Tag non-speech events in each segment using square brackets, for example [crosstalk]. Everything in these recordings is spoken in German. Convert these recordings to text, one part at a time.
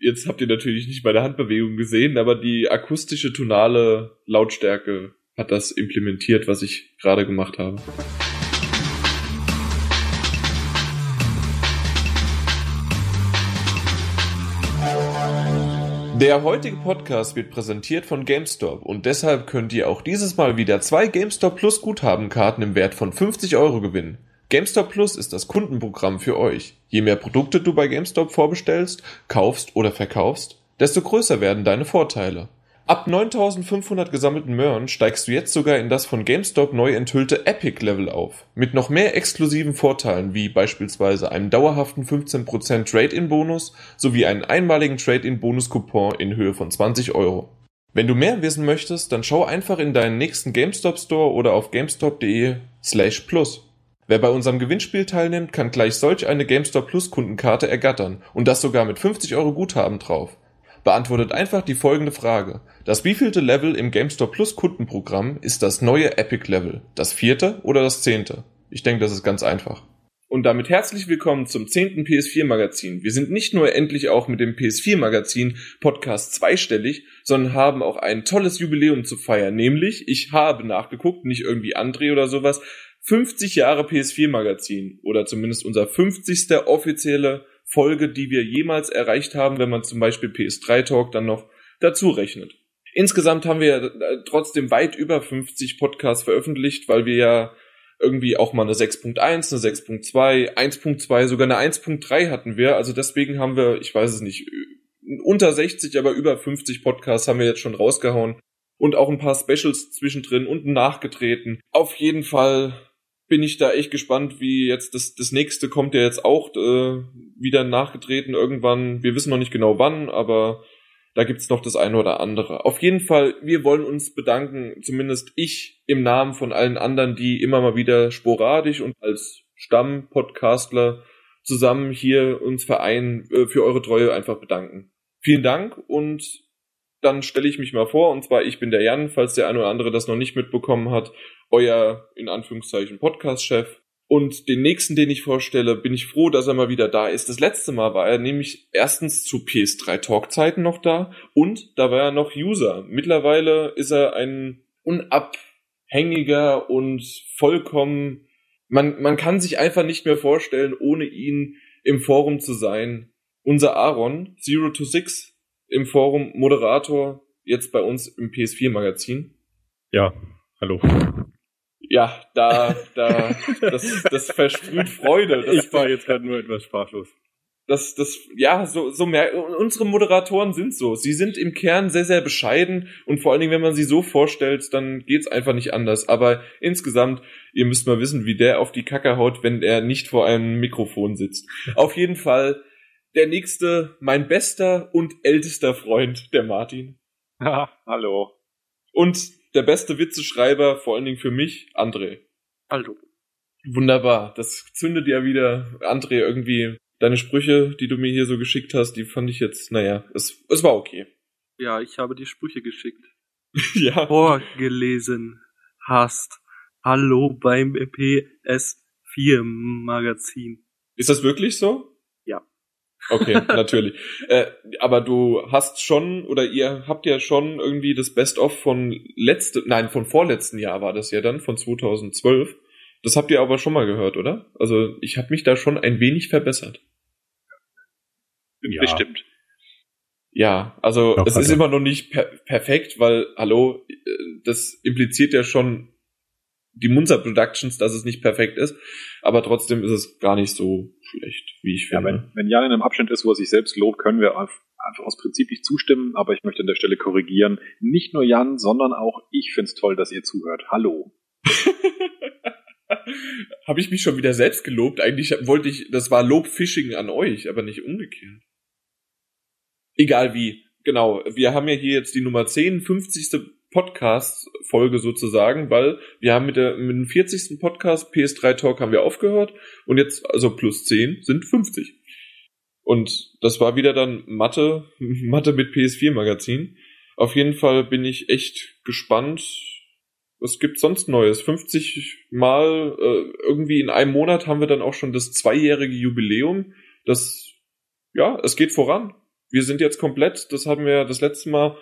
Jetzt habt ihr natürlich nicht meine Handbewegung gesehen, aber die akustische tonale Lautstärke hat das implementiert, was ich gerade gemacht habe. Der heutige Podcast wird präsentiert von GameStop und deshalb könnt ihr auch dieses Mal wieder zwei GameStop Plus Guthabenkarten im Wert von 50 Euro gewinnen. GameStop Plus ist das Kundenprogramm für euch. Je mehr Produkte du bei GameStop vorbestellst, kaufst oder verkaufst, desto größer werden deine Vorteile. Ab 9500 gesammelten Möhren steigst du jetzt sogar in das von GameStop neu enthüllte Epic Level auf. Mit noch mehr exklusiven Vorteilen wie beispielsweise einem dauerhaften 15% Trade-in-Bonus sowie einen einmaligen Trade-in-Bonus-Coupon in Höhe von 20 Euro. Wenn du mehr wissen möchtest, dann schau einfach in deinen nächsten GameStop Store oder auf gamestop.de slash plus. Wer bei unserem Gewinnspiel teilnimmt, kann gleich solch eine GameStop Plus Kundenkarte ergattern und das sogar mit 50 Euro Guthaben drauf. Beantwortet einfach die folgende Frage. Das wievielte Level im GameStop Plus Kundenprogramm ist das neue Epic Level? Das vierte oder das zehnte? Ich denke, das ist ganz einfach. Und damit herzlich willkommen zum zehnten PS4 Magazin. Wir sind nicht nur endlich auch mit dem PS4 Magazin Podcast zweistellig, sondern haben auch ein tolles Jubiläum zu feiern. Nämlich, ich habe nachgeguckt, nicht irgendwie André oder sowas, 50 Jahre PS4 Magazin oder zumindest unser 50. offizielle Folge, die wir jemals erreicht haben, wenn man zum Beispiel PS3 Talk dann noch dazu rechnet. Insgesamt haben wir äh, trotzdem weit über 50 Podcasts veröffentlicht, weil wir ja irgendwie auch mal eine 6.1, eine 6.2, 1.2, sogar eine 1.3 hatten wir. Also deswegen haben wir, ich weiß es nicht, unter 60, aber über 50 Podcasts haben wir jetzt schon rausgehauen. Und auch ein paar Specials zwischendrin und nachgetreten. Auf jeden Fall bin ich da echt gespannt, wie jetzt das, das nächste kommt ja jetzt auch äh, wieder nachgetreten irgendwann. Wir wissen noch nicht genau wann, aber da gibt's noch das eine oder andere. Auf jeden Fall, wir wollen uns bedanken, zumindest ich im Namen von allen anderen, die immer mal wieder sporadisch und als Stammpodcastler zusammen hier uns vereinen, äh, für eure Treue einfach bedanken. Vielen Dank und dann stelle ich mich mal vor, und zwar ich bin der Jan, falls der eine oder andere das noch nicht mitbekommen hat euer, in Anführungszeichen, Podcast-Chef. Und den nächsten, den ich vorstelle, bin ich froh, dass er mal wieder da ist. Das letzte Mal war er nämlich erstens zu PS3 Talk-Zeiten noch da und da war er noch User. Mittlerweile ist er ein unabhängiger und vollkommen, man, man kann sich einfach nicht mehr vorstellen, ohne ihn im Forum zu sein. Unser Aaron, Zero to Six, im Forum Moderator, jetzt bei uns im PS4 Magazin. Ja, hallo ja, da, da, das, das versprüht Freude. Das, ich war jetzt gerade nur etwas sprachlos. Das, das, ja, so, so mehr, unsere Moderatoren sind so. Sie sind im Kern sehr, sehr bescheiden und vor allen Dingen, wenn man sie so vorstellt, dann geht's einfach nicht anders. Aber insgesamt, ihr müsst mal wissen, wie der auf die Kacke haut, wenn er nicht vor einem Mikrofon sitzt. auf jeden Fall, der nächste, mein bester und ältester Freund, der Martin. Ha, hallo. Und der beste Witzeschreiber, vor allen Dingen für mich, André. Hallo. Wunderbar. Das zündet ja wieder, André, irgendwie deine Sprüche, die du mir hier so geschickt hast, die fand ich jetzt, naja, es, es war okay. Ja, ich habe die Sprüche geschickt. [laughs] ja. Vorgelesen hast. Hallo beim PS4 Magazin. Ist das wirklich so? Okay, natürlich. Äh, aber du hast schon, oder ihr habt ja schon irgendwie das Best-of von letzte, nein, von vorletzten Jahr war das ja dann, von 2012. Das habt ihr aber schon mal gehört, oder? Also ich habe mich da schon ein wenig verbessert. Ja. Bestimmt. Ja, also Doch, es ist immer noch nicht per perfekt, weil, hallo, äh, das impliziert ja schon die Munzer Productions, dass es nicht perfekt ist, aber trotzdem ist es gar nicht so schlecht, wie ich finde. Ja, wenn, wenn Jan in einem Abschnitt ist, wo er sich selbst lobt, können wir einfach aus Prinzip nicht zustimmen, aber ich möchte an der Stelle korrigieren. Nicht nur Jan, sondern auch ich finde es toll, dass ihr zuhört. Hallo. [laughs] Habe ich mich schon wieder selbst gelobt? Eigentlich wollte ich, das war Lobfishing an euch, aber nicht umgekehrt. Egal wie. Genau, wir haben ja hier jetzt die Nummer 10, 50. Podcast-Folge sozusagen, weil wir haben mit, der, mit dem 40. Podcast PS3 Talk haben wir aufgehört und jetzt, also plus 10 sind 50. Und das war wieder dann Mathe, [laughs] Mathe mit PS4 Magazin. Auf jeden Fall bin ich echt gespannt. Was gibt sonst Neues? 50 Mal, äh, irgendwie in einem Monat haben wir dann auch schon das zweijährige Jubiläum. Das ja, es geht voran. Wir sind jetzt komplett, das haben wir das letzte Mal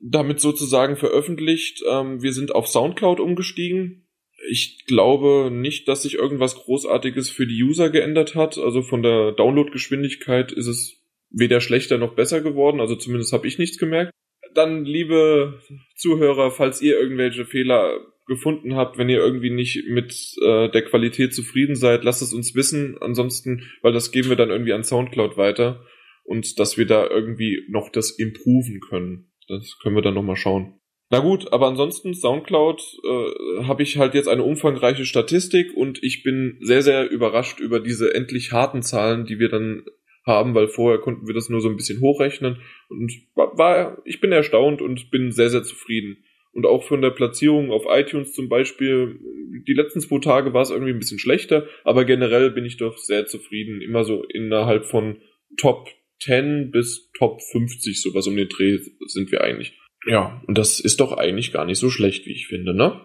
damit sozusagen veröffentlicht. Ähm, wir sind auf Soundcloud umgestiegen. Ich glaube nicht, dass sich irgendwas Großartiges für die User geändert hat. Also von der Downloadgeschwindigkeit ist es weder schlechter noch besser geworden. Also zumindest habe ich nichts gemerkt. Dann, liebe Zuhörer, falls ihr irgendwelche Fehler gefunden habt, wenn ihr irgendwie nicht mit äh, der Qualität zufrieden seid, lasst es uns wissen. Ansonsten, weil das geben wir dann irgendwie an Soundcloud weiter und dass wir da irgendwie noch das improven können. Das können wir dann nochmal schauen. Na gut, aber ansonsten Soundcloud äh, habe ich halt jetzt eine umfangreiche Statistik und ich bin sehr, sehr überrascht über diese endlich harten Zahlen, die wir dann haben, weil vorher konnten wir das nur so ein bisschen hochrechnen und war, war ich bin erstaunt und bin sehr, sehr zufrieden. Und auch von der Platzierung auf iTunes zum Beispiel, die letzten zwei Tage war es irgendwie ein bisschen schlechter, aber generell bin ich doch sehr zufrieden. Immer so innerhalb von Top 10 bis Top 50, sowas um den Dreh sind wir eigentlich. Ja, und das ist doch eigentlich gar nicht so schlecht, wie ich finde, ne?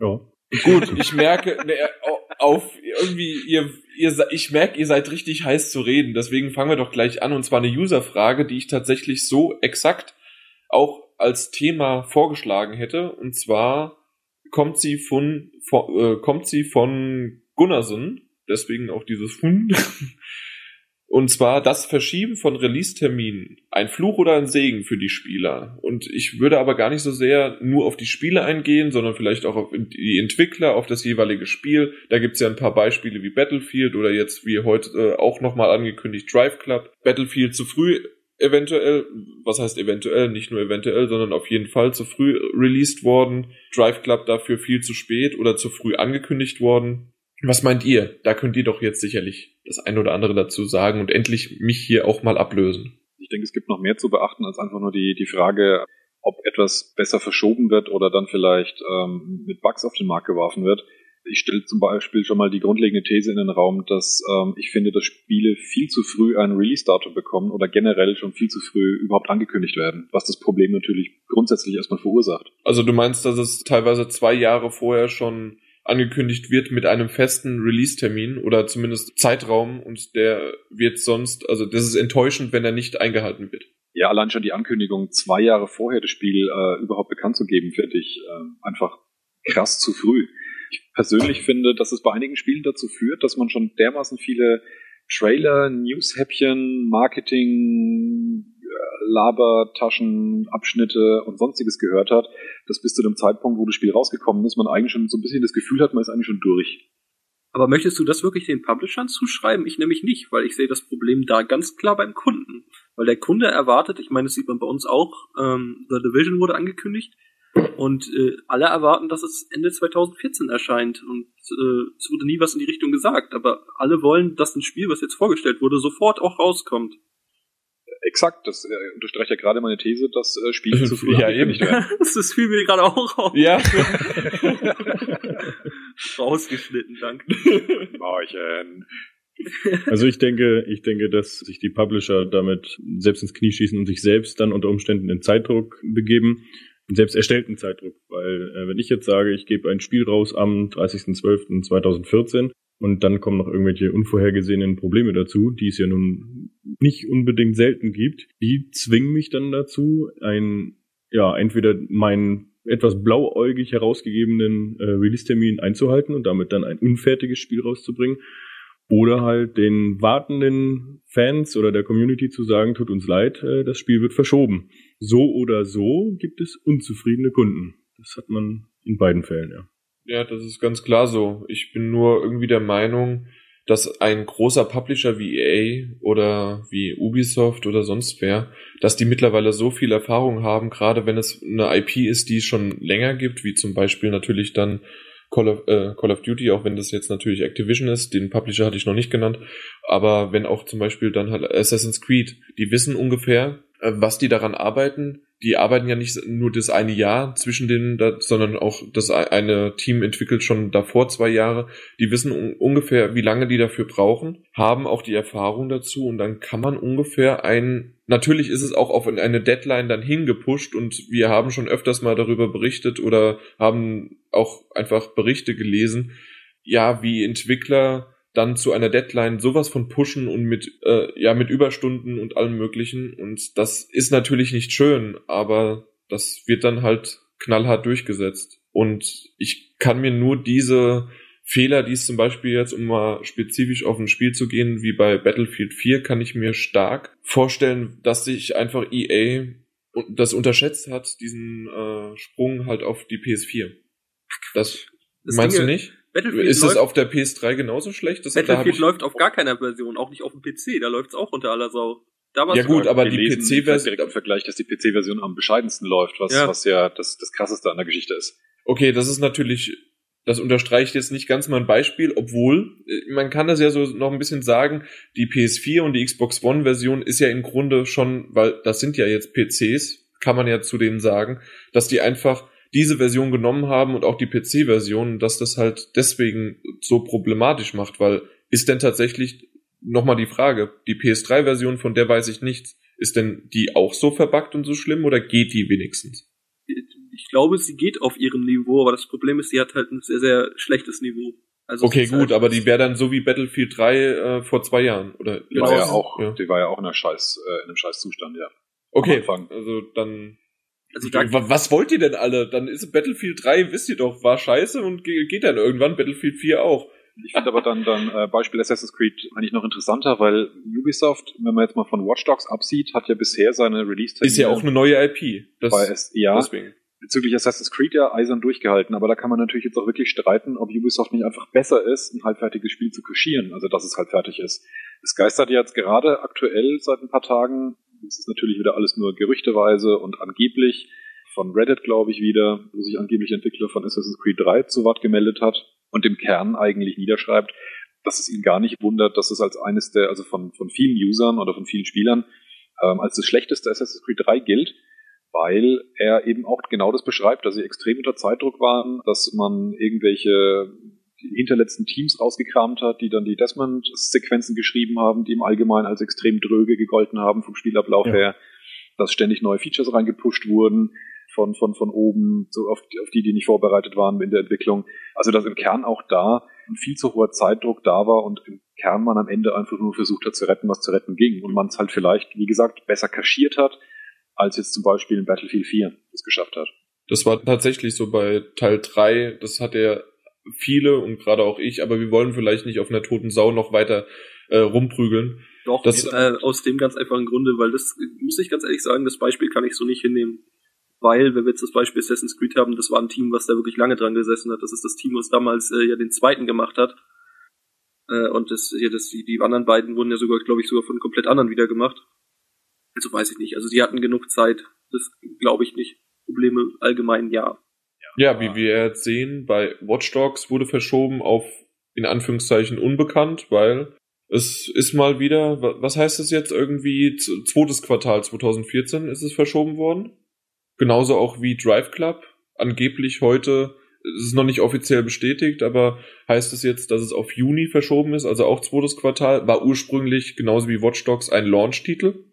Ja. Gut, [laughs] ich merke, ne, auf irgendwie, ihr, ihr, ich merke, ihr seid richtig heiß zu reden, deswegen fangen wir doch gleich an, und zwar eine User-Frage, die ich tatsächlich so exakt auch als Thema vorgeschlagen hätte, und zwar kommt sie von, von äh, kommt sie von Gunnarsson, deswegen auch dieses Fund. [laughs] Und zwar das Verschieben von Release-Terminen. Ein Fluch oder ein Segen für die Spieler. Und ich würde aber gar nicht so sehr nur auf die Spiele eingehen, sondern vielleicht auch auf die Entwickler, auf das jeweilige Spiel. Da gibt's ja ein paar Beispiele wie Battlefield oder jetzt wie heute äh, auch nochmal angekündigt Drive Club. Battlefield zu früh eventuell, was heißt eventuell, nicht nur eventuell, sondern auf jeden Fall zu früh released worden. Drive Club dafür viel zu spät oder zu früh angekündigt worden. Was meint ihr? Da könnt ihr doch jetzt sicherlich das ein oder andere dazu sagen und endlich mich hier auch mal ablösen. Ich denke, es gibt noch mehr zu beachten als einfach nur die, die Frage, ob etwas besser verschoben wird oder dann vielleicht ähm, mit Bugs auf den Markt geworfen wird. Ich stelle zum Beispiel schon mal die grundlegende These in den Raum, dass ähm, ich finde, dass Spiele viel zu früh ein Release-Datum bekommen oder generell schon viel zu früh überhaupt angekündigt werden, was das Problem natürlich grundsätzlich erstmal verursacht. Also du meinst, dass es teilweise zwei Jahre vorher schon angekündigt wird mit einem festen Release-Termin oder zumindest Zeitraum und der wird sonst, also das ist enttäuschend, wenn er nicht eingehalten wird. Ja, allein schon die Ankündigung, zwei Jahre vorher das Spiel äh, überhaupt bekannt zu geben, finde ich äh, einfach krass zu früh. Ich persönlich finde, dass es bei einigen Spielen dazu führt, dass man schon dermaßen viele Trailer, News-Häppchen, Marketing, Labertaschen, Abschnitte und sonstiges gehört hat, dass bis zu dem Zeitpunkt, wo das Spiel rausgekommen ist, man eigentlich schon so ein bisschen das Gefühl hat, man ist eigentlich schon durch. Aber möchtest du das wirklich den Publishern zuschreiben? Ich nämlich nicht, weil ich sehe das Problem da ganz klar beim Kunden. Weil der Kunde erwartet, ich meine, das sieht man bei uns auch, ähm, The Division wurde angekündigt und äh, alle erwarten, dass es Ende 2014 erscheint und äh, es wurde nie was in die Richtung gesagt, aber alle wollen, dass ein Spiel, was jetzt vorgestellt wurde, sofort auch rauskommt. Exakt, das äh, unterstreicht ja gerade meine These, dass äh, Spiele [laughs] zu früh ja, eben. werden. [laughs] das fiel mir gerade auch auf. Ja. [laughs] Rausgeschnitten, danke. Morchen. Also ich denke, ich denke, dass sich die Publisher damit selbst ins Knie schießen und sich selbst dann unter Umständen in Zeitdruck begeben, einen selbst erstellten Zeitdruck, weil äh, wenn ich jetzt sage, ich gebe ein Spiel raus am 30.12.2014 und dann kommen noch irgendwelche unvorhergesehenen Probleme dazu, die es ja nun nicht unbedingt selten gibt, die zwingen mich dann dazu, ein, ja, entweder meinen etwas blauäugig herausgegebenen äh, Release-Termin einzuhalten und damit dann ein unfertiges Spiel rauszubringen. Oder halt den wartenden Fans oder der Community zu sagen, tut uns leid, äh, das Spiel wird verschoben. So oder so gibt es unzufriedene Kunden. Das hat man in beiden Fällen, ja. Ja, das ist ganz klar so. Ich bin nur irgendwie der Meinung, dass ein großer Publisher wie EA oder wie Ubisoft oder sonst wer, dass die mittlerweile so viel Erfahrung haben, gerade wenn es eine IP ist, die es schon länger gibt, wie zum Beispiel natürlich dann Call of, äh, Call of Duty, auch wenn das jetzt natürlich Activision ist, den Publisher hatte ich noch nicht genannt, aber wenn auch zum Beispiel dann halt Assassin's Creed, die wissen ungefähr, äh, was die daran arbeiten, die arbeiten ja nicht nur das eine Jahr zwischen den, sondern auch das eine Team entwickelt schon davor zwei Jahre. Die wissen un ungefähr, wie lange die dafür brauchen, haben auch die Erfahrung dazu und dann kann man ungefähr ein, natürlich ist es auch auf eine Deadline dann hingepusht und wir haben schon öfters mal darüber berichtet oder haben auch einfach Berichte gelesen, ja, wie Entwickler dann zu einer Deadline sowas von pushen und mit äh, ja mit Überstunden und allem möglichen und das ist natürlich nicht schön, aber das wird dann halt knallhart durchgesetzt und ich kann mir nur diese Fehler, die es zum Beispiel jetzt, um mal spezifisch auf ein Spiel zu gehen, wie bei Battlefield 4, kann ich mir stark vorstellen, dass sich einfach EA das unterschätzt hat, diesen äh, Sprung halt auf die PS4. Das, das meinst Dinge, du nicht? Battlefield ist es auf der PS3 genauso schlecht? Das, Battlefield läuft auf gar keiner Version, auch nicht auf dem PC, da läuft's auch unter aller Sau. ja gut, aber die PC-Version... direkt im Vergleich, dass die PC-Version am bescheidensten läuft, was ja, was ja das, das krasseste an der Geschichte ist. Okay, das ist natürlich das unterstreicht jetzt nicht ganz mein Beispiel, obwohl äh, man kann das ja so noch ein bisschen sagen, die PS4 und die Xbox One Version ist ja im Grunde schon, weil das sind ja jetzt PCs, kann man ja zu denen sagen, dass die einfach diese Version genommen haben und auch die PC-Version, dass das halt deswegen so problematisch macht, weil ist denn tatsächlich nochmal die Frage, die PS3-Version, von der weiß ich nichts, ist denn die auch so verbuggt und so schlimm oder geht die wenigstens? ich glaube, sie geht auf ihrem Niveau, aber das Problem ist, sie hat halt ein sehr, sehr schlechtes Niveau. Also okay, gut, halt aber die wäre dann so wie Battlefield 3 äh, vor zwei Jahren, oder? Die war ja auch, ja. die war ja auch in, einer Scheiß, äh, in einem scheiß Zustand, ja. Okay, also dann also da, was wollt ihr denn alle? Dann ist Battlefield 3, wisst ihr doch, war scheiße und geht dann irgendwann Battlefield 4 auch. Ich finde aber dann, dann äh, Beispiel Assassin's Creed eigentlich noch interessanter, weil Ubisoft, wenn man jetzt mal von Watch Dogs absieht, hat ja bisher seine release Ist ja auch eine neue IP. Das, bei es, ja, deswegen bezüglich Assassin's Creed ja eisern durchgehalten, aber da kann man natürlich jetzt auch wirklich streiten, ob Ubisoft nicht einfach besser ist, ein halbfertiges Spiel zu kaschieren, also dass es halt fertig ist. Es geistert jetzt gerade aktuell seit ein paar Tagen, es ist natürlich wieder alles nur gerüchteweise und angeblich, von Reddit glaube ich wieder, wo sich angeblich Entwickler von Assassin's Creed 3 zu Wort gemeldet hat und im Kern eigentlich niederschreibt, dass es ihn gar nicht wundert, dass es als eines der, also von, von vielen Usern oder von vielen Spielern, ähm, als das schlechteste Assassin's Creed 3 gilt weil er eben auch genau das beschreibt, dass sie extrem unter Zeitdruck waren, dass man irgendwelche hinterletzten Teams rausgekramt hat, die dann die Desmond-Sequenzen geschrieben haben, die im Allgemeinen als extrem dröge gegolten haben vom Spielablauf ja. her, dass ständig neue Features reingepusht wurden von, von, von oben, so auf, auf die, die nicht vorbereitet waren in der Entwicklung. Also dass im Kern auch da ein viel zu hoher Zeitdruck da war und im Kern man am Ende einfach nur versucht hat zu retten, was zu retten ging und man es halt vielleicht, wie gesagt, besser kaschiert hat, als jetzt zum Beispiel in Battlefield 4 das geschafft hat. Das war tatsächlich so bei Teil 3, das hat er viele und gerade auch ich, aber wir wollen vielleicht nicht auf einer toten Sau noch weiter äh, rumprügeln. Doch, das, äh, aus dem ganz einfachen Grunde, weil das, muss ich ganz ehrlich sagen, das Beispiel kann ich so nicht hinnehmen. Weil, wenn wir jetzt das Beispiel Assassin's Creed haben, das war ein Team, was da wirklich lange dran gesessen hat. Das ist das Team, was damals äh, ja den zweiten gemacht hat. Äh, und das, ja, das, die, die anderen beiden wurden ja sogar, glaube ich, sogar von komplett anderen wieder gemacht. Also weiß ich nicht. Also die hatten genug Zeit. Das glaube ich nicht. Probleme allgemein ja. Ja, wie wir jetzt sehen, bei Watch Dogs wurde verschoben auf in Anführungszeichen unbekannt, weil es ist mal wieder, was heißt es jetzt irgendwie, zweites Quartal 2014 ist es verschoben worden. Genauso auch wie Drive Club. Angeblich heute, es ist noch nicht offiziell bestätigt, aber heißt es jetzt, dass es auf Juni verschoben ist, also auch zweites Quartal, war ursprünglich genauso wie Watch Dogs ein Launch-Titel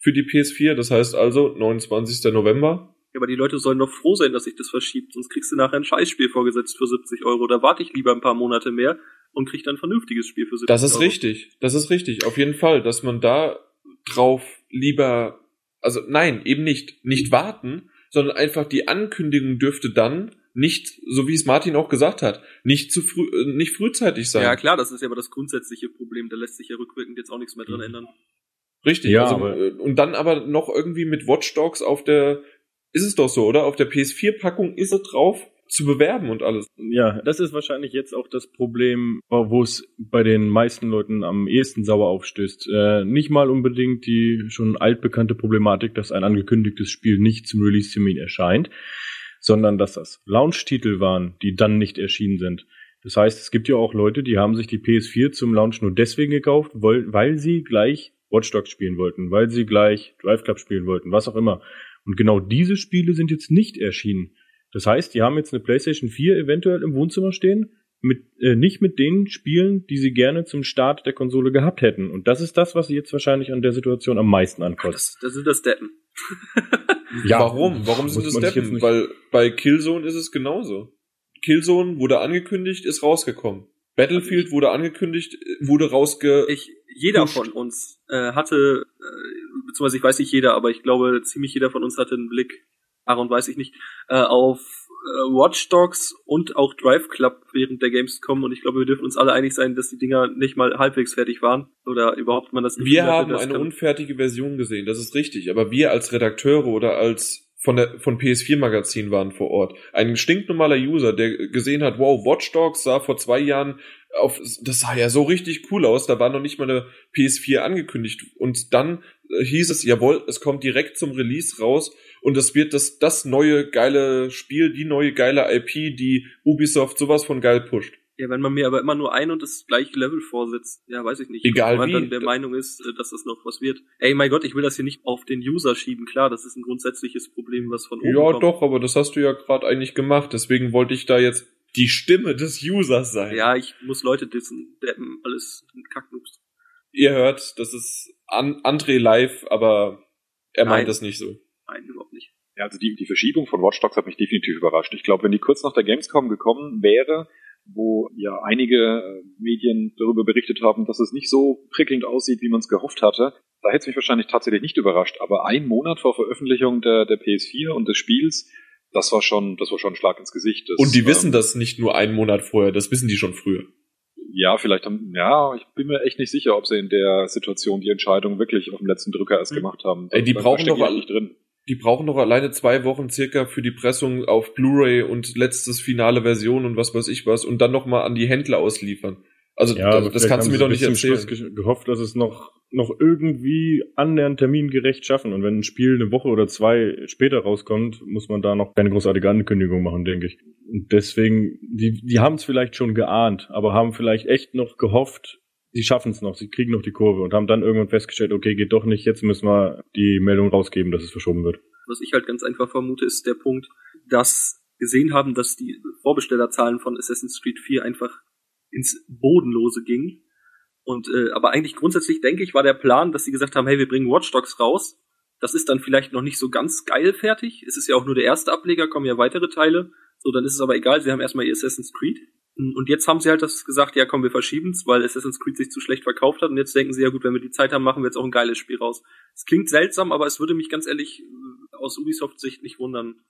für die PS4. Das heißt also 29. November. Ja, aber die Leute sollen doch froh sein, dass sich das verschiebt, sonst kriegst du nachher ein Scheißspiel vorgesetzt für 70 Euro. Da warte ich lieber ein paar Monate mehr und krieg dann ein vernünftiges Spiel für 70 Euro. Das ist Euro. richtig. Das ist richtig. Auf jeden Fall, dass man da drauf lieber, also nein, eben nicht, nicht warten, sondern einfach die Ankündigung dürfte dann nicht, so wie es Martin auch gesagt hat, nicht zu früh, äh, nicht frühzeitig sein. Ja, klar, das ist ja aber das grundsätzliche Problem. Da lässt sich ja rückwirkend jetzt auch nichts mehr dran mhm. ändern. Richtig, ja, also, aber, äh, und dann aber noch irgendwie mit Watch Dogs auf der, ist es doch so, oder? Auf der PS4-Packung ist es drauf zu bewerben und alles. Ja, das ist wahrscheinlich jetzt auch das Problem, wo es bei den meisten Leuten am ehesten sauer aufstößt. Äh, nicht mal unbedingt die schon altbekannte Problematik, dass ein angekündigtes Spiel nicht zum Release-Termin erscheint, sondern dass das Launch-Titel waren, die dann nicht erschienen sind. Das heißt, es gibt ja auch Leute, die haben sich die PS4 zum Launch nur deswegen gekauft, weil, weil sie gleich Watch Dogs spielen wollten, weil sie gleich Drive Club spielen wollten, was auch immer. Und genau diese Spiele sind jetzt nicht erschienen. Das heißt, die haben jetzt eine PlayStation 4 eventuell im Wohnzimmer stehen, mit, äh, nicht mit den Spielen, die sie gerne zum Start der Konsole gehabt hätten. Und das ist das, was sie jetzt wahrscheinlich an der Situation am meisten ankostet. Das, das sind das Deppen. [laughs] ja, warum? Warum sind das Deppen? Weil bei Killzone ist es genauso. Killzone wurde angekündigt, ist rausgekommen. Battlefield wurde angekündigt, wurde rausge... Ich, jeder von uns äh, hatte, äh, beziehungsweise ich weiß nicht jeder, aber ich glaube ziemlich jeder von uns hatte einen Blick, Aaron weiß ich nicht, äh, auf äh, Watch Dogs und auch Drive Club während der Gamescom und ich glaube, wir dürfen uns alle einig sein, dass die Dinger nicht mal halbwegs fertig waren oder überhaupt man das Gefühl Wir hatte, haben eine unfertige Version gesehen, das ist richtig, aber wir als Redakteure oder als von der von PS4 Magazin waren vor Ort. Ein stinknormaler User, der gesehen hat, wow, Watch Dogs sah vor zwei Jahren auf, das sah ja so richtig cool aus, da war noch nicht mal eine PS4 angekündigt und dann äh, hieß es, jawohl, es kommt direkt zum Release raus und es wird das, das neue geile Spiel, die neue geile IP, die Ubisoft sowas von geil pusht. Ja, wenn man mir aber immer nur ein und das gleiche Level vorsetzt, ja, weiß ich nicht. Egal wenn man wie. dann der Meinung ist, äh, dass das noch was wird. Ey, mein Gott, ich will das hier nicht auf den User schieben. Klar, das ist ein grundsätzliches Problem, was von oben Ja, kommt. doch, aber das hast du ja gerade eigentlich gemacht. Deswegen wollte ich da jetzt die Stimme des Users sein. Ja, ich muss Leute dissen, deppen, alles Kacknoobs. Ihr hört, das ist An André live, aber er Nein. meint das nicht so. Nein, überhaupt nicht. Ja, also die, die Verschiebung von Watch Dogs hat mich definitiv überrascht. Ich glaube, wenn die kurz nach der Gamescom gekommen wäre, wo ja einige äh, Medien darüber berichtet haben, dass es nicht so prickelnd aussieht, wie man es gehofft hatte, da hätte es mich wahrscheinlich tatsächlich nicht überrascht. Aber ein Monat vor Veröffentlichung der, der PS4 und des Spiels, das war schon, das war schon ein Schlag ins Gesicht. Das, und die wissen ähm, das nicht nur einen Monat vorher, das wissen die schon früher. Ja, vielleicht haben, ja, ich bin mir echt nicht sicher, ob sie in der Situation die Entscheidung wirklich auf dem letzten Drücker erst hm. gemacht haben. Ey, die brauchen doch nicht drin die brauchen noch alleine zwei Wochen circa für die Pressung auf Blu-ray und letztes finale Version und was weiß ich was und dann nochmal an die Händler ausliefern. Also ja, das, das kannst du mir doch nicht erzählen. Schluss gehofft, dass es noch noch irgendwie annähernd termingerecht schaffen. Und wenn ein Spiel eine Woche oder zwei später rauskommt, muss man da noch keine großartige Ankündigung machen, denke ich. Und deswegen, die, die haben es vielleicht schon geahnt, aber haben vielleicht echt noch gehofft, sie schaffen es noch, sie kriegen noch die Kurve und haben dann irgendwann festgestellt, okay, geht doch nicht, jetzt müssen wir die Meldung rausgeben, dass es verschoben wird. Was ich halt ganz einfach vermute, ist der Punkt, dass gesehen haben, dass die Vorbestellerzahlen von Assassin's Creed 4 einfach ins Bodenlose gingen. Und äh, aber eigentlich grundsätzlich denke ich, war der Plan, dass sie gesagt haben, hey, wir bringen Watch Dogs raus. Das ist dann vielleicht noch nicht so ganz geil fertig. Es ist ja auch nur der erste Ableger, kommen ja weitere Teile. So, dann ist es aber egal, sie haben erstmal ihr Assassin's Creed. Und jetzt haben sie halt das gesagt, ja komm, wir verschieben's, weil Assassin's Creed sich zu schlecht verkauft hat. Und jetzt denken sie, ja gut, wenn wir die Zeit haben, machen wir jetzt auch ein geiles Spiel raus. Es klingt seltsam, aber es würde mich ganz ehrlich äh, aus Ubisoft-Sicht nicht wundern.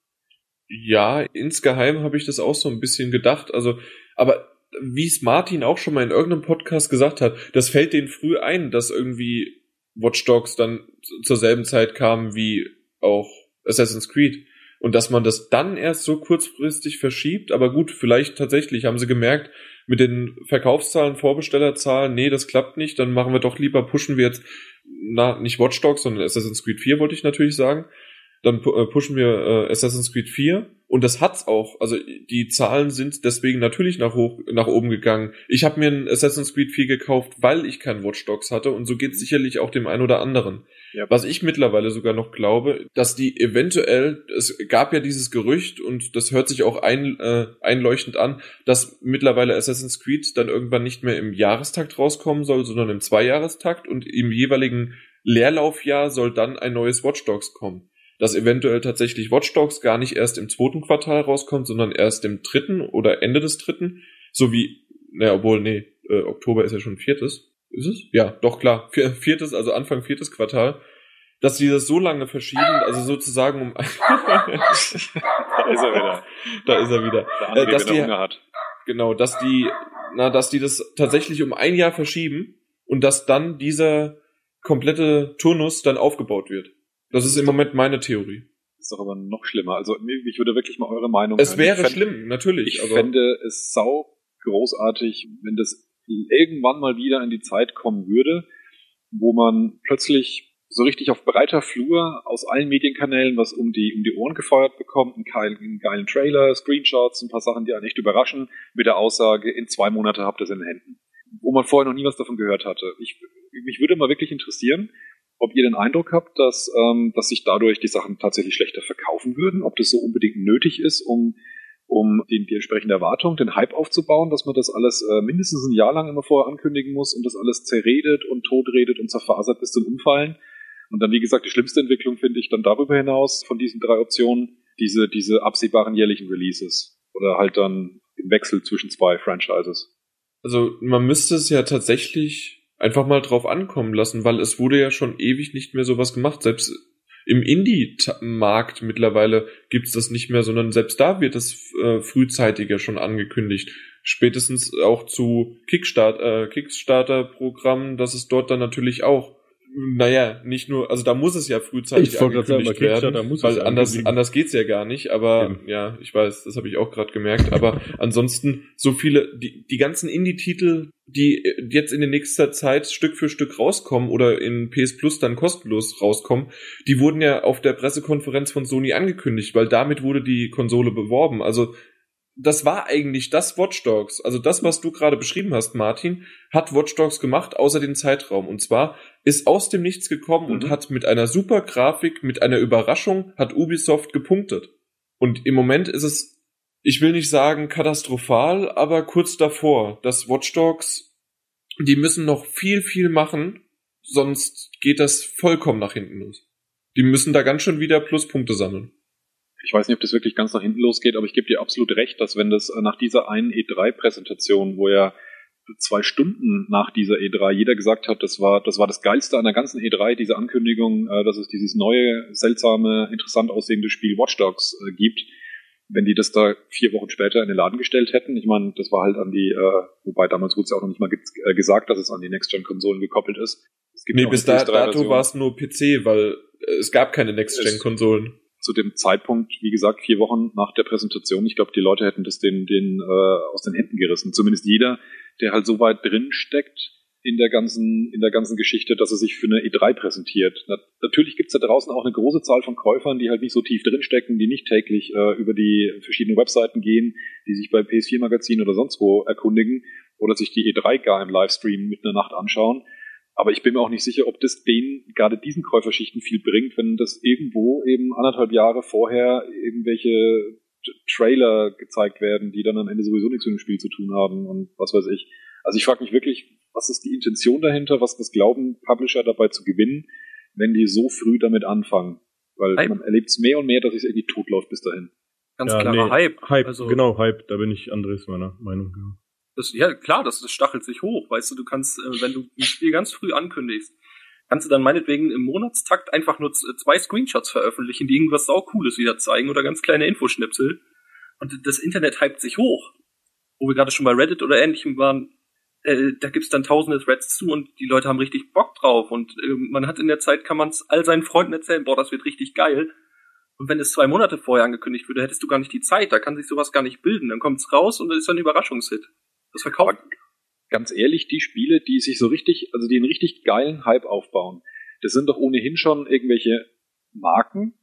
Ja, insgeheim habe ich das auch so ein bisschen gedacht. Also, aber wie es Martin auch schon mal in irgendeinem Podcast gesagt hat, das fällt denen früh ein, dass irgendwie Watch Dogs dann zur selben Zeit kam wie auch Assassin's Creed. Und dass man das dann erst so kurzfristig verschiebt, aber gut, vielleicht tatsächlich haben sie gemerkt, mit den Verkaufszahlen, Vorbestellerzahlen, nee, das klappt nicht, dann machen wir doch lieber, pushen wir jetzt, na, nicht Watch Dogs, sondern Assassin's Creed 4 wollte ich natürlich sagen. Dann äh, pushen wir äh, Assassin's Creed 4 und das hat's auch. Also die Zahlen sind deswegen natürlich nach hoch nach oben gegangen. Ich habe mir ein Assassin's Creed 4 gekauft, weil ich kein Watch Dogs hatte und so geht's sicherlich auch dem einen oder anderen. Ja. Was ich mittlerweile sogar noch glaube, dass die eventuell, es gab ja dieses Gerücht und das hört sich auch ein, äh, einleuchtend an, dass mittlerweile Assassin's Creed dann irgendwann nicht mehr im Jahrestakt rauskommen soll, sondern im Zweijahrestakt und im jeweiligen Leerlaufjahr soll dann ein neues Watch Dogs kommen dass eventuell tatsächlich Watch Dogs gar nicht erst im zweiten Quartal rauskommt, sondern erst im dritten oder Ende des dritten, so wie, naja, obwohl, nee, äh, Oktober ist ja schon viertes. Ist es? Ja, doch klar, viertes, also Anfang viertes Quartal, dass sie das so lange verschieben, also sozusagen um. [laughs] da ist er wieder. Da ist er wieder. Der äh, dass die, Hunger hat. Genau, dass die, na, dass die das tatsächlich um ein Jahr verschieben und dass dann dieser komplette Turnus dann aufgebaut wird. Das ist im Moment meine Theorie. Ist doch aber noch schlimmer. Also ich würde wirklich mal eure Meinung Es hören. wäre fänd, schlimm, natürlich. Ich fände es sau großartig, wenn das irgendwann mal wieder in die Zeit kommen würde, wo man plötzlich so richtig auf breiter Flur aus allen Medienkanälen was um die, um die Ohren gefeuert bekommt, einen geilen, einen geilen Trailer, Screenshots, ein paar Sachen, die einen echt überraschen, mit der Aussage, in zwei Monaten habt ihr es in den Händen. Wo man vorher noch nie was davon gehört hatte. Ich, mich würde mal wirklich interessieren, ob ihr den Eindruck habt, dass, ähm, dass sich dadurch die Sachen tatsächlich schlechter verkaufen würden, ob das so unbedingt nötig ist, um, um die, die entsprechende Erwartung, den Hype aufzubauen, dass man das alles äh, mindestens ein Jahr lang immer vorher ankündigen muss und das alles zerredet und totredet und zerfasert bis zum Umfallen. Und dann, wie gesagt, die schlimmste Entwicklung finde ich dann darüber hinaus von diesen drei Optionen, diese, diese absehbaren jährlichen Releases. Oder halt dann im Wechsel zwischen zwei Franchises. Also man müsste es ja tatsächlich einfach mal drauf ankommen lassen, weil es wurde ja schon ewig nicht mehr sowas gemacht. Selbst im Indie-Markt mittlerweile gibt's das nicht mehr, sondern selbst da wird es äh, frühzeitiger schon angekündigt. Spätestens auch zu Kickstart, äh, Kickstarter-Programmen, dass es dort dann natürlich auch naja, nicht nur, also da muss es ja frühzeitig Ich sagen, angekündigt bei werden, Kickstarter muss es weil ja anders, angekündigt. anders geht's ja gar nicht, aber Eben. ja, ich weiß, das habe ich auch gerade gemerkt, aber ansonsten so viele, die, die ganzen Indie-Titel, die jetzt in der nächster Zeit Stück für Stück rauskommen oder in PS Plus dann kostenlos rauskommen, die wurden ja auf der Pressekonferenz von Sony angekündigt, weil damit wurde die Konsole beworben, also das war eigentlich das Watch Dogs. Also das, was du gerade beschrieben hast, Martin, hat Watch Dogs gemacht, außer den Zeitraum. Und zwar ist aus dem Nichts gekommen und Mhm. hat mit einer super Grafik, mit einer Überraschung, hat Ubisoft gepunktet. Und im Moment ist es, ich will nicht sagen katastrophal, aber kurz davor, dass Watch Dogs, die müssen noch viel, viel machen, sonst geht das vollkommen nach hinten los. Die müssen da ganz schön wieder Pluspunkte sammeln. Ich weiß nicht, ob das wirklich ganz nach hinten losgeht, aber ich gebe dir absolut recht, dass wenn das äh, nach dieser einen E3-Präsentation, wo ja zwei Stunden nach dieser E3 jeder gesagt hat, das war das war das geilste an der ganzen E3, diese Ankündigung, äh, dass es dieses neue, seltsame, interessant aussehende Spiel Watch Dogs äh, gibt. Wenn die das da vier Wochen später in den Laden gestellt hätten, ich meine, das war halt an die, äh, wobei damals wurde es ja auch noch nicht mal ge gesagt, dass es an die Next-Gen-Konsolen gekoppelt ist. Es gibt Nee, bis da, dato PS3-Version. war es nur PC, weil es gab keine Next-Gen-Konsolen. Zu dem Zeitpunkt, wie gesagt, vier Wochen nach der Präsentation, ich glaube, die Leute hätten das den, den äh, aus den Händen gerissen. Zumindest jeder, der halt so weit drin steckt in der ganzen, in der ganzen Geschichte, dass er sich für eine E3 präsentiert. Na, natürlich gibt's da draußen auch eine große Zahl von Käufern, die halt nicht so tief drinstecken, die nicht täglich äh, über die verschiedenen Webseiten gehen, die sich bei PS4 Magazin oder sonst wo erkundigen oder sich die E3 gar im Livestream mit einer Nacht anschauen. Aber ich bin mir auch nicht sicher, ob das denen, gerade diesen Käuferschichten viel bringt, wenn das irgendwo eben anderthalb Jahre vorher irgendwelche Trailer gezeigt werden, die dann am Ende sowieso nichts mit dem Spiel zu tun haben und was weiß ich. Also ich frage mich wirklich, was ist die Intention dahinter? Was, was glauben Publisher dabei zu gewinnen, wenn die so früh damit anfangen? Weil Hype. man erlebt es mehr und mehr, dass es irgendwie totläuft bis dahin. Ganz Ja, klarer nee, Hype. Hype, Also, genau, Hype, da bin ich Andres meiner Meinung. Ja. Das, ja, klar, das, das stachelt sich hoch. Weißt du, du kannst, äh, wenn du ein Spiel ganz früh ankündigst, kannst du dann meinetwegen im Monatstakt einfach nur z- zwei Screenshots veröffentlichen, die irgendwas saucooles wieder zeigen oder ganz kleine Infoschnipsel. Und das Internet hypt sich hoch. Wo wir gerade schon bei Reddit oder ähnlichem waren, äh, da gibt's dann tausende Threads zu und die Leute haben richtig Bock drauf. Und äh, man hat in der Zeit, kann man es all seinen Freunden erzählen, boah, das wird richtig geil. Und wenn es zwei Monate vorher angekündigt würde, hättest du gar nicht die Zeit, da kann sich sowas gar nicht bilden. Dann kommt's raus und dann ist ein Überraschungshit. Das verkauft. Aber ganz ehrlich, die Spiele, die sich so richtig, also die einen richtig geilen Hype aufbauen, das sind doch ohnehin schon irgendwelche Marken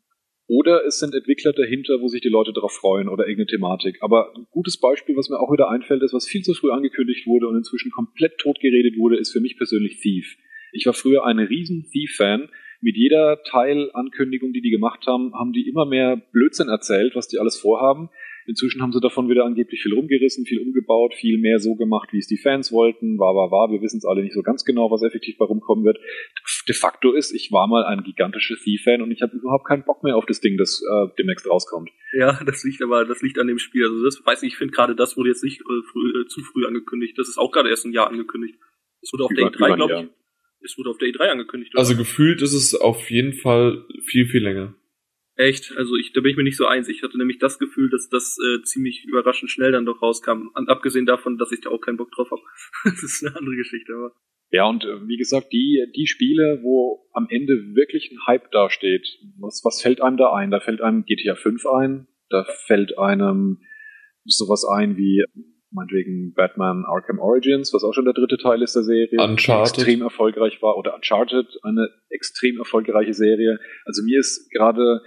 oder es sind Entwickler dahinter, wo sich die Leute darauf freuen oder irgendeine Thematik. Aber ein gutes Beispiel, was mir auch wieder einfällt, ist, was viel zu früh angekündigt wurde und inzwischen komplett totgeredet wurde, ist für mich persönlich Thief. Ich war früher ein riesen Thief-Fan. Mit jeder Teilankündigung, die die gemacht haben, haben die immer mehr Blödsinn erzählt, was die alles vorhaben. Inzwischen haben sie davon wieder angeblich viel rumgerissen, viel umgebaut, viel mehr so gemacht, wie es die Fans wollten. War, war, war. Wir wissen es alle nicht so ganz genau, was effektiv bei rumkommen wird. De facto ist, ich war mal ein gigantischer Thief-Fan und ich habe überhaupt keinen Bock mehr auf das Ding, das äh, demnächst rauskommt. Ja, das liegt aber, das liegt an dem Spiel. Also das weiß ich, ich finde gerade das wurde jetzt nicht äh, früh, äh, zu früh angekündigt. Das ist auch gerade erst ein Jahr angekündigt. Es wurde auf Über- der über E3, ein glaube ich. Es wurde auf der E3 angekündigt. Oder? Also gefühlt ist es auf jeden Fall viel, viel länger. Echt, also ich, da bin ich mir nicht so eins. Ich hatte nämlich das Gefühl, dass das äh, ziemlich überraschend schnell dann doch rauskam. Und abgesehen davon, dass ich da auch keinen Bock drauf habe. [laughs] das ist eine andere Geschichte, aber. Ja, und äh, wie gesagt, die, die Spiele, wo am Ende wirklich ein Hype dasteht, was, was fällt einem da ein? Da fällt einem GTA 5 ein, da fällt einem sowas ein wie meinetwegen Batman Arkham Origins, was auch schon der dritte Teil ist der Serie, die Uncharted. extrem erfolgreich war, oder Uncharted, eine extrem erfolgreiche Serie. Also mir ist gerade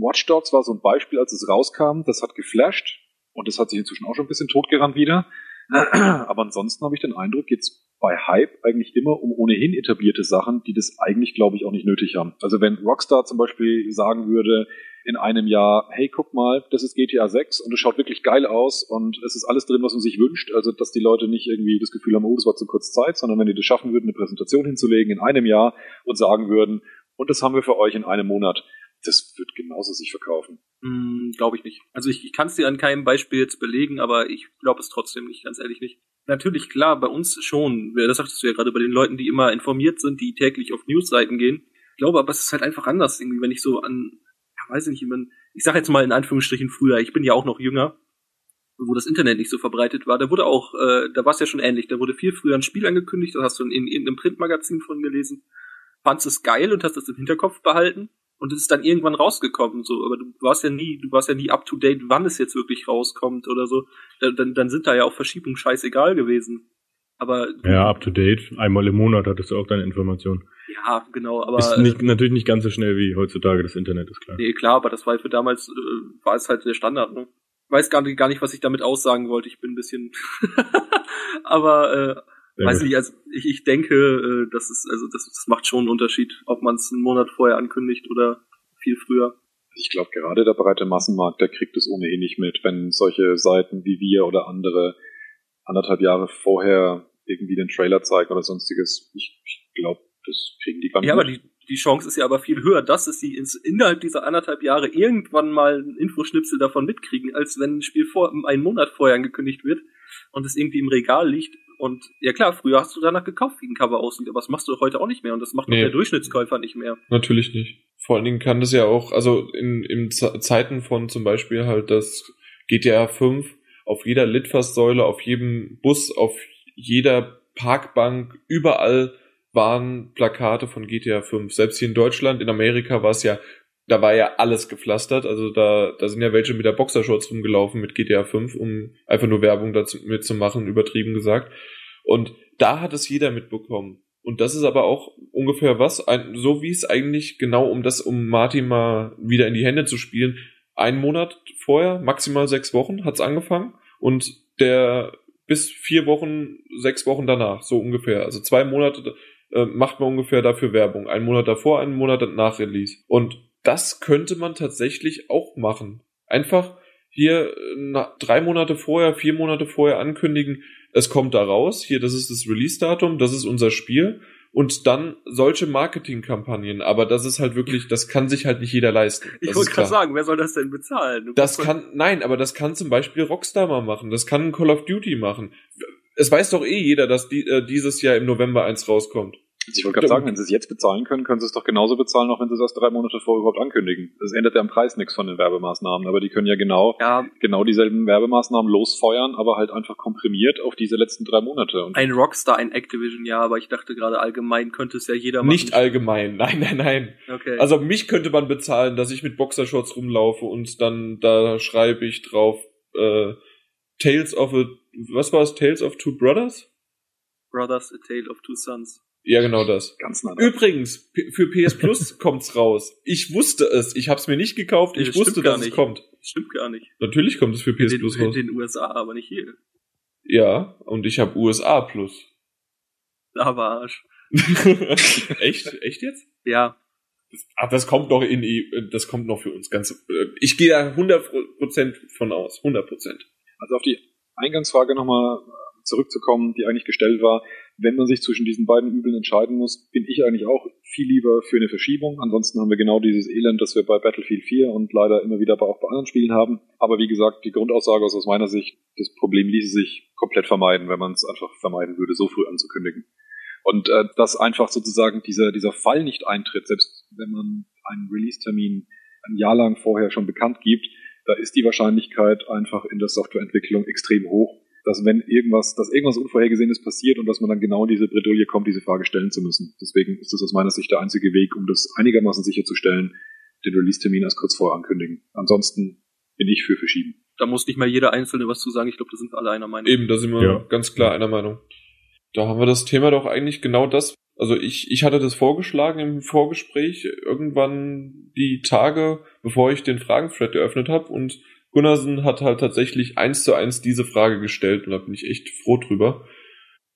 Watch Dogs war so ein Beispiel, als es rauskam, das hat geflasht und das hat sich inzwischen auch schon ein bisschen totgerannt wieder. [clears throat] Aber ansonsten habe ich den Eindruck, geht's bei Hype eigentlich immer um ohnehin etablierte Sachen, die das eigentlich, glaube ich, auch nicht nötig haben. Also wenn Rockstar zum Beispiel sagen würde, in einem Jahr, hey, guck mal, das ist GTA 6 und es schaut wirklich geil aus und es ist alles drin, was man sich wünscht. Also, dass die Leute nicht irgendwie das Gefühl haben, oh, das war zu kurz Zeit, sondern wenn die das schaffen würden, eine Präsentation hinzulegen in einem Jahr und sagen würden, und das haben wir für euch in einem Monat, das wird genauso sich verkaufen. Hm, glaube ich nicht. Also ich, ich kann es dir an keinem Beispiel jetzt belegen, aber ich glaube es trotzdem nicht, ganz ehrlich nicht. Natürlich, klar, bei uns schon. Das sagtest du ja gerade bei den Leuten, die immer informiert sind, die täglich auf Newsseiten gehen. Ich glaube aber, es ist halt einfach anders, irgendwie, wenn ich so an, ja, weiß ich nicht, ich, ich sag jetzt mal in Anführungsstrichen früher, ich bin ja auch noch jünger, wo das Internet nicht so verbreitet war, da wurde auch, äh, da war es ja schon ähnlich, da wurde viel früher ein Spiel angekündigt, das hast du in, in irgendeinem Printmagazin von gelesen, fandst es geil und hast das im Hinterkopf behalten und es ist dann irgendwann rausgekommen, so, aber du warst ja nie, du warst ja nie up to date, wann es jetzt wirklich rauskommt oder so, dann, dann sind da ja auch Verschiebungen scheißegal gewesen. Aber ja, up to date. Einmal im Monat hattest du auch deine Informationen. Ja, genau, aber ist nicht, natürlich nicht ganz so schnell wie heutzutage das Internet ist klar. Nee, klar, aber das war für damals äh, war es halt der Standard. Ne? weiß gar nicht, gar nicht, was ich damit aussagen wollte. Ich bin ein bisschen, [laughs] aber äh, weiß nicht. Also ich, ich denke, äh, das ist also das, das macht schon einen Unterschied, ob man es einen Monat vorher ankündigt oder viel früher. Ich glaube, gerade der breite Massenmarkt, der kriegt es ohnehin nicht mit, wenn solche Seiten wie wir oder andere anderthalb Jahre vorher irgendwie den Trailer zeigen oder sonstiges. Ich, ich glaube, das kriegen die gar nicht. Ja, mit. aber die, die Chance ist ja aber viel höher, dass es sie ins, innerhalb dieser anderthalb Jahre irgendwann mal ein Infoschnipsel davon mitkriegen, als wenn ein Spiel vor, einen Monat vorher angekündigt wird und es irgendwie im Regal liegt. Und ja klar, früher hast du danach gekauft, wie ein Cover aussieht, aber das machst du heute auch nicht mehr und das macht nee. der Durchschnittskäufer nicht mehr. Natürlich nicht. Vor allen Dingen kann das ja auch, also in, in Zeiten von zum Beispiel halt das GTA 5 auf jeder Litfaßsäule, auf jedem Bus, auf jeder Parkbank, überall waren Plakate von GTA 5. Selbst hier in Deutschland, in Amerika war es ja, da war ja alles gepflastert. Also da, da sind ja welche mit der Boxershorts rumgelaufen mit GTA 5, um einfach nur Werbung dazu mitzumachen, übertrieben gesagt. Und da hat es jeder mitbekommen. Und das ist aber auch ungefähr was, ein, so wie es eigentlich genau um das, um Martin mal wieder in die Hände zu spielen, einen Monat vorher, maximal sechs Wochen, hat's angefangen. Und der bis vier Wochen, sechs Wochen danach, so ungefähr. Also zwei Monate äh, macht man ungefähr dafür Werbung. Einen Monat davor, einen Monat nach Release. Und das könnte man tatsächlich auch machen. Einfach hier na, drei Monate vorher, vier Monate vorher ankündigen, es kommt da raus, hier, das ist das Release-Datum, das ist unser Spiel und dann solche Marketingkampagnen, aber das ist halt wirklich, das kann sich halt nicht jeder leisten. Ich wollte gerade sagen, wer soll das denn bezahlen? Du das kann, nein, aber das kann zum Beispiel Rockstar mal machen, das kann Call of Duty machen. Es weiß doch eh jeder, dass die, äh, dieses Jahr im November eins rauskommt. Ich wollte gerade sagen, wenn sie es jetzt bezahlen können, können sie es doch genauso bezahlen, auch wenn sie es erst drei Monate vorher überhaupt ankündigen. Das ändert ja am Preis nichts von den Werbemaßnahmen, aber die können ja genau, ja. genau dieselben Werbemaßnahmen losfeuern, aber halt einfach komprimiert auf diese letzten drei Monate. Und ein Rockstar, ein Activision, ja, aber ich dachte gerade allgemein könnte es ja jeder machen. Nicht allgemein, [laughs] nein, nein, nein. Okay. Also mich könnte man bezahlen, dass ich mit Boxershorts rumlaufe und dann da schreibe ich drauf äh, Tales of a, was war es, Tales of Two Brothers? Brothers, A Tale of Two Sons. Ja, genau das. Ganz nah. Übrigens, für PS Plus [laughs] kommt's raus. Ich wusste es. Ich hab's mir nicht gekauft. Ich wusste, dass es kommt. Das stimmt gar nicht. Natürlich kommt es für PS in Plus raus. In den USA, aber nicht hier. Ja, und ich habe USA Plus. Aber Arsch. [laughs] echt? Echt jetzt? Ja. Das, ach, das kommt noch in, das kommt noch für uns ganz, äh, ich gehe da 100% von aus. 100%. Also auf die Eingangsfrage nochmal zurückzukommen, die eigentlich gestellt war, wenn man sich zwischen diesen beiden Übeln entscheiden muss, bin ich eigentlich auch viel lieber für eine Verschiebung. Ansonsten haben wir genau dieses Elend, das wir bei Battlefield 4 und leider immer wieder auch bei anderen Spielen haben. Aber wie gesagt, die Grundaussage ist aus meiner Sicht, das Problem ließe sich komplett vermeiden, wenn man es einfach vermeiden würde, so früh anzukündigen. Und äh, dass einfach sozusagen dieser, dieser Fall nicht eintritt, selbst wenn man einen Release-Termin ein Jahr lang vorher schon bekannt gibt, da ist die Wahrscheinlichkeit einfach in der Softwareentwicklung extrem hoch, dass wenn irgendwas, dass irgendwas Unvorhergesehenes passiert und dass man dann genau in diese Bredouille kommt, diese Frage stellen zu müssen. Deswegen ist das aus meiner Sicht der einzige Weg, um das einigermaßen sicherzustellen, den Release-Termin erst kurz vorher ankündigen. Ansonsten bin ich für verschieben. Da muss nicht mal jeder Einzelne was zu sagen. Ich glaube, da sind wir alle einer Meinung. Eben, da sind wir ja. ganz klar einer Meinung. Da haben wir das Thema doch eigentlich genau das. Also ich, ich hatte das vorgeschlagen im Vorgespräch irgendwann die Tage, bevor ich den Fragenthread eröffnet habe und Gunnarsen hat halt tatsächlich eins zu eins diese Frage gestellt und da bin ich echt froh drüber,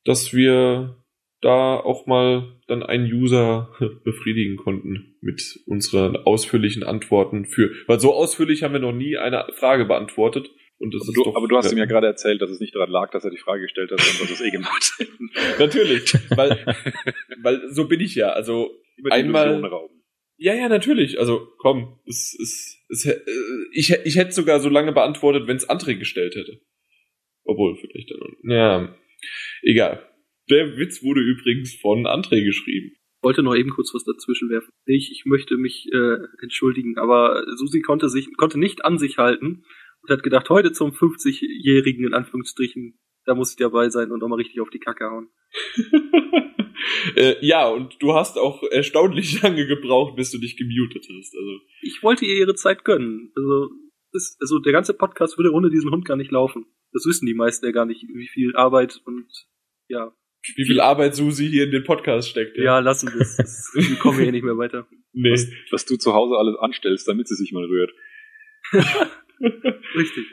dass wir da auch mal dann einen User [laughs] befriedigen konnten mit unseren ausführlichen Antworten für, weil so ausführlich haben wir noch nie eine Frage beantwortet. Und das aber, ist du, doch, aber du hast ihm ja gerade erzählt, dass es nicht daran lag, dass er die Frage gestellt hat, sondern dass es eh gemacht [laughs] hat. Natürlich, weil, [laughs] weil so bin ich ja. Also einmal, ja, ja, natürlich. Also komm, es ist, es, äh, ich, ich hätte sogar so lange beantwortet, wenn es André gestellt hätte. Obwohl, vielleicht dann. Ja. Egal. Der Witz wurde übrigens von André geschrieben. Ich wollte noch eben kurz was dazwischen werfen. Ich, ich möchte mich äh, entschuldigen, aber Susi konnte sich konnte nicht an sich halten und hat gedacht, heute zum 50-jährigen in Anführungsstrichen, da muss ich dabei sein und nochmal richtig auf die Kacke hauen. [laughs] [laughs] äh, ja, und du hast auch erstaunlich [laughs] lange gebraucht, bis du dich gemutet hast. Also ich wollte ihr ihre Zeit gönnen. Also, ist, also der ganze Podcast würde ohne diesen Hund gar nicht laufen. Das wissen die meisten ja gar nicht, wie viel Arbeit und ja, wie viel Arbeit Susi hier in den Podcast steckt. Ja, ja lassen wir es. [laughs] Wir kommen hier nicht mehr weiter. Nee. Was, was, du zu Hause alles anstellst, damit sie sich mal rührt. Richtig.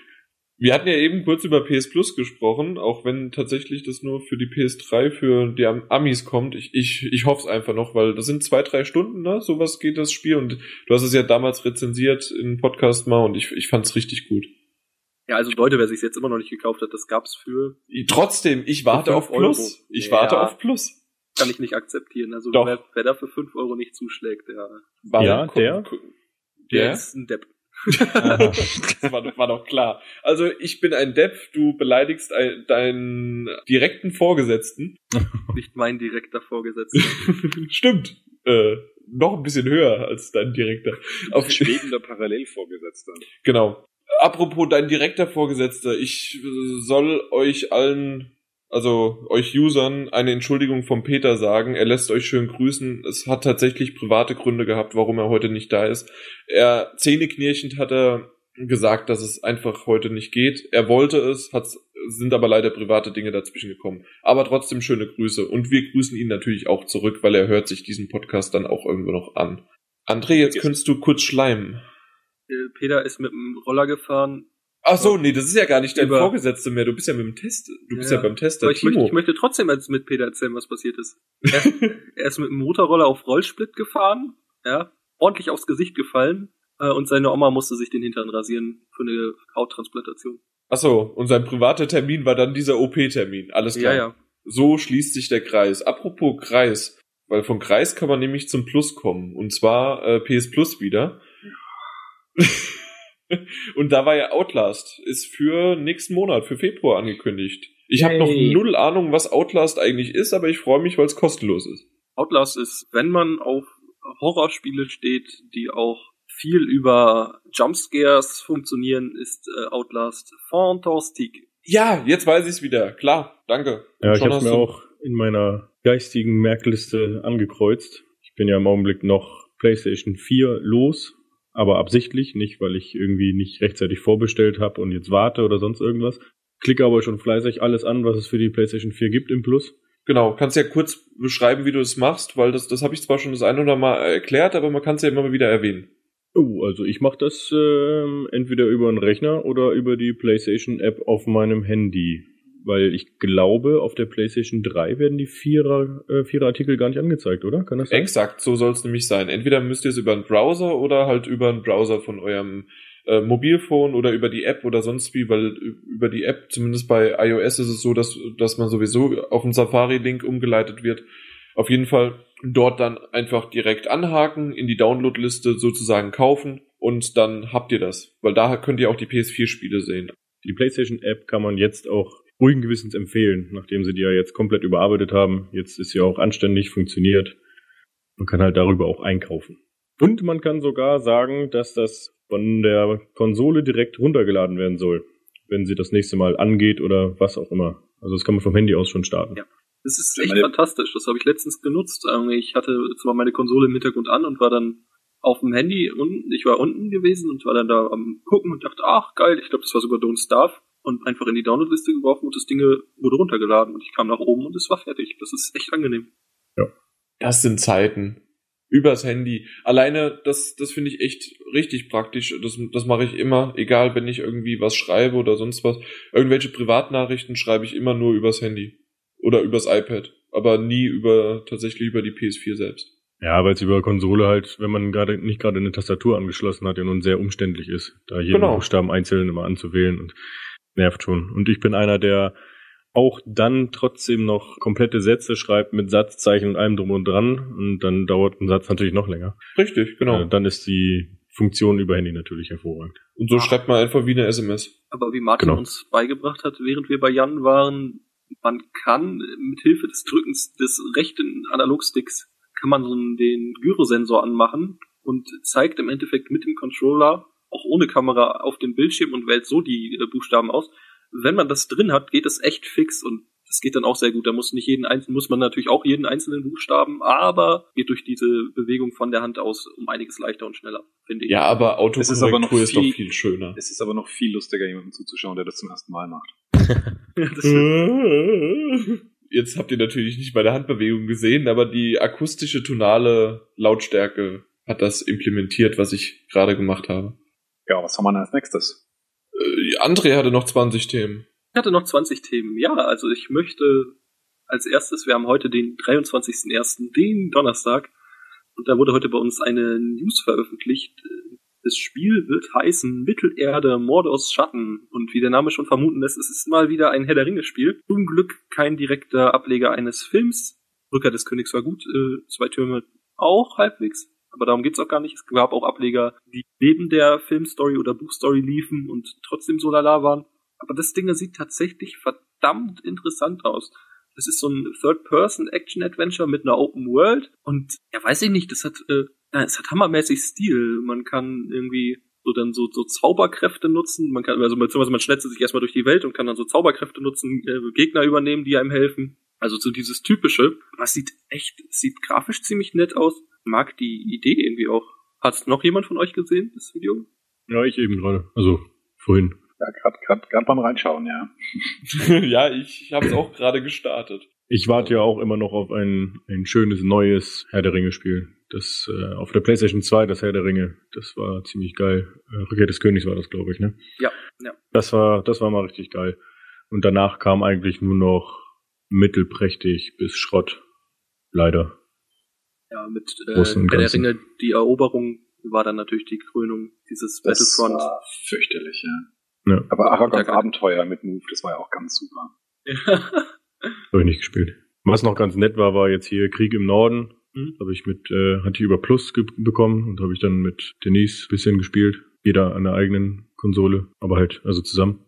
Wir hatten ja eben kurz über PS Plus gesprochen, auch wenn tatsächlich das nur für die PS3 für die Amis kommt. Ich, ich, ich hoffe es einfach noch, weil das sind zwei, drei Stunden, ne? Sowas geht das Spiel und du hast es ja damals rezensiert im Podcast mal und ich, ich fand es richtig gut. Ja, also Leute, wer sich jetzt immer noch nicht gekauft hat, das gab's für. Trotzdem, ich warte auf Plus. Euro. Ich ja, warte auf Plus. Kann ich nicht akzeptieren. Also Doch. Wer, wer da für 5 Euro nicht zuschlägt, der, war ja, der, der, der ist ein Depp. [laughs] das war, war doch klar. Also ich bin ein Depp, du beleidigst ein, deinen direkten Vorgesetzten. [laughs] Nicht mein direkter Vorgesetzter. [laughs] Stimmt. Äh, noch ein bisschen höher als dein direkter. Auf schwebender Parallelvorgesetzter. Genau. Apropos dein direkter Vorgesetzter, ich soll euch allen, also euch Usern, eine Entschuldigung vom Peter sagen. Er lässt euch schön grüßen. Es hat tatsächlich private Gründe gehabt, warum er heute nicht da ist. Er zähneknirschend hat er gesagt, dass es einfach heute nicht geht. Er wollte es, hat, sind aber leider private Dinge dazwischen gekommen. Aber trotzdem schöne Grüße. Und wir grüßen ihn natürlich auch zurück, weil er hört sich diesen Podcast dann auch irgendwo noch an. André, jetzt könntest du kurz schleimen. Äh, Peter ist mit dem Roller gefahren. Ach so, nee, das ist ja gar nicht dein Vorgesetzter mehr. Du bist ja mit dem Test, du bist ja, ja beim Tester. Aber ich möchte, ich möchte trotzdem als mit Peter erzählen, was passiert ist. [laughs] Er, er ist mit dem Motorroller auf Rollsplit gefahren, ja, ordentlich aufs Gesicht gefallen, äh, und seine Oma musste sich den Hintern rasieren für eine Hauttransplantation. Ach so, und sein privater Termin war dann dieser OP-Termin. Alles klar. Ja, ja. So schließt sich der Kreis. Apropos Kreis, weil vom Kreis kann man nämlich zum Plus kommen. Und zwar äh, PS Plus wieder. [laughs] Und da war ja Outlast, ist für nächsten Monat, für Februar angekündigt. Ich habe noch null Ahnung, was Outlast eigentlich ist, aber ich freue mich, weil es kostenlos ist. Outlast ist, wenn man auf Horrorspiele steht, die auch viel über Jumpscares funktionieren, ist äh, Outlast fantastic. Ja, jetzt weiß ich es wieder. Klar, danke. Ja, Schon ich habe mir auch in meiner geistigen Merkliste angekreuzt. Ich bin ja im Augenblick noch PlayStation 4 los aber absichtlich, nicht weil ich irgendwie nicht rechtzeitig vorbestellt habe und jetzt warte oder sonst irgendwas. Klicke aber schon fleißig alles an, was es für die PlayStation 4 gibt im Plus. Genau, kannst ja kurz beschreiben, wie du das machst, weil das, das habe ich zwar schon das ein oder mal erklärt, aber man kann es ja immer wieder erwähnen. Oh, also ich mache das äh, entweder über einen Rechner oder über die PlayStation App auf meinem Handy weil ich glaube, auf der PlayStation 3 werden die Vierer, äh, Vierer Artikel gar nicht angezeigt, oder? Kann das sein? Exakt, so soll es nämlich sein. Entweder müsst ihr es über einen Browser oder halt über einen Browser von eurem äh, Mobilphone oder über die App oder sonst wie, weil über die App, zumindest bei iOS ist es so, dass, dass man sowieso auf den Safari-Link umgeleitet wird. Auf jeden Fall dort dann einfach direkt anhaken, in die Download-Liste sozusagen kaufen und dann habt ihr das. Weil da könnt ihr auch die PS4-Spiele sehen. Die PlayStation-App kann man jetzt auch ruhigen Gewissens empfehlen, nachdem sie die ja jetzt komplett überarbeitet haben. Jetzt ist sie auch anständig, funktioniert. Man kann halt darüber auch einkaufen. Und man kann sogar sagen, dass das von der Konsole direkt runtergeladen werden soll, wenn sie das nächste Mal angeht oder was auch immer. Also das kann man vom Handy aus schon starten. Ja. Das ist echt fantastisch. Das habe ich letztens genutzt. Ich hatte zwar meine Konsole im Hintergrund an und war dann auf dem Handy unten. Ich war unten gewesen und war dann da am gucken und dachte, ach geil, ich glaube, das war sogar Don't Starve und einfach in die Downloadliste geworfen und das Ding wurde runtergeladen und ich kam nach oben und es war fertig. Das ist echt angenehm. Ja. Das sind Zeiten. Übers Handy. Alleine, das, das finde ich echt richtig praktisch. Das, das mache ich immer, egal wenn ich irgendwie was schreibe oder sonst was. Irgendwelche Privatnachrichten schreibe ich immer nur übers Handy. Oder übers iPad. Aber nie über, tatsächlich über die PS4 selbst. Ja, weil es über Konsole halt, wenn man gerade nicht gerade eine Tastatur angeschlossen hat, ja nun sehr umständlich ist, da jeden genau. Buchstaben einzeln immer anzuwählen und nervt schon. Und ich bin einer, der auch dann trotzdem noch komplette Sätze schreibt mit Satzzeichen und allem drum und dran. Und dann dauert ein Satz natürlich noch länger. Richtig, genau. Äh, dann ist die Funktion über Handy natürlich hervorragend. Und so schreibt man einfach wie eine SMS. Aber wie Martin genau. uns beigebracht hat, während wir bei Jan waren, man kann mit Hilfe des Drückens des rechten Analogsticks kann man so den Gyrosensor anmachen und zeigt im Endeffekt mit dem Controller auch ohne Kamera auf dem Bildschirm und wählt so die äh, Buchstaben aus. Wenn man das drin hat, geht das echt fix und das geht dann auch sehr gut. Da muss nicht jeden einzelnen, muss man natürlich auch jeden einzelnen Buchstaben, aber geht durch diese Bewegung von der Hand aus um einiges leichter und schneller, finde ich. Ja, aber Es ist aber noch Autokorrektur ist doch viel- viel schöner. Es ist aber noch viel lustiger, jemandem zuzuschauen, der das zum ersten Mal macht. Das [laughs] stimmt. Jetzt habt ihr natürlich nicht bei der Handbewegung gesehen, aber die akustische tonale Lautstärke hat das implementiert, was ich gerade gemacht habe. Ja, was haben wir denn als nächstes? Äh, André hatte noch 20 Themen. Ich hatte noch 20 Themen. Ja, also ich möchte als erstes, wir haben heute den 23.01., den Donnerstag, und da wurde heute bei uns eine News veröffentlicht. Das Spiel wird heißen Mittelerde Mordors Schatten. Und wie der Name schon vermuten lässt, es ist mal wieder ein Herr der Ringe-Spiel. Zum Glück kein direkter Ableger eines Films. Rückkehr des Königs war gut, äh, zwei Türme auch halbwegs. Aber darum geht's auch gar nicht. Es gab auch Ableger, die neben der Filmstory oder Buchstory liefen und trotzdem so lala waren. Aber das Ding sieht tatsächlich verdammt interessant aus. Das ist so ein Third-Person-Action-Adventure mit einer Open World und ja, weiß ich nicht, das hat, äh, ja, es hat hammermäßig Stil. Man kann irgendwie so dann so, so Zauberkräfte nutzen. Man kann, also beziehungsweise man schnetzelt sich erstmal durch die Welt und kann dann so Zauberkräfte nutzen, äh, Gegner übernehmen, die einem helfen. Also so dieses typische. Aber es sieht echt, sieht grafisch ziemlich nett aus. Mag die Idee irgendwie auch. Hat's noch jemand von euch gesehen, das Video? Ja, ich eben gerade. Also vorhin. Ja, gerade grad, grad beim Reinschauen, ja. [laughs] ja, ich habe es auch gerade gestartet. Ich warte ja auch immer noch auf ein, ein schönes neues Herr der Ringe-Spiel. Das äh, auf der PlayStation 2, das Herr der Ringe, das war ziemlich geil. Äh, Rückkehr des Königs war das, glaube ich, ne? Ja, ja. Das war, das war mal richtig geil. Und danach kam eigentlich nur noch mittelprächtig bis Schrott. Leider. Ja, mit äh, der. Ringe, die Eroberung war dann natürlich die Krönung dieses Das Battlefront. war fürchterlich, ja. Ja, Aber Aragorns Ja, Abenteuer mit Move, das war ja auch ganz super. [laughs] habe ich nicht gespielt. Was noch ganz nett war, war jetzt hier Krieg im Norden. Mhm. Habe ich mit, äh, hatte ich über Plus bekommen und habe ich dann mit Denise bisschen gespielt. Jeder an der eigenen Konsole, aber halt, also zusammen.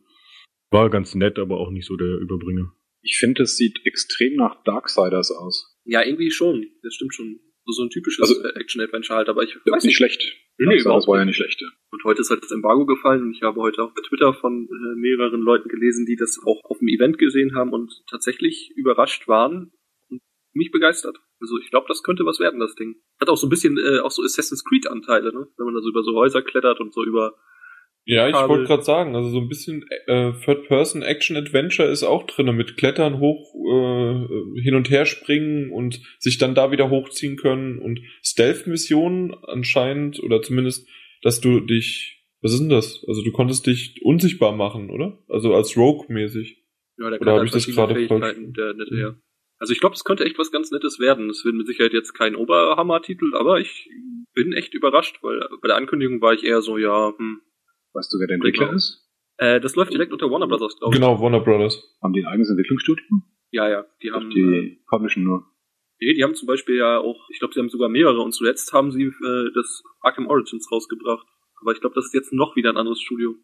War ganz nett, aber auch nicht so der Überbringer. Ich finde, es sieht extrem nach Darksiders aus. ja, irgendwie schon. Das stimmt schon. So, so ein typisches Also- äh, Action-Adventure halt, aber ich Das weiß ist nicht schlecht. Nee, nee, überhaupt war ja nicht. schlecht. Und heute ist halt das Embargo gefallen und ich habe heute auch bei Twitter von äh, mehreren Leuten gelesen, die das auch auf dem Event gesehen haben und tatsächlich überrascht waren und mich begeistert. Also ich glaube, das könnte was werden, das Ding. Hat auch so ein bisschen äh, auch so Assassin's Creed Anteile, ne? Wenn man da so über so Häuser klettert und so über Ja, ich wollte gerade sagen, also so ein bisschen äh, Third-Person-Action-Adventure ist auch drinne mit Klettern, hoch, äh, hin und her springen und sich dann da wieder hochziehen können und Stealth-Missionen anscheinend, oder zumindest, dass du dich, was ist denn das? Also du konntest dich unsichtbar machen, oder? Also als Rogue-mäßig. ja, der Oder hat hab ich das gerade falsch- Fähigkeiten, der nette Herr. Also ich glaube, es könnte echt was ganz Nettes werden. Es wird mit Sicherheit jetzt kein Oberhammer-Titel, aber ich bin echt überrascht, weil bei der Ankündigung war ich eher so, ja, hm. Weißt du, wer der Entwickler Genau. ist? Äh, das läuft direkt unter Warner Brothers, glaube ich. Genau, Warner Brothers. Haben die ein eigenes Entwicklungsstudio? Ja, ja. Die haben, äh, die publishen nur. nee, die haben zum Beispiel ja auch, ich glaube, sie haben sogar mehrere und zuletzt haben sie äh, das Arkham Origins rausgebracht. Aber ich glaube, das ist jetzt noch wieder ein anderes Studio.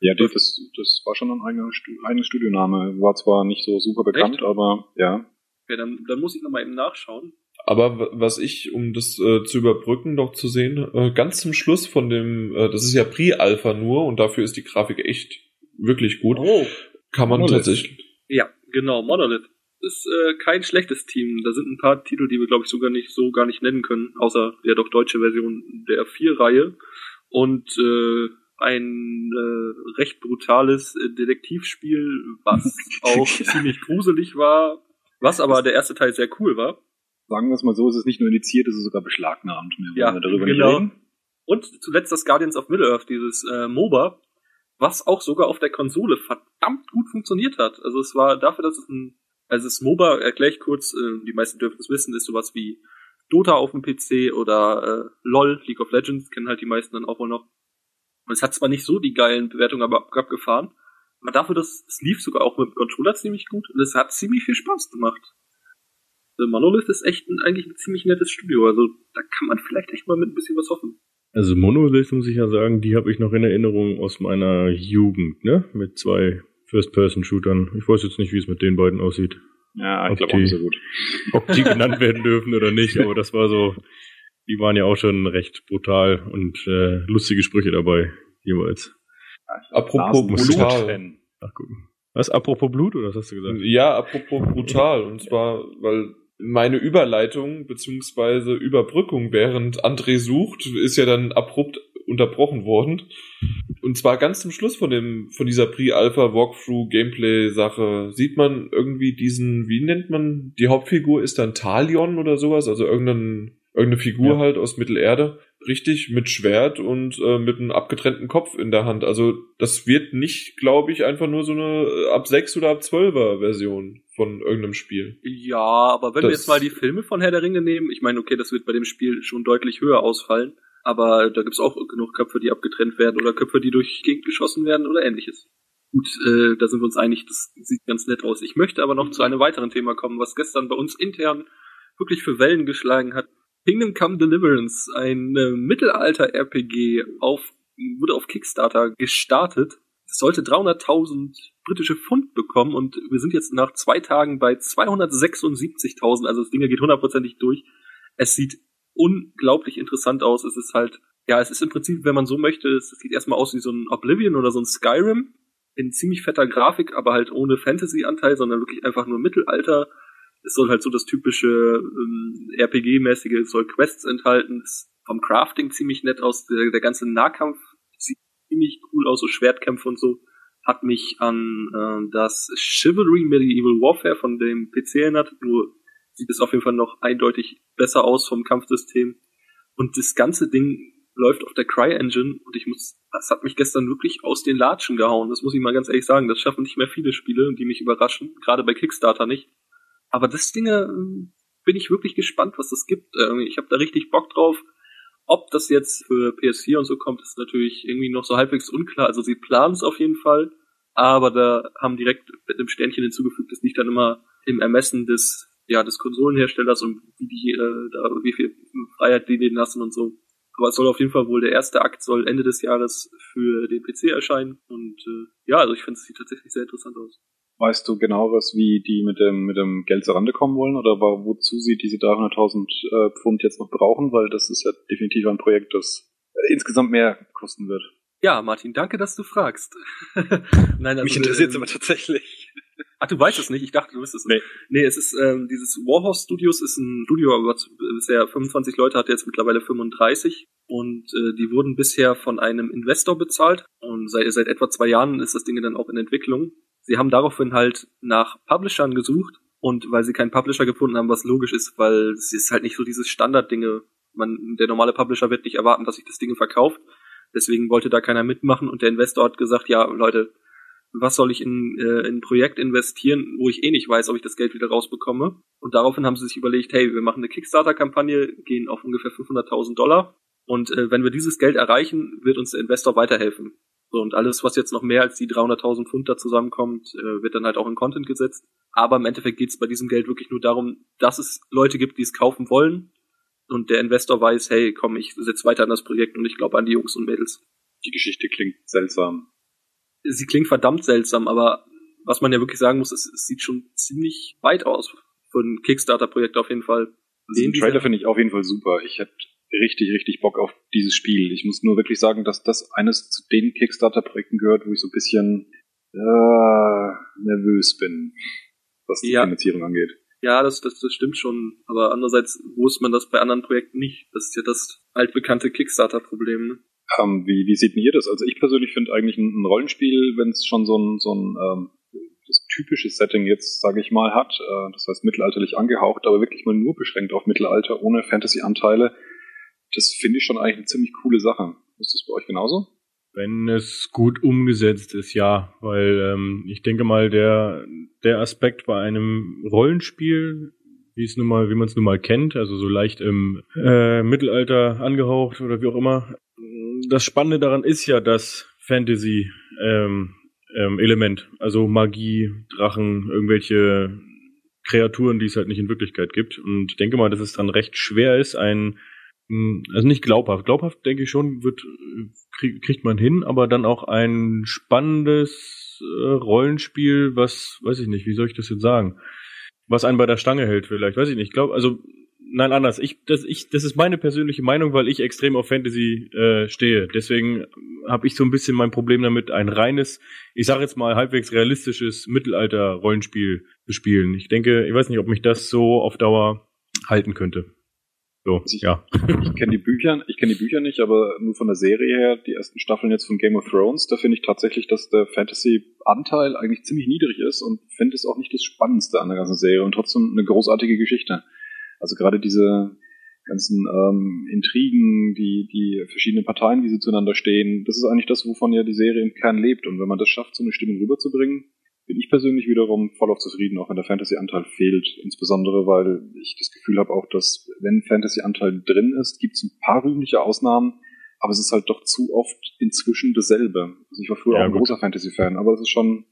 Ja, die, das, das war schon ein eigener, Stu eigenes Studioname. War zwar nicht so super bekannt, Echt? aber ja. Okay, dann, dann muss ich nochmal eben nachschauen. Aber was ich, um das äh, zu überbrücken, noch zu sehen, äh, ganz zum Schluss von dem, äh, das ist ja Pre-Alpha nur und dafür ist die Grafik echt wirklich gut, Oh. kann man Monolith. tatsächlich. Ja, genau, Monolith. Ist äh, kein schlechtes Team. Da sind ein paar Titel, die wir, glaube ich, sogar nicht so gar nicht nennen können, außer der doch deutsche Version der vier-Reihe. Und äh, ein äh, recht brutales Detektivspiel, was [laughs] auch ziemlich gruselig war, was aber der erste Teil sehr cool war. Sagen wir es mal so, es ist nicht nur indiziert, es ist sogar beschlagnahmt. Wir Ja, ja darüber genau. nicht reden. Und zuletzt das Guardians of Middle-earth, dieses äh, MOBA, was auch sogar auf der Konsole verdammt gut funktioniert hat. Also es war dafür, dass es ein, also das MOBA, erkläre ich kurz, äh, die meisten dürfen es wissen, ist sowas wie Dota auf dem PC oder äh, LOL, League of Legends, kennen halt die meisten dann auch wohl noch. Und es hat zwar nicht so die geilen Bewertungen aber ab- abgefahren, aber dafür, dass es lief sogar auch mit dem Controller ziemlich gut und es hat ziemlich viel Spaß gemacht. The Monolith ist echt ein, eigentlich ein ziemlich nettes Studio, also da kann man vielleicht echt mal mit ein bisschen was hoffen. Also Monolith muss ich ja sagen, die habe ich noch in Erinnerung aus meiner Jugend, ne? Mit zwei First-Person-Shootern. Ich weiß jetzt nicht, wie es mit den beiden aussieht. Ja, ich glaube auch nicht so gut. [laughs] Ob die genannt werden dürfen oder nicht, aber das war so, die waren ja auch schon recht brutal und äh, lustige Sprüche dabei, jeweils. Apropos brutal. Ach, gucken. Was, apropos Blut, oder was hast du gesagt? Ja, apropos brutal. Und zwar, weil meine Überleitung beziehungsweise Überbrückung, während André sucht, ist ja dann abrupt unterbrochen worden. Und zwar ganz zum Schluss von dem, von dieser Pre-Alpha Walkthrough Gameplay Sache sieht man irgendwie diesen, wie nennt man, die Hauptfigur ist dann Talion oder sowas, also irgendein, irgendeine Figur ja. halt aus Mittelerde. Richtig, mit Schwert und äh, mit einem abgetrennten Kopf in der Hand. Also das wird nicht, glaube ich, einfach nur so eine äh, ab 6 oder ab 12er Version von irgendeinem Spiel. Ja, aber wenn das wir jetzt mal die Filme von Herr der Ringe nehmen, ich meine, okay, das wird bei dem Spiel schon deutlich höher ausfallen. Aber da gibt's auch genug Köpfe, die abgetrennt werden oder Köpfe, die durch Gegend geschossen werden oder ähnliches. Gut, äh, da sind wir uns einig, das sieht ganz nett aus. Ich möchte aber noch zu einem weiteren Thema kommen, was gestern bei uns intern wirklich für Wellen geschlagen hat. Kingdom Come Deliverance, ein äh, Mittelalter-RPG, auf, wurde auf Kickstarter gestartet. Es sollte 300.000 britische Pfund bekommen und wir sind jetzt nach zwei Tagen bei 276.000, also das Ding geht hundertprozentig durch. Es sieht unglaublich interessant aus. Es ist halt, ja, es ist im Prinzip, wenn man so möchte, es sieht erstmal aus wie so ein Oblivion oder so ein Skyrim in ziemlich fetter Grafik, aber halt ohne Fantasy-Anteil, sondern wirklich einfach nur Mittelalter. Es soll halt so das typische ähm, RPG-mäßige, es soll Quests enthalten, ist vom Crafting ziemlich nett aus, der, der ganze Nahkampf sieht ziemlich cool aus, so Schwertkämpfe und so. Hat mich an äh, das Chivalry Medieval Warfare von dem PC erinnert, nur sieht es auf jeden Fall noch eindeutig besser aus vom Kampfsystem. Und das ganze Ding läuft auf der Cry-Engine und ich muss, das hat mich gestern wirklich aus den Latschen gehauen. Das muss ich mal ganz ehrlich sagen. Das schaffen nicht mehr viele Spiele, die mich überraschen. Gerade bei Kickstarter nicht. Aber das Ding äh, bin ich wirklich gespannt, was das gibt. Äh, ich habe da richtig Bock drauf. Ob das jetzt für PS4 und so kommt, ist natürlich irgendwie noch so halbwegs unklar. Also sie planen es auf jeden Fall, aber da haben direkt mit einem Sternchen hinzugefügt, das liegt dann immer im Ermessen des ja, des Konsolenherstellers und wie die, äh, da, wie viel Freiheit die denen lassen und so. Aber es soll auf jeden Fall wohl der erste Akt soll Ende des Jahres für den PC erscheinen. Und äh, ja, also ich finde es sieht tatsächlich sehr interessant aus. Weißt du genaueres, wie die mit dem, mit dem Geld zurande kommen wollen oder wozu sie diese 300.000 äh, Pfund jetzt noch brauchen? Weil das ist ja definitiv ein Projekt, das äh, insgesamt mehr kosten wird. Ja, Martin, danke, dass du fragst. [laughs] Nein, also, Mich interessiert es ähm, aber tatsächlich. Ach, du weißt es nicht? Ich dachte, du wüsstest es. Nee. Nee, es ist, ähm, dieses Warhorse Studios ist ein Studio, was bisher 25 Leute hat, jetzt mittlerweile 35. Und äh, die wurden bisher von einem Investor bezahlt. Und seit, seit etwa zwei Jahren ist das Ding dann auch in Entwicklung. Sie haben daraufhin halt nach Publishern gesucht. Und weil sie keinen Publisher gefunden haben, was logisch ist, weil es ist halt nicht so dieses Standarddinge. Man, der normale Publisher wird nicht erwarten, dass sich das Ding verkauft. Deswegen wollte da keiner mitmachen und der Investor hat gesagt, ja, Leute, was soll ich in, äh, in ein Projekt investieren, wo ich eh nicht weiß, ob ich das Geld wieder rausbekomme. Und daraufhin haben sie sich überlegt, hey, wir machen eine Kickstarter-Kampagne, gehen auf ungefähr 500.000 Dollar. Und äh, wenn wir dieses Geld erreichen, wird uns der Investor weiterhelfen. So, und alles, was jetzt noch mehr als die 300.000 Pfund da zusammenkommt, äh, wird dann halt auch in Content gesetzt. Aber im Endeffekt geht es bei diesem Geld wirklich nur darum, dass es Leute gibt, die es kaufen wollen. Und der Investor weiß, hey, komm, ich setze weiter an das Projekt und ich glaube an die Jungs und Mädels. Die Geschichte klingt seltsam sie klingt verdammt seltsam, aber was man ja wirklich sagen muss, ist, es sieht schon ziemlich weit aus für ein Kickstarter-Projekt auf jeden Fall. Also den Trailer finde ich auf jeden Fall super. Ich hätte richtig, richtig Bock auf dieses Spiel. Ich muss nur wirklich sagen, dass das eines zu den Kickstarter-Projekten gehört, wo ich so ein bisschen äh, nervös bin, was die ja. Finanzierung angeht. Ja, das, das, das stimmt schon. Aber andererseits wusste man das bei anderen Projekten nicht. Das ist ja das altbekannte Kickstarter-Problem. Ne? Ähm, wie, wie seht ihr das? Also ich persönlich finde eigentlich ein, ein Rollenspiel, wenn es schon so ein, so ein ähm, das typische Setting jetzt, sage ich mal, hat, äh, das heißt mittelalterlich angehaucht, aber wirklich mal nur beschränkt auf Mittelalter, ohne Fantasy-Anteile, das finde ich schon eigentlich eine ziemlich coole Sache. Ist das bei euch genauso? Wenn es gut umgesetzt ist, ja, weil ähm, ich denke mal, der, der Aspekt bei einem Rollenspiel, wie es nun mal, wie man es nun mal kennt, also so leicht im äh, Mittelalter angehaucht oder wie auch immer, das Spannende daran ist ja das Fantasy ähm, ähm, Element, also Magie, Drachen, irgendwelche Kreaturen, die es halt nicht in Wirklichkeit gibt. Und ich denke mal, dass es dann recht schwer ist, ein also nicht glaubhaft. Glaubhaft denke ich schon, wird krieg, kriegt man hin, aber dann auch ein spannendes äh, Rollenspiel, was weiß ich nicht, wie soll ich das jetzt sagen? Was einen bei der Stange hält vielleicht, weiß ich nicht. Ich glaube, also nein, anders. Ich das ich das ist meine persönliche Meinung, weil ich extrem auf Fantasy äh, stehe. Deswegen habe ich so ein bisschen mein Problem damit, ein reines, ich sage jetzt mal halbwegs realistisches Mittelalter Rollenspiel zu spielen. Ich denke, ich weiß nicht, ob mich das so auf Dauer halten könnte. So, Also ich, ja. [laughs] ich kenne die Bücher, ich kenne die Bücher nicht, aber nur von der Serie her, die ersten Staffeln jetzt von Game of Thrones, da finde ich tatsächlich, dass der Fantasy-Anteil eigentlich ziemlich niedrig ist und finde es auch nicht das Spannendste an der ganzen Serie und trotzdem eine großartige Geschichte. Also gerade diese ganzen ähm, Intrigen, die, die verschiedenen Parteien, wie sie zueinander stehen, das ist eigentlich das, wovon ja die Serie im Kern lebt. Und wenn man das schafft, so eine Stimmung rüberzubringen, bin ich persönlich wiederum voll auf zufrieden, auch wenn der Fantasy-Anteil fehlt. Insbesondere, weil ich das Gefühl habe auch, dass wenn Fantasy-Anteil drin ist, gibt es ein paar rühmliche Ausnahmen, aber es ist halt doch zu oft inzwischen dasselbe. Also ich war früher Ja, auch ein gut. großer Fantasy-Fan, aber es ist schon,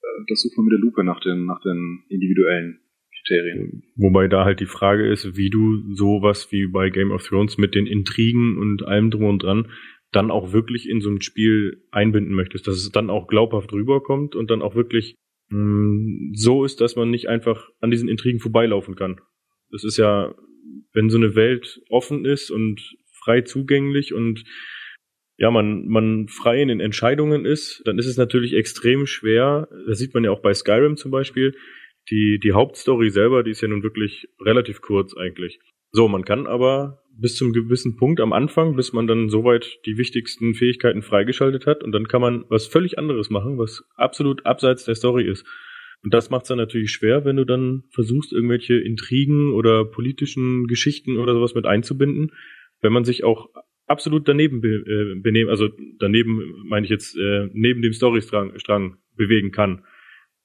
äh, das sucht man mit der Lupe nach den, nach den individuellen Kriterien. Wobei da halt die Frage ist, wie du sowas wie bei Game of Thrones mit den Intrigen und allem drum und dran dann auch wirklich in so ein Spiel einbinden möchtest, dass es dann auch glaubhaft rüberkommt und dann auch wirklich mh, so ist, dass man nicht einfach an diesen Intrigen vorbeilaufen kann. Das ist ja, wenn so eine Welt offen ist und frei zugänglich und ja, man, man frei in den Entscheidungen ist, dann ist es natürlich extrem schwer. Das sieht man ja auch bei Skyrim zum Beispiel. Die, die Hauptstory selber, die ist ja nun wirklich relativ kurz eigentlich. So, man kann aber bis zum gewissen Punkt am Anfang, bis man dann soweit die wichtigsten Fähigkeiten freigeschaltet hat und dann kann man was völlig anderes machen, was absolut abseits der Story ist. Und das macht es dann natürlich schwer, wenn du dann versuchst, irgendwelche Intrigen oder politischen Geschichten oder sowas mit einzubinden, wenn man sich auch absolut daneben be äh, benehmen, also daneben meine ich jetzt äh, neben dem Storystrang Strang bewegen kann.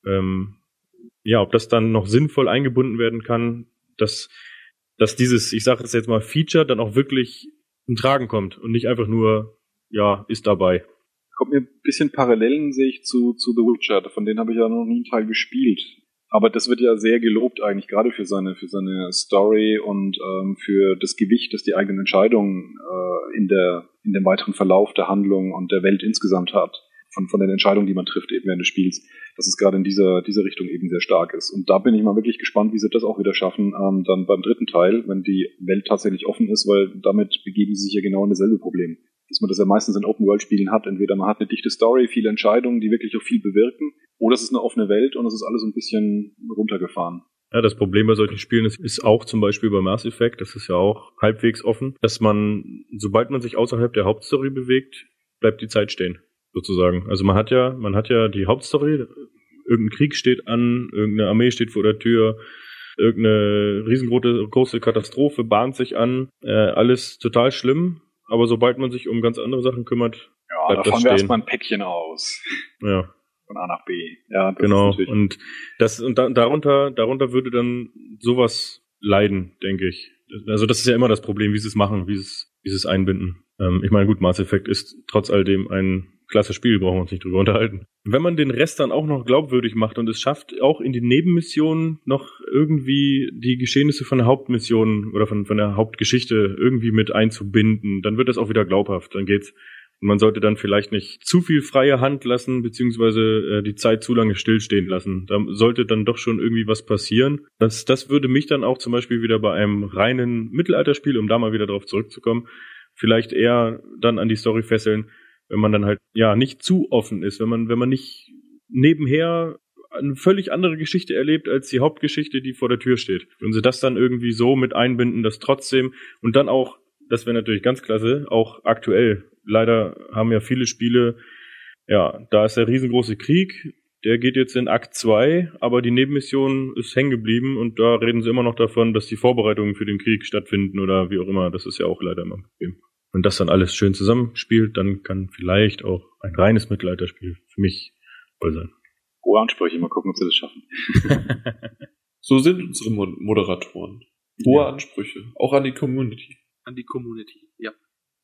Ähm, ja, ob das dann noch sinnvoll eingebunden werden kann, dass, dass dieses, ich sage es jetzt mal, Feature dann auch wirklich zum Tragen kommt und nicht einfach nur, ja, ist dabei. Kommt mir ein bisschen Parallelen sehe ich zu, zu The Witcher, von denen habe ich ja noch nie einen Teil gespielt. Aber das wird ja sehr gelobt eigentlich, gerade für seine, für seine Story und ähm, für das Gewicht, das die eigenen Entscheidungen äh, in, der, in dem weiteren Verlauf der Handlung und der Welt insgesamt hat. Von, von den Entscheidungen, die man trifft eben während des Spiels, dass es gerade in dieser, dieser Richtung eben sehr stark ist. Und da bin ich mal wirklich gespannt, wie sie das auch wieder schaffen, ähm, dann beim dritten Teil, wenn die Welt tatsächlich offen ist, weil damit begeben sie sich ja genau in dasselbe Problem dass man das ja meistens in Open-World-Spielen hat. Entweder man hat eine dichte Story, viele Entscheidungen, die wirklich auch viel bewirken, oder es ist eine offene Welt und es ist alles ein bisschen runtergefahren. Ja, das Problem bei solchen Spielen ist, ist auch zum Beispiel bei Mass Effect, das ist ja auch halbwegs offen, dass man, sobald man sich außerhalb der Hauptstory bewegt, bleibt die Zeit stehen, sozusagen. Also man hat ja, man hat ja die Hauptstory, irgendein Krieg steht an, irgendeine Armee steht vor der Tür, irgendeine riesengroße große Katastrophe bahnt sich an, äh, alles total schlimm, aber sobald man sich um ganz andere Sachen kümmert, Ja, Bleibt da fahren wir erstmal ein Päckchen aus. ja, Von A nach B. Ja, genau. Und das und da, darunter, darunter würde dann sowas leiden, denke ich. Also das ist ja immer das Problem, wie sie es machen, wie sie es, wie sie es einbinden. Ähm, ich meine, gut, Mass Effect ist trotz all dem ein klasse Spiel, brauchen wir uns nicht drüber unterhalten. Wenn man den Rest dann auch noch glaubwürdig macht und es schafft, auch in die Nebenmissionen noch irgendwie die Geschehnisse von der Hauptmission oder von, von der Hauptgeschichte irgendwie mit einzubinden, dann wird das auch wieder glaubhaft. Dann geht's und man sollte dann vielleicht nicht zu viel freie Hand lassen, beziehungsweise äh, die Zeit zu lange stillstehen lassen. Da sollte dann doch schon irgendwie was passieren. Das, das würde mich dann auch zum Beispiel wieder bei einem reinen Mittelalterspiel, um da mal wieder drauf zurückzukommen, vielleicht eher dann an die Story fesseln, wenn man dann halt ja nicht zu offen ist, wenn man, wenn man nicht nebenher eine völlig andere Geschichte erlebt als die Hauptgeschichte, die vor der Tür steht. Wenn sie das dann irgendwie so mit einbinden, dass trotzdem und dann auch, das wäre natürlich ganz klasse, auch aktuell. Leider haben ja viele Spiele, ja, da ist der riesengroße Krieg, der geht jetzt in Akt 2, aber die Nebenmission ist hängen geblieben und da reden sie immer noch davon, dass die Vorbereitungen für den Krieg stattfinden oder wie auch immer. Das ist ja auch leider immer ein Problem. Wenn das dann alles schön zusammenspielt, dann kann vielleicht auch ein reines Mittelalterspiel für mich voll sein. Hohe Ansprüche, mal gucken, ob sie das schaffen. [laughs] So sind unsere Mo Moderatoren. Hohe Ja. Ansprüche. Auch an die Community. An die Community, ja.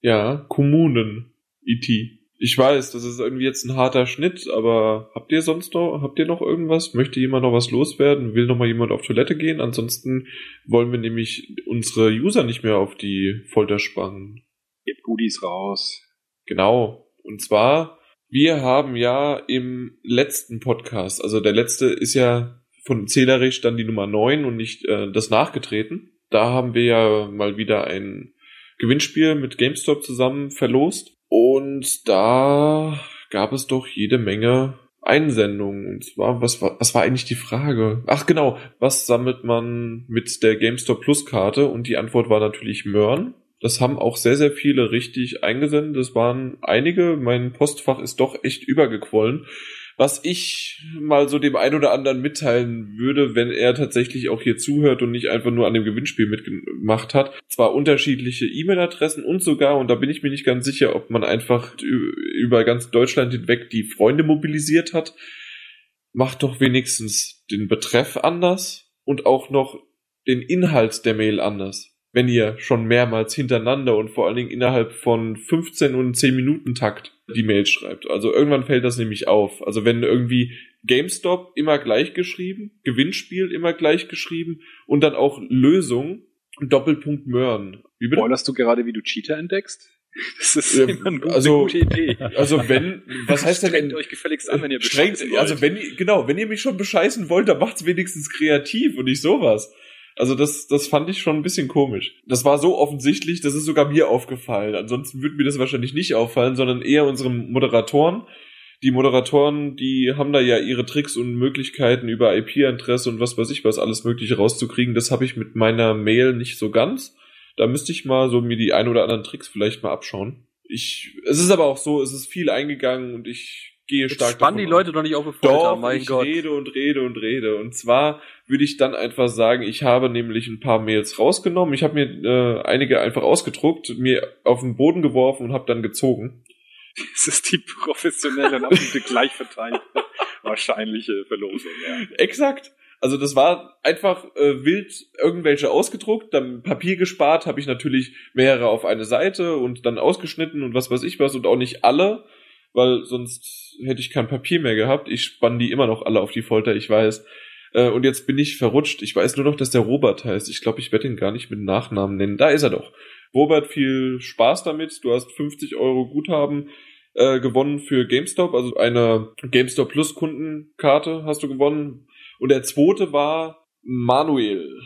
Ja, Kommunen. IT. Ich weiß, das ist irgendwie jetzt ein harter Schnitt, aber habt ihr sonst noch, habt ihr noch irgendwas? Möchte jemand noch was loswerden? Will noch mal jemand auf Toilette gehen? Ansonsten wollen wir nämlich unsere User nicht mehr auf die Folter spannen. Gebt Goodies raus. Genau. Und zwar, wir haben ja im letzten Podcast, also der letzte ist ja von Zählerisch dann die Nummer 9 und nicht äh, das nachgetreten. Da haben wir ja mal wieder ein Gewinnspiel mit GameStop zusammen verlost. Und da gab es doch jede Menge Einsendungen. Und zwar, was war, was war eigentlich die Frage? Ach genau, was sammelt man mit der GameStop Plus Karte? Und die Antwort war natürlich Möhren. Das haben auch sehr, sehr viele richtig eingesendet. Das waren einige. Mein Postfach ist doch echt übergequollen. Was ich mal so dem einen oder anderen mitteilen würde, wenn er tatsächlich auch hier zuhört und nicht einfach nur an dem Gewinnspiel mitgemacht hat. Zwar unterschiedliche E-Mail-Adressen und sogar, und da bin ich mir nicht ganz sicher, ob man einfach über ganz Deutschland hinweg die Freunde mobilisiert hat. Macht doch wenigstens den Betreff anders und auch noch den Inhalt der Mail anders wenn ihr schon mehrmals hintereinander und vor allen Dingen innerhalb von 15 und 10 Minuten Takt die Mail schreibt. Also irgendwann fällt das nämlich auf. Also wenn irgendwie GameStop immer gleich geschrieben, Gewinnspiel immer gleich geschrieben und dann auch Lösung, Doppelpunkt Möhren. Spoilerst du gerade, wie du Cheater entdeckst? [laughs] Das ist ja, immer eine gute, also, gute Idee. Also wenn, was heißt denn? Strengt euch gefälligst an, wenn ihr strengt, Also wenn, genau, wenn ihr mich schon bescheißen wollt, dann macht's wenigstens kreativ und nicht sowas. Also das, das fand ich schon ein bisschen komisch. Das war so offensichtlich, das ist sogar mir aufgefallen. Ansonsten würde mir das wahrscheinlich nicht auffallen, sondern eher unseren Moderatoren. Die Moderatoren, die haben da ja ihre Tricks und Möglichkeiten über IP-Interesse und was weiß ich was alles mögliche rauszukriegen. Das habe ich mit meiner Mail nicht so ganz. Da müsste ich mal so mir die ein oder anderen Tricks vielleicht mal abschauen. Ich, es ist aber auch so, es ist viel eingegangen und ich gehe stark Jetzt spannen die Leute doch nicht auf Folter, doch, mein ich Gott. rede und rede und rede. Und zwar würde ich dann einfach sagen, ich habe nämlich ein paar Mails rausgenommen. Ich habe mir äh, einige einfach ausgedruckt, mir auf den Boden geworfen und habe dann gezogen. [laughs] Das ist die professionelle und absolute gleichverteilte [laughs] wahrscheinliche Verlosung. Ja. Exakt. Also das war einfach äh, wild irgendwelche ausgedruckt, dann Papier gespart, habe ich natürlich mehrere auf eine Seite und dann ausgeschnitten und was weiß ich was und auch nicht alle, weil sonst hätte ich kein Papier mehr gehabt. Ich spann die immer noch alle auf die Folter, ich weiß. Äh, und jetzt bin ich verrutscht. Ich weiß nur noch, dass der Robert heißt. Ich glaube, ich werde ihn gar nicht mit Nachnamen nennen. Da ist er doch. Robert, viel Spaß damit. Du hast 50 Euro Guthaben äh, gewonnen für GameStop, also eine GameStop Plus Kundenkarte hast du gewonnen. Und der zweite war Manuel.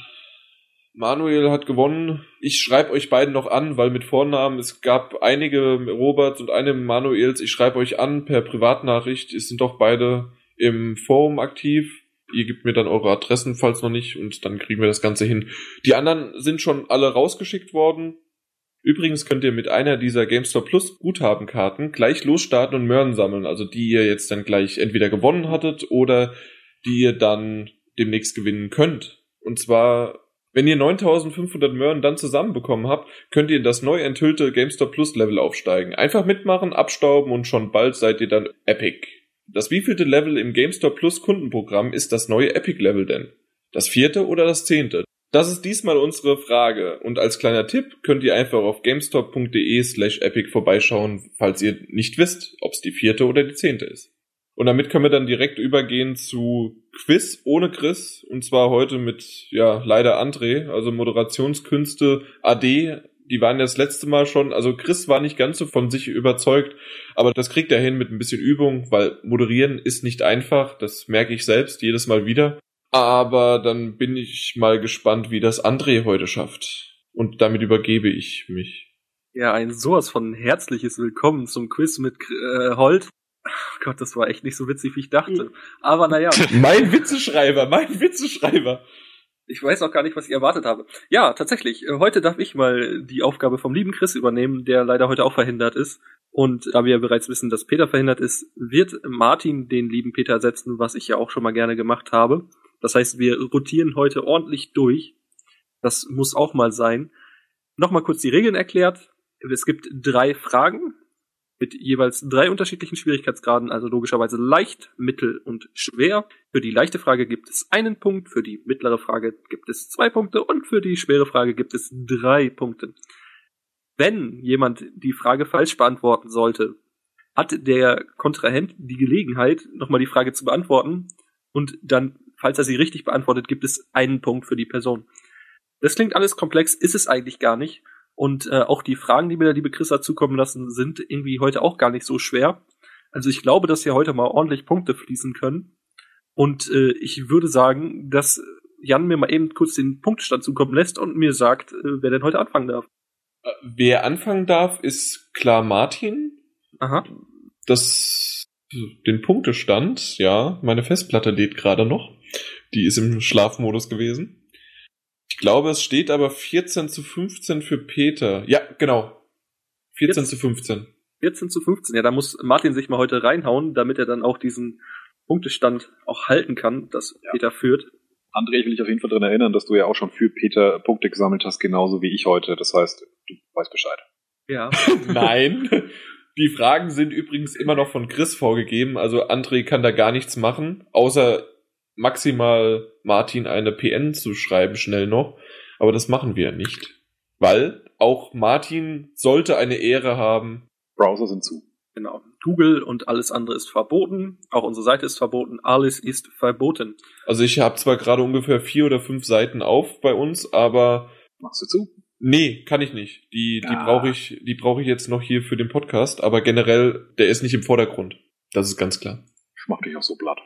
Manuel hat gewonnen. Ich schreibe euch beiden noch an, weil mit Vornamen, es gab einige Roberts und eine Manuels. Ich schreibe euch an per Privatnachricht. Es sind doch beide im Forum aktiv. Ihr gebt mir dann eure Adressen, falls noch nicht, und dann kriegen wir das Ganze hin. Die anderen sind schon alle rausgeschickt worden. Übrigens könnt ihr mit einer dieser GameStop Plus Guthabenkarten gleich losstarten und Möhren sammeln, also die ihr jetzt dann gleich entweder gewonnen hattet oder die ihr dann demnächst gewinnen könnt. Und zwar wenn ihr 9500 Möhren dann zusammenbekommen habt, könnt ihr in das neu enthüllte GameStop Plus Level aufsteigen. Einfach mitmachen, abstauben und schon bald seid ihr dann Epic. Das wievielte Level im GameStop Plus Kundenprogramm ist das neue Epic Level denn? Das vierte oder das zehnte? Das ist diesmal unsere Frage und als kleiner Tipp könnt ihr einfach auf gamestop.de slash epic vorbeischauen, falls ihr nicht wisst, ob es die vierte oder die zehnte ist. Und damit können wir dann direkt übergehen zu Quiz ohne Chris. Und zwar heute mit, ja, leider André, also Moderationskünste AD. Die waren ja das letzte Mal schon, also Chris war nicht ganz so von sich überzeugt, aber das kriegt er hin mit ein bisschen Übung, weil moderieren ist nicht einfach, das merke ich selbst jedes Mal wieder. Aber dann bin ich mal gespannt, wie das André heute schafft. Und damit übergebe ich mich. Ja, ein sowas von herzliches Willkommen zum Quiz mit äh, Holt. Oh Gott, das war echt nicht so witzig, wie ich dachte. Aber naja. [laughs] mein Witzeschreiber, mein Witzeschreiber. Ich weiß auch gar nicht, was ich erwartet habe. Ja, tatsächlich. Äh, heute darf ich mal die Aufgabe vom lieben Chris übernehmen, der leider heute auch verhindert ist. Und da wir ja bereits wissen, dass Peter verhindert ist, wird Martin den lieben Peter ersetzen, was ich ja auch schon mal gerne gemacht habe. Das heißt, wir rotieren heute ordentlich durch. Das muss auch mal sein. Nochmal kurz die Regeln erklärt. Es gibt drei Fragen mit jeweils drei unterschiedlichen Schwierigkeitsgraden, also logischerweise leicht, mittel und schwer. Für die leichte Frage gibt es einen Punkt, für die mittlere Frage gibt es zwei Punkte und für die schwere Frage gibt es drei Punkte. Wenn jemand die Frage falsch beantworten sollte, hat der Kontrahent die Gelegenheit, nochmal die Frage zu beantworten. Und dann, falls er sie richtig beantwortet, gibt es einen Punkt für die Person. Das klingt alles komplex, ist es eigentlich gar nicht. Und äh, auch die Fragen, die mir der liebe Chris hat zukommen lassen, sind irgendwie heute auch gar nicht so schwer. Also ich glaube, dass hier heute mal ordentlich Punkte fließen können. Und äh, ich würde sagen, dass Jan mir mal eben kurz den Punktstand zukommen lässt und mir sagt, äh, wer denn heute anfangen darf. Äh, wer anfangen darf, ist klar Martin. Aha. Das den Punktestand, ja, meine Festplatte lädt gerade noch. Die ist im Schlafmodus gewesen. Ich glaube, es steht aber 14 zu 15 für Peter. Ja, genau. 14 Jetzt? zu 15. 14 zu 15. Ja, da muss Martin sich mal heute reinhauen, damit er dann auch diesen Punktestand auch halten kann, dass Ja. Peter führt. André, ich will dich auf jeden Fall daran erinnern, dass du ja auch schon für Peter Punkte gesammelt hast, genauso wie ich heute. Das heißt, du weißt Bescheid. Ja. [laughs] Nein. Die Fragen sind übrigens immer noch von Chris vorgegeben, also André kann da gar nichts machen, außer maximal Martin eine PN zu schreiben, schnell noch. Aber das machen wir nicht. Weil auch Martin sollte eine Ehre haben. Browser sind zu. Genau. Google und alles andere ist verboten. Auch unsere Seite ist verboten. Alles ist verboten. Also ich habe zwar gerade ungefähr vier oder fünf Seiten auf bei uns, aber Machst du zu? nee, kann ich nicht. Die, die Ah. brauche ich, die brauche ich jetzt noch hier für den Podcast, aber generell, der ist nicht im Vordergrund. Das ist ganz klar. Ich mach dich auch so blatt.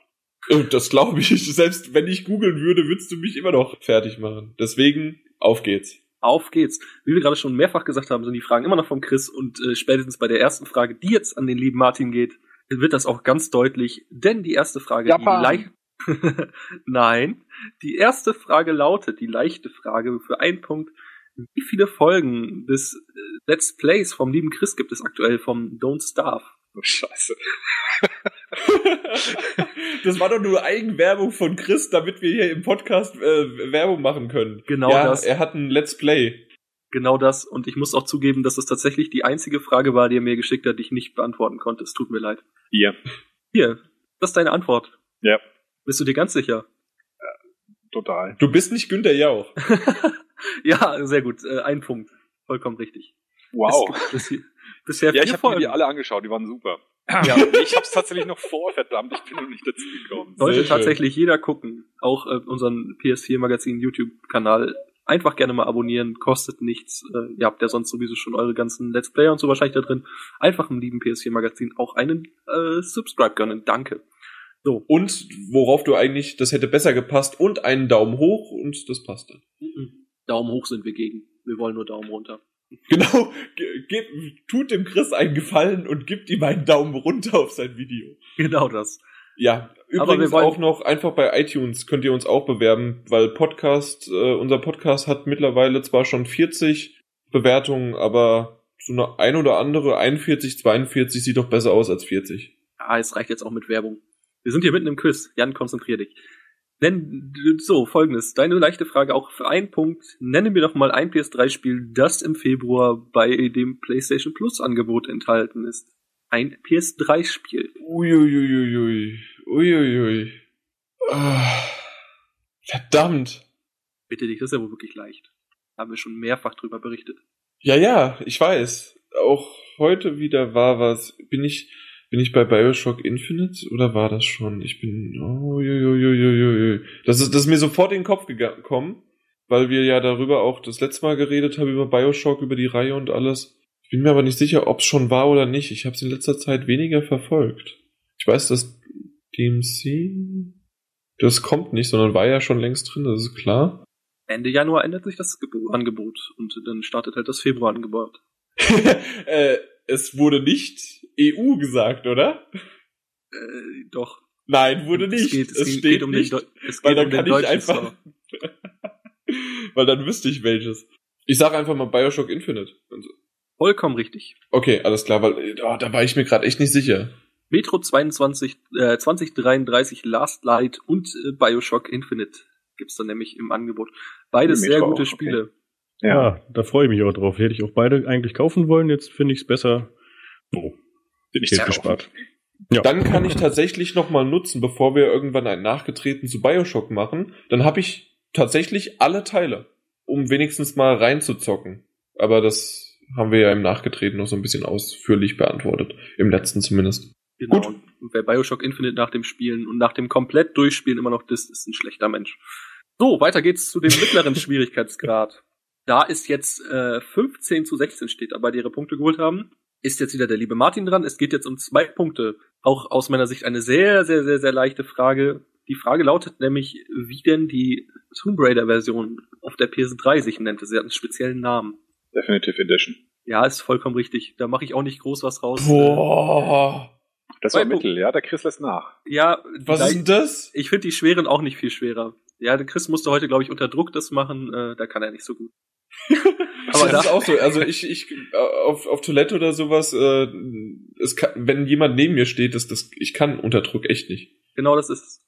Das glaube ich. [laughs] Selbst wenn ich googeln würde, würdest du mich immer noch fertig machen. Deswegen, auf geht's. Auf geht's. Wie wir gerade schon mehrfach gesagt haben, sind die Fragen immer noch vom Chris und äh, spätestens bei der ersten Frage, die jetzt an den lieben Martin geht, wird das auch ganz deutlich. Denn die erste Frage, Japan. die leicht. [laughs] Nein, die erste Frage lautet, die leichte Frage für einen Punkt. Wie viele Folgen des äh, Let's Plays vom lieben Chris gibt es aktuell vom Don't Starve? Oh, scheiße. [laughs] [laughs] das war doch nur Eigenwerbung von Chris, damit wir hier im Podcast äh, Werbung machen können. Genau ja, das. Er hat ein Let's Play. Genau das. Und ich muss auch zugeben, dass es tatsächlich die einzige Frage war, die er mir geschickt hat, die ich nicht beantworten konnte. Es tut mir leid. Hier. Hier, das ist deine Antwort. Ja. Bist du dir ganz sicher? Total. Du bist nicht Günther Jauch. [laughs] ja, sehr gut. Äh, ein Punkt. Vollkommen richtig. Wow. Bis, bis, bisher Ja, ich habe mir die alle angeschaut, die waren super. Ja. ich hab's tatsächlich noch vor, verdammt, ich bin noch nicht dazu gekommen. Sollte Sehr schön. tatsächlich jeder gucken. Auch äh, unseren PS4 Magazin YouTube-Kanal. Einfach gerne mal abonnieren, kostet nichts. Äh, ihr habt ja sonst sowieso schon eure ganzen Let's Player und so wahrscheinlich da drin. Einfach im lieben PS4 Magazin auch einen äh, Subscribe gönnen. Danke. So. Und worauf du eigentlich, das hätte besser gepasst und einen Daumen hoch und das passt dann. Mhm. Daumen hoch sind wir gegen. Wir wollen nur Daumen runter. Genau, ge- gib, tut dem Chris einen Gefallen und gibt ihm einen Daumen runter auf sein Video. Genau das. Ja, übrigens auch noch einfach bei iTunes könnt ihr uns auch bewerben, weil Podcast, äh, unser Podcast hat mittlerweile zwar schon 40 Bewertungen, aber so eine ein oder andere 41, 42 sieht doch besser aus als 40. Ah, es reicht jetzt auch mit Werbung. Wir sind hier mitten im Quiz. Jan, konzentrier dich. Nenn, so, folgendes. Deine leichte Frage auch für einen Punkt. Nenne mir doch mal ein PS3-Spiel, das im Februar bei dem PlayStation Plus Angebot enthalten ist. Ein PS3-Spiel. Uiuiuiui. Uiuiui. Ah, verdammt. Bitte dich, das ist ja wohl wirklich leicht. Haben wir schon mehrfach drüber berichtet. Ja, ja, ich weiß. Auch heute wieder war was. Bin ich, bin ich bei Bioshock Infinite oder war das schon? Ich bin. Oh, ui, ui, ui, ui, ui. Das ist, das ist mir sofort in den Kopf gekommen, weil wir ja darüber auch das letzte Mal geredet haben über Bioshock, über die Reihe und alles. Ich bin mir aber nicht sicher, ob es schon war oder nicht. Ich habe es in letzter Zeit weniger verfolgt. Ich weiß, dass DMC das kommt nicht, sondern war ja schon längst drin, das ist klar. Ende Januar ändert sich das Gebo- Angebot und dann startet halt das Februar-Angebot. [laughs] äh, es wurde nicht EU gesagt, oder? Äh, doch. Nein, wurde nicht. Es, geht, es, es geht, steht um nicht, den, Deu- es weil geht dann um den kann ich einfach, [laughs] weil dann wüsste ich welches. Ich sage einfach mal Bioshock Infinite. Vollkommen richtig. Okay, alles klar, weil oh, da war ich mir gerade echt nicht sicher. Metro 22, äh, 2033 Last Light und äh, Bioshock Infinite gibt's dann nämlich im Angebot. Beides Metro sehr gute auch, okay. Spiele. Ja, da freue ich mich auch drauf. Hätte ich auch beide eigentlich kaufen wollen, jetzt finde ich es besser. So, Bin ich sehr gespart. Ja. Dann kann ich tatsächlich noch mal nutzen, bevor wir irgendwann ein Nachgetreten zu Bioshock machen. Dann habe ich tatsächlich alle Teile, um wenigstens mal reinzuzocken. Aber das haben wir ja im Nachgetreten noch so ein bisschen ausführlich beantwortet. Im letzten zumindest. Genau. Gut. Und wer Bioshock Infinite nach dem Spielen und nach dem komplett Durchspielen immer noch disst, ist ein schlechter Mensch. So, weiter geht's zu dem mittleren [laughs] Schwierigkeitsgrad. Da ist jetzt äh, 15 zu 16 steht, aber die ihre Punkte geholt haben, ist jetzt wieder der liebe Martin dran. Es geht jetzt um zwei Punkte. Auch aus meiner Sicht eine sehr, sehr, sehr, sehr leichte Frage. Die Frage lautet nämlich, wie denn die Tomb Raider Version auf der PS3 sich nennt. Sie hat einen speziellen Namen. Definitive Edition. Ja, ist vollkommen richtig. Da mache ich auch nicht groß was raus. Boah. Das war Mittel, ja, der Chris lässt nach. Ja, was ist denn das? Ich finde die schweren auch nicht viel schwerer. Ja, der Chris musste heute, glaube ich, unter Druck das machen. Äh, da kann er nicht so gut. Aber das ist auch so. Also ich, ich auf, auf Toilette oder sowas, äh, es kann, wenn jemand neben mir steht, das, das, ich kann unter Druck echt nicht. Genau, das ist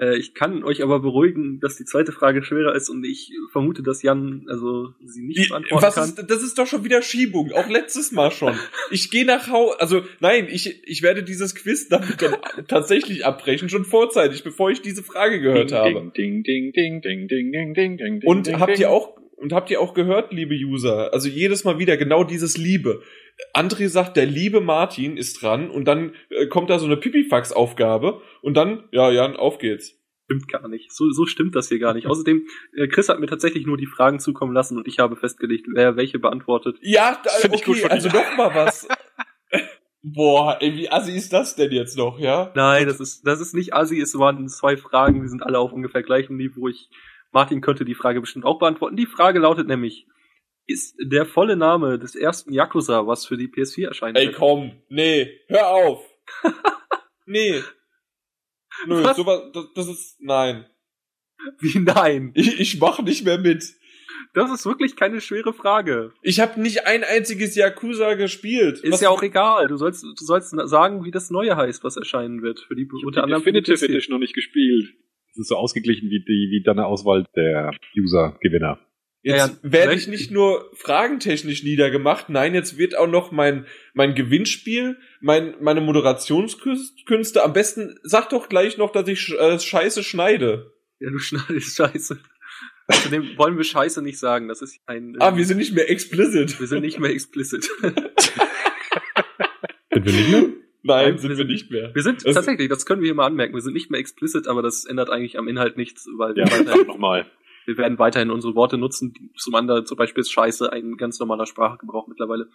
äh, ich kann euch aber beruhigen, dass die zweite Frage schwerer ist und ich vermute, dass Jan also sie nicht beantworten was kann. Ist, das ist doch schon wieder Schiebung, auch letztes Mal schon. Ich gehe nach Hause, also nein, ich, ich werde dieses Quiz damit dann tatsächlich abbrechen, schon vorzeitig, bevor ich diese Frage gehört ding, habe. Ding, ding, ding, ding, ding, ding, ding, ding, und ding, habt ding. ihr auch und habt ihr auch gehört, liebe User, also jedes Mal wieder genau dieses Liebe. André sagt, der liebe Martin ist dran und dann äh, kommt da so eine Pipifax-Aufgabe und dann, ja, Jan, auf geht's. Stimmt gar nicht. So, so stimmt das hier gar nicht. Außerdem, äh, Chris hat mir tatsächlich nur die Fragen zukommen lassen und ich habe festgelegt, wer welche beantwortet. Ja, da, okay, also noch mal was. [laughs] Boah, ey, wie assi ist das denn jetzt noch, ja? Nein, das ist, das ist nicht assi, es waren zwei Fragen, die sind alle auf ungefähr gleichem Niveau. Ich Martin könnte die Frage bestimmt auch beantworten. Die Frage lautet nämlich, ist der volle Name des ersten Yakuza, was für die PS4 erscheint? Ey, komm, nee, hör auf. [laughs] nee. Nö, was? sowas, das, das ist, nein. Wie nein? Ich, ich mach nicht mehr mit. Das ist wirklich keine schwere Frage. Ich habe nicht ein einziges Yakuza gespielt. Ist was ja auch egal. Du sollst, du sollst sagen, wie das neue heißt, was erscheinen wird. Für die ich unter anderem Definitive Edition noch nicht gespielt. Es ist so ausgeglichen wie die, wie deine Auswahl der User-Gewinner. Jetzt ja, ja, werde ich nicht nur fragentechnisch niedergemacht, nein, jetzt wird auch noch mein, mein Gewinnspiel, mein, meine Moderationskünste, am besten sag doch gleich noch, dass ich äh, Scheiße schneide. Ja, du [laughs] schneidest Scheiße. Zudem wollen wir Scheiße nicht sagen, das ist ein... Ah, wir sind nicht mehr explicit. Wir sind nicht mehr explicit. [laughs] [laughs] sind wir nicht mehr? Nein, sind wir, sind, nicht mehr. Wir sind das tatsächlich, das können wir hier mal anmerken, wir sind nicht mehr explicit, aber das ändert eigentlich am Inhalt nichts, weil ja, weiterhin nochmal. Wir werden weiterhin unsere Worte nutzen. Zum anderen zum Beispiel ist Scheiße ein ganz normaler Sprachgebrauch mittlerweile.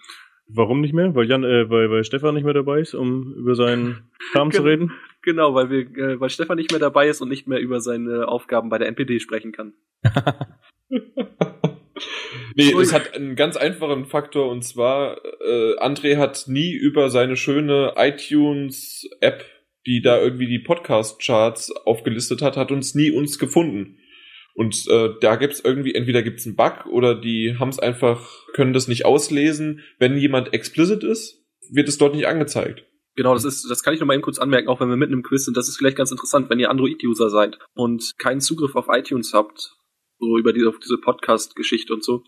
Warum nicht mehr? Weil Jan, äh, weil, weil Stefan nicht mehr dabei ist, um über seinen Kram zu reden? Genau, weil wir, äh, weil Stefan nicht mehr dabei ist und nicht mehr über seine Aufgaben bei der NPD sprechen kann. [laughs] nee, es hat einen ganz einfachen Faktor und zwar, äh, André hat nie über seine schöne iTunes-App, die da irgendwie die Podcast-Charts aufgelistet hat, hat uns nie uns gefunden. Und äh, da gibt's irgendwie, entweder gibt's einen Bug oder die haben's einfach, können das nicht auslesen. Wenn jemand explicit ist, wird es dort nicht angezeigt. Genau, das ist, das kann ich noch mal eben kurz anmerken, auch wenn wir mitten im Quiz sind. Das ist vielleicht ganz interessant, wenn ihr Android-User seid und keinen Zugriff auf iTunes habt, so über diese, diese Podcast-Geschichte und so,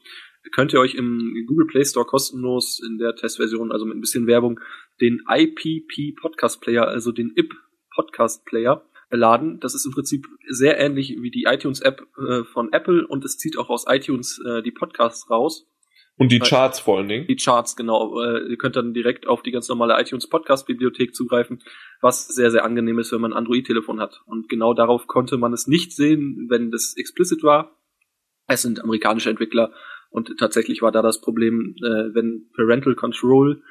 könnt ihr euch im Google Play Store kostenlos in der Testversion, also mit ein bisschen Werbung, den IPP Podcast Player, also den IP Podcast Player laden. Das ist im Prinzip sehr ähnlich wie die iTunes-App äh, von Apple und es zieht auch aus iTunes äh, die Podcasts raus. Und die Charts vor allen Dingen. Die Charts, genau. Äh, ihr könnt dann direkt auf die ganz normale iTunes Podcast Bibliothek zugreifen, was sehr, sehr angenehm ist, wenn man ein Android-Telefon hat. Und genau darauf konnte man es nicht sehen, wenn das explicit war. Es sind amerikanische Entwickler und tatsächlich war da das Problem, äh, wenn Parental Control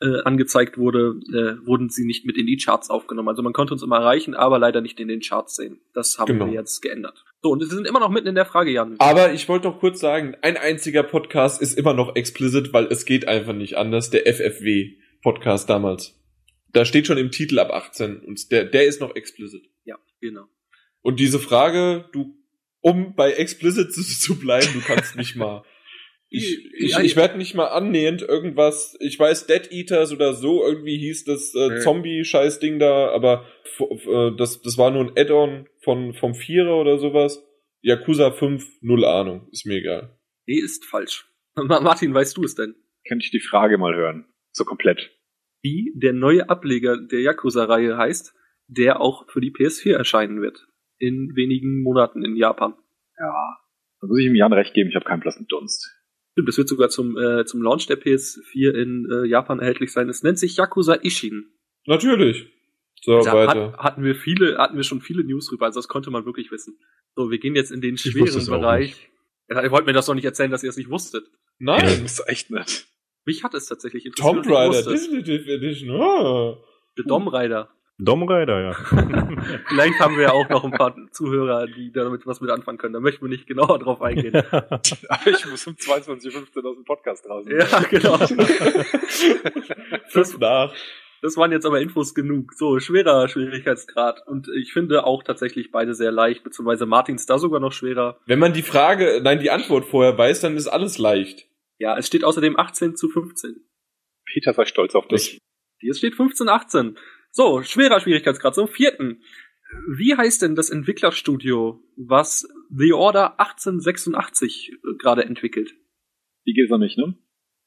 äh, angezeigt wurde, äh, wurden sie nicht mit in die Charts aufgenommen. Also man konnte uns immer erreichen, aber leider nicht in den Charts sehen. Das haben genau. wir jetzt geändert. So, und wir sind immer noch mitten in der Frage, Jan. Aber ich wollte doch kurz sagen, ein einziger Podcast ist immer noch explicit, weil es geht einfach nicht anders. Der FFW-Podcast damals. Da steht schon im Titel ab 18 und der, der ist noch explicit. Ja, genau. Und diese Frage, du, um bei explicit [laughs] zu, zu bleiben, du kannst nicht mal ich, ich, ich werde nicht mal annähernd irgendwas, ich weiß, Dead Eaters oder so, irgendwie hieß das äh, Zombie-Scheiß-Ding da, aber äh, das, das war nur ein Add-on von, vom Vierer oder sowas. Yakuza 5, null Ahnung, ist mir egal. Nee, ist falsch. [laughs] Martin, weißt du es denn? Könnte ich die Frage mal hören? So komplett. Wie der neue Ableger der Yakuza-Reihe heißt, der auch für die PS4 erscheinen wird. In wenigen Monaten in Japan. Ja, da muss ich ihm Jan recht geben, ich habe keinen blassen Dunst. Stimmt, das wird sogar zum, äh, zum Launch der PS4 in äh, Japan erhältlich sein. Es nennt sich Yakuza Ishin. Natürlich. So, Da weiter. hat, hatten wir viele, hatten wir schon viele News drüber, also das konnte man wirklich wissen. So, wir gehen jetzt in den schweren Bereich. Ja, ihr wollt mir das doch nicht erzählen, dass ihr es nicht wusstet. Nein. Das ist echt nett. Mich hat es tatsächlich interessiert. Tomb Raider. Definitive Edition. Ah. The Dom Rider. Dom Rider, ja. [laughs] Vielleicht haben wir ja auch noch ein paar Zuhörer, die damit was mit anfangen können. Da möchten wir nicht genauer drauf eingehen. Aber [laughs] ich muss um 22.15 Uhr aus dem Podcast raus. ja, genau. [laughs] Fünf nach. Das waren jetzt aber Infos genug. So, schwerer Schwierigkeitsgrad. Und ich finde auch tatsächlich beide sehr leicht, beziehungsweise Martins da sogar noch schwerer. Wenn man die Frage, nein, die Antwort vorher weiß, dann ist alles leicht. Ja, es steht außerdem 18 zu 15. Peter sei stolz auf dich. Hier steht 15, 18. So, schwerer Schwierigkeitsgrad zum vierten. Wie heißt denn das Entwicklerstudio, was The Order 1886 äh, gerade entwickelt? Die geht's noch nicht, ne?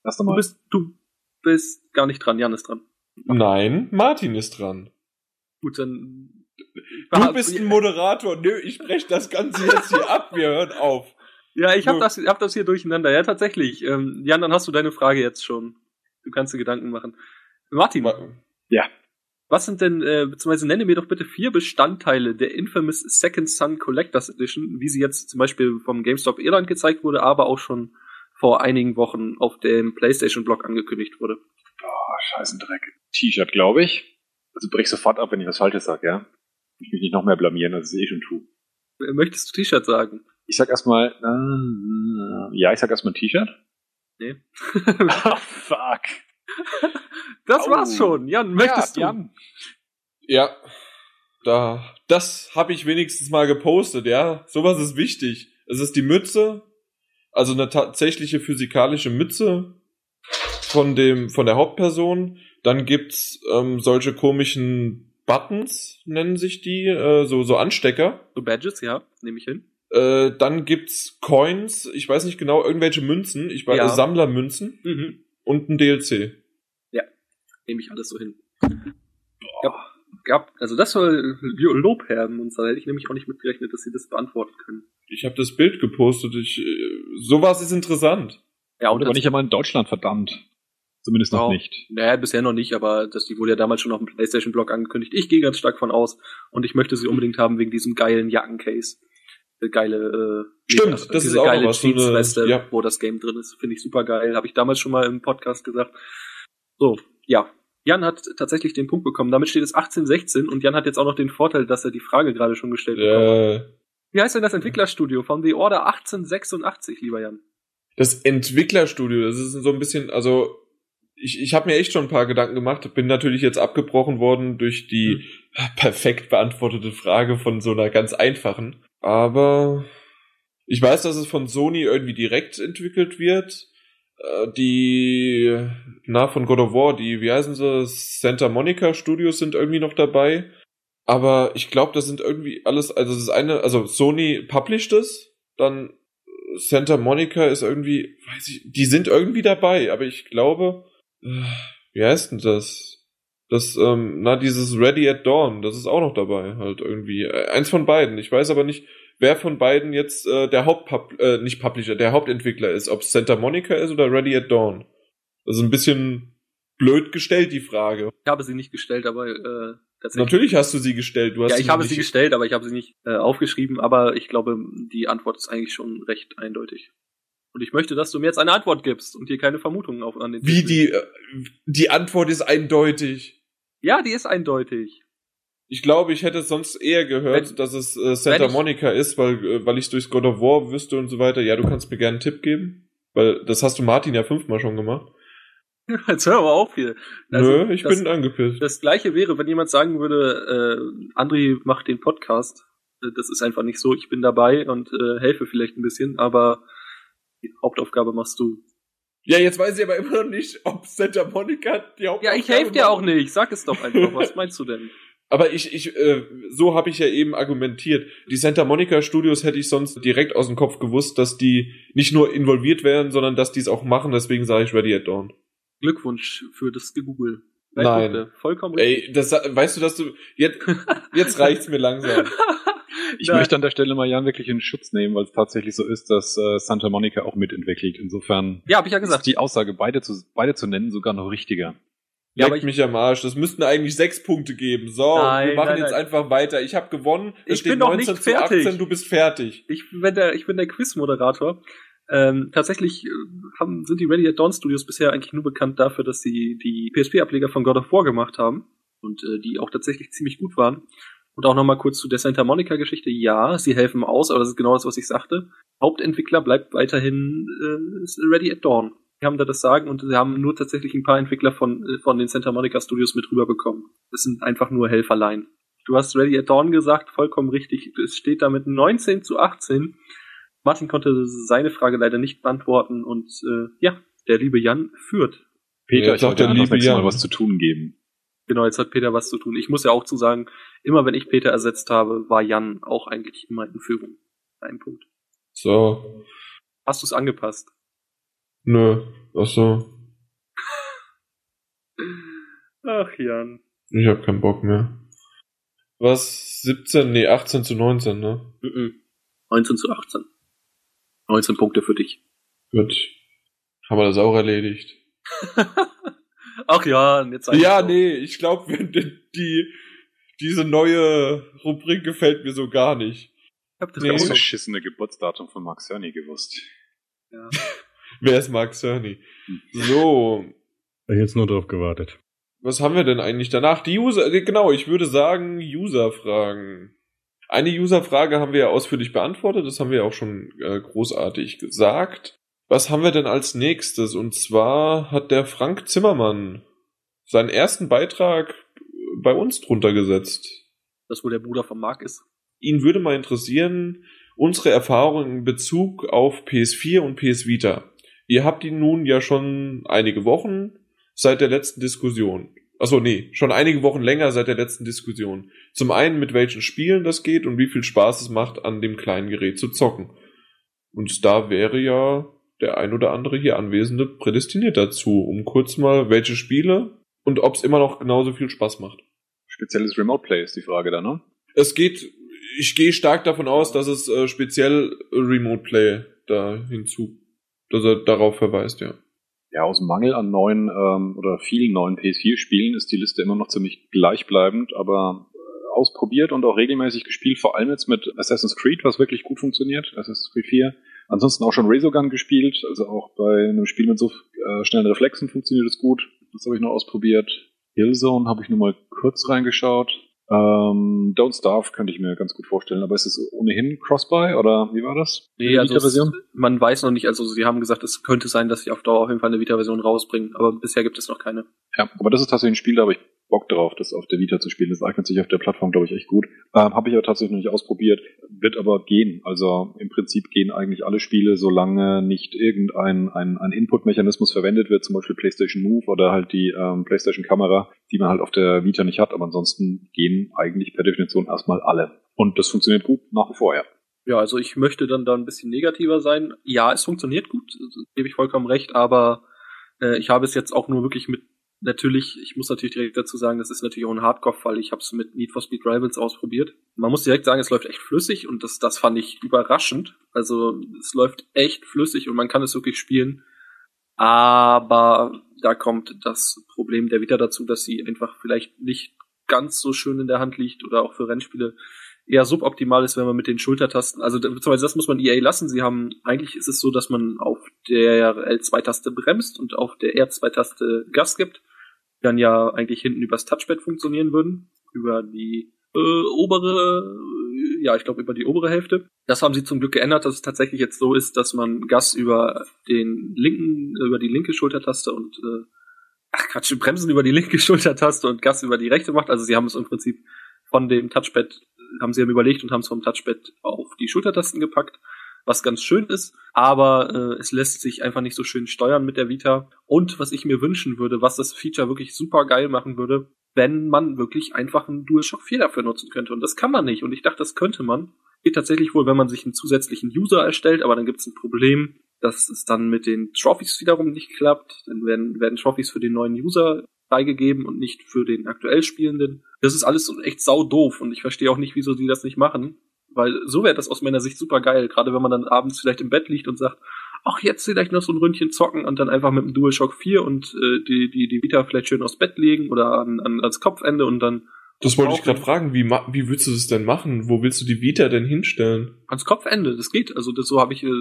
Erst Du einmal. bist, du bist gar nicht dran, Jan ist dran. Nein, Martin ist dran. Gut, dann. Du bist ein Moderator. Nö, ich breche das Ganze jetzt hier ab. Wir hören auf. Ja, ich habe das, hab das hier durcheinander. Ja, tatsächlich. Ähm, Jan, dann hast du deine Frage jetzt schon. Du kannst dir Gedanken machen. Martin, Ja. Was sind denn, äh, beziehungsweise nenne mir doch bitte vier Bestandteile der Infamous Second Son Collectors Edition, wie sie jetzt zum Beispiel vom GameStop Irland gezeigt wurde, aber auch schon vor einigen Wochen auf dem PlayStation-Blog angekündigt wurde. Oh, Scheißendreck. T-Shirt, glaube ich. Also brich sofort ab, wenn ich was Falsches sage, ja? Ich will mich nicht noch mehr blamieren, als ich eh schon tue. Äh, Möchtest du T-Shirt sagen? Ich sag erstmal, äh, ja, ich sag erstmal T-Shirt. Nee. [laughs] Ah, fuck. [laughs] Das Au. war's schon. Jan, möchtest ja, du? Jan. Ja. Da, das habe ich wenigstens mal gepostet, ja. Sowas ist wichtig. Es ist die Mütze, also eine tatsächliche physikalische Mütze von dem, von der Hauptperson. Dann gibt's ähm, solche komischen Buttons, nennen sich die, äh, so, so Anstecker. So Badges, ja, nehme ich hin. Äh, dann gibt's Coins, ich weiß nicht genau, irgendwelche Münzen, ich weiß, Ja. Sammlermünzen Mhm. und ein DLC. Nehme ich alles so hin. Gab, gab, also das soll Lob haben und da hätte ich nämlich auch nicht mitgerechnet, dass sie das beantworten können. Ich habe das Bild gepostet. Ich, äh, sowas ist interessant. Ja, und Aber nicht einmal in Deutschland, verdammt. Zumindest noch Wow. nicht. Naja, bisher noch nicht, aber das, die wurde ja damals schon auf dem PlayStation-Blog angekündigt. Ich gehe ganz stark von aus und ich möchte sie unbedingt haben wegen diesem geilen Jackencase. Äh, Geile, äh, Stimmt, diese das ist auch geile was, so eine- Jeansweste, ja. wo das Game drin ist. Finde ich super geil. Habe ich damals schon mal im Podcast gesagt. So, ja. Jan hat tatsächlich den Punkt bekommen. Damit steht es 1816 und Jan hat jetzt auch noch den Vorteil, dass er die Frage gerade schon gestellt bekommen hat. Äh, Wie heißt denn das Entwicklerstudio von The Order 1886, lieber Jan? das Entwicklerstudio, das ist so ein bisschen, also ich, ich habe mir echt schon ein paar Gedanken gemacht, bin natürlich jetzt abgebrochen worden durch die perfekt beantwortete Frage von so einer ganz einfachen. Aber ich weiß, dass es von Sony irgendwie direkt entwickelt wird. Äh, Die, na, von God of War, die, wie heißen sie, Santa Monica Studios sind irgendwie noch dabei. Aber ich glaube, das sind irgendwie alles, also das eine, also Sony published es, dann Santa Monica ist irgendwie, weiß ich, die sind irgendwie dabei, aber ich glaube, äh, wie heißt denn das? Das, ähm, na, dieses Ready at Dawn, das ist auch noch dabei, halt irgendwie. Äh, Eins von beiden. Ich weiß aber nicht, wer von beiden jetzt äh, der Hauptpub, äh, nicht Publisher, der Hauptentwickler ist, ob es Santa Monica ist oder Ready at Dawn. Das ist ein bisschen blöd gestellt, die Frage. Ich habe sie nicht gestellt, aber äh, tatsächlich. Natürlich hast du sie gestellt, du hast ja, ich habe sie gestellt, aber ich habe sie nicht äh, aufgeschrieben, aber ich glaube, die Antwort ist eigentlich schon recht eindeutig. Und ich möchte, dass du mir jetzt eine Antwort gibst und hier keine Vermutungen auf an den Wie Tisch die, äh, die Antwort ist eindeutig. Ja, die ist eindeutig. Ich glaube, ich hätte sonst eher gehört, Wenn- dass es äh, Santa Monica ist, weil, äh, weil ich durchs God of War wüsste und so weiter. Ja, du kannst mir gerne einen Tipp geben. Weil das hast du Martin ja fünfmal schon gemacht. Jetzt hör mal auf hier. Also, Nö, ich das, bin angepisst. Das gleiche wäre, wenn jemand sagen würde, äh, André macht den Podcast. Äh, Das ist einfach nicht so. Ich bin dabei und äh, helfe vielleicht ein bisschen, aber die Hauptaufgabe machst du. ja, jetzt weiß ich aber immer noch nicht, ob Santa Monica die Hauptaufgabe Ja, ich helfe dir auch nicht. Sag es doch einfach. Was meinst du denn? [laughs] Aber ich, ich, äh, so habe ich ja eben argumentiert. Die Santa Monica Studios hätte ich sonst direkt aus dem Kopf gewusst, dass die nicht nur involviert wären, sondern dass die es auch machen. Deswegen sage ich Ready at Dawn. Glückwunsch für das Gegoogle. Nein. Punkte. Vollkommen richtig. Ey, das weißt du, dass du jetzt jetzt [laughs] reicht's mir langsam. [laughs] Ich Nein. möchte an der Stelle mal Jan wirklich in Schutz nehmen, weil es tatsächlich so ist, dass äh, Santa Monica auch mitentwickelt. Insofern ja, hab ich ja gesagt. ist die Aussage, beide zu, beide zu nennen, sogar noch richtiger. Ja, ich mich am Arsch. Das müssten eigentlich sechs Punkte geben. So, nein, wir machen nein, jetzt nein. einfach weiter. Ich habe gewonnen. Es ich bin noch nicht fertig. 18, du bist fertig. Ich bin der, ich bin der Quizmoderator. Ähm, tatsächlich äh, haben, sind die Ready at Dawn Studios bisher eigentlich nur bekannt dafür, dass sie die PSP-Ableger von God of War gemacht haben und äh, die auch tatsächlich ziemlich gut waren. Und auch nochmal kurz zu der Santa Monica-Geschichte. Ja, sie helfen aus, aber das ist genau das, was ich sagte. Hauptentwickler bleibt weiterhin äh, Ready at Dawn. Die haben da das Sagen und sie haben nur tatsächlich ein paar Entwickler von, äh, von den Santa Monica Studios mit rüberbekommen. Das sind einfach nur Helferlein. Du hast Ready at Dawn gesagt, vollkommen richtig. Es steht damit 19 zu 18. Martin konnte seine Frage leider nicht beantworten und äh, ja, der liebe Jan führt. Peter, ja, ich wollte dir nächstes Mal was zu tun geben. Genau, jetzt hat Peter was zu tun. Ich muss ja auch zu sagen, immer wenn ich Peter ersetzt habe, war Jan auch eigentlich immer in Führung. Ein Punkt. So. Hast du es angepasst? Nö, ach so. Ach, Jan. Ich hab keinen Bock mehr. Was? 17? Nee, 18 zu 19, ne? Mm -mm. 19 zu 18. 19 Punkte für dich. Gut. Haben wir das auch erledigt. [laughs] Ach ja, jetzt Ja, nee, ich glaube, [laughs] die, diese neue Rubrik gefällt mir so gar nicht. Ich hab das nee. verschissene Geburtsdatum von Mark Cerny gewusst. Ja. [laughs] Wer ist Mark Cerny? So. Ich jetzt nur drauf gewartet. Was haben wir denn eigentlich danach? Die User, äh, genau, ich würde sagen, User-Fragen. Eine User-Frage haben wir ja ausführlich beantwortet, das haben wir ja auch schon äh, großartig gesagt. Was haben wir denn als nächstes? Und zwar hat der Frank Zimmermann seinen ersten Beitrag bei uns drunter gesetzt. Das wo der Bruder von Mark ist. Ihn würde mal interessieren, unsere Erfahrungen in Bezug auf PS4 und PS Vita. Ihr habt ihn nun ja schon einige Wochen seit der letzten Diskussion. Achso, nee, schon einige Wochen länger seit der letzten Diskussion. Zum einen, mit welchen Spielen das geht und wie viel Spaß es macht, an dem kleinen Gerät zu zocken. Und da wäre ja der ein oder andere hier Anwesende prädestiniert dazu, um kurz mal welche Spiele und ob es immer noch genauso viel Spaß macht. Spezielles Remote Play ist die Frage da, ne? Es geht, ich gehe stark davon aus, dass es äh, speziell Remote Play da hinzu dass er darauf verweist, ja. Ja, aus Mangel an neuen ähm, oder vielen neuen PS4-Spielen ist die Liste immer noch ziemlich gleichbleibend, aber äh, ausprobiert und auch regelmäßig gespielt, vor allem jetzt mit Assassin's Creed, was wirklich gut funktioniert, Assassin's Creed 4. Ansonsten auch schon Razorgun gespielt, also auch bei einem Spiel mit so äh, schnellen Reflexen funktioniert es gut. Das habe ich noch ausprobiert. Killzone habe ich nur mal kurz reingeschaut. Ähm, Don't Starve könnte ich mir ganz gut vorstellen, aber ist es ohnehin Cross-Buy oder wie war das? Nee, also es, man weiß noch nicht, also sie haben gesagt, es könnte sein, dass sie auf Dauer auf jeden Fall eine Vita-Version rausbringen, aber bisher gibt es noch keine. Ja, aber das ist tatsächlich ein Spiel, da habe ich Bock drauf, das auf der Vita zu spielen. Das eignet sich auf der Plattform, glaube ich, echt gut. Ähm, habe ich aber tatsächlich noch nicht ausprobiert, wird aber gehen. Also im Prinzip gehen eigentlich alle Spiele, solange nicht irgendein ein, ein Input-Mechanismus verwendet wird, zum Beispiel PlayStation Move oder halt die ähm, PlayStation Kamera, die man halt auf der Vita nicht hat. Aber ansonsten gehen eigentlich per Definition erstmal alle. Und das funktioniert gut nach wie vor, ja. Ja, also ich möchte dann da ein bisschen negativer sein. Ja, es funktioniert gut, gebe ich vollkommen recht, aber äh, ich habe es jetzt auch nur wirklich mit natürlich, ich muss natürlich direkt dazu sagen, das ist natürlich auch ein Hardcore-Fall. Ich habe es mit Need for Speed Rivals ausprobiert. Man muss direkt sagen, es läuft echt flüssig und das, das fand ich überraschend. Also es läuft echt flüssig und man kann es wirklich spielen. Aber da kommt das Problem der Vita dazu, dass sie einfach vielleicht nicht ganz so schön in der Hand liegt oder auch für Rennspiele eher suboptimal ist, wenn man mit den Schultertasten, also beziehungsweise das muss man EA lassen. Sie haben, eigentlich ist es so, dass man auf der L2-Taste bremst und auf der R2-Taste Gas gibt, dann ja eigentlich hinten übers Touchpad funktionieren würden, über die äh, obere, ja, ich glaube über die obere Hälfte. Das haben sie zum Glück geändert, dass es tatsächlich jetzt so ist, dass man Gas über den linken, über die linke Schultertaste und äh, ach Quatsch, Bremsen über die linke [laughs] Schultertaste und Gas über die rechte macht. Also sie haben es im Prinzip von dem Touchpad haben sie haben überlegt und haben es vom Touchpad auf die Schultertasten gepackt, was ganz schön ist, aber äh, es lässt sich einfach nicht so schön steuern mit der Vita. Und was ich mir wünschen würde, was das Feature wirklich super geil machen würde, wenn man wirklich einfach einen DualShock 4 dafür nutzen könnte. Und das kann man nicht. Und ich dachte, das könnte man. Geht tatsächlich wohl, wenn man sich einen zusätzlichen User erstellt, aber dann gibt es ein Problem, dass es dann mit den Trophies wiederum nicht klappt. Dann werden, werden Trophies für den neuen User freigegeben und nicht für den aktuell Spielenden. Das ist alles so echt sau doof und ich verstehe auch nicht, wieso sie das nicht machen, Weil so wäre das aus meiner Sicht super geil, gerade wenn man dann abends vielleicht im Bett liegt und sagt, ach, jetzt vielleicht noch so ein Ründchen zocken und dann einfach mit dem DualShock 4 und äh, die, die, die Vita vielleicht schön aufs Bett legen oder an, an, ans Kopfende und dann das wollte ich gerade fragen, wie, wie willst du das denn machen? Wo willst du die Vita denn hinstellen? Ans Kopfende, das geht. Also das, so habe ich, äh,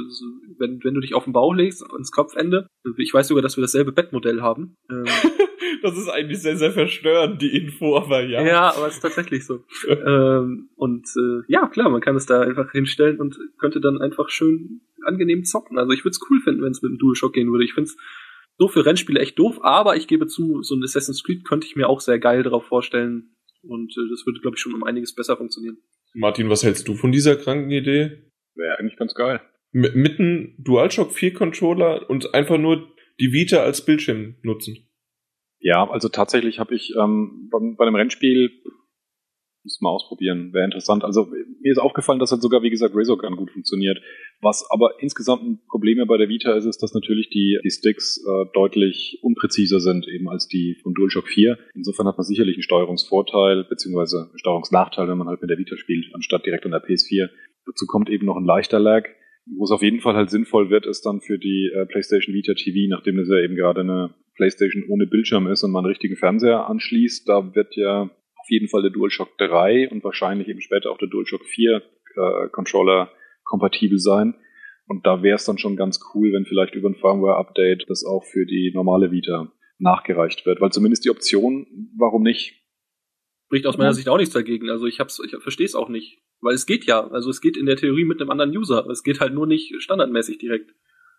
wenn, wenn du dich auf den Bauch legst, ans Kopfende. Ich weiß sogar, dass wir dasselbe Bettmodell haben. Ähm, [laughs] das ist eigentlich sehr, sehr verstörend, die Info, aber ja. Ja, aber es ist tatsächlich so. [laughs] ähm, und äh, ja, klar, man kann es da einfach hinstellen und könnte dann einfach schön angenehm zocken. Also ich würde es cool finden, wenn es mit dem DualShock gehen würde. Ich finde es so für Rennspiele echt doof, aber ich gebe zu, so ein Assassin's Creed könnte ich mir auch sehr geil darauf vorstellen, und äh, das würde, glaube ich, schon um einiges besser funktionieren. Martin, was hältst du von dieser kranken Idee? Wäre eigentlich ganz geil. M mitten DualShock 4 Controller und einfach nur die Vita als Bildschirm nutzen. Ja, also tatsächlich habe ich ähm, bei, bei einem Rennspiel muss mal ausprobieren, wäre interessant. Also mir ist aufgefallen, dass halt sogar, wie gesagt, Razorgun gut funktioniert. Was aber insgesamt ein Problem bei der Vita ist, ist, dass natürlich die, die Sticks äh, deutlich unpräziser sind eben als die von DualShock 4. Insofern hat man sicherlich einen Steuerungsvorteil beziehungsweise einen Steuerungsnachteil, wenn man halt mit der Vita spielt, anstatt direkt an der PS4. Dazu kommt eben noch ein leichter Lag. Wo es auf jeden Fall halt sinnvoll wird, ist dann für die äh, PlayStation Vita TV, nachdem es ja eben gerade eine PlayStation ohne Bildschirm ist und man einen richtigen Fernseher anschließt, da wird ja auf jeden Fall der DualShock 3 und wahrscheinlich eben später auch der DualShock 4 äh, Controller kompatibel sein. Und da wäre es dann schon ganz cool, wenn vielleicht über ein Firmware-Update das auch für die normale Vita nachgereicht wird. Weil zumindest die Option, warum nicht? Spricht aus meiner Sicht auch nichts dagegen. Also ich, hab's, ich verstehe es auch nicht. Weil es geht ja. Also es geht in der Theorie mit einem anderen User. Es geht halt nur nicht standardmäßig direkt.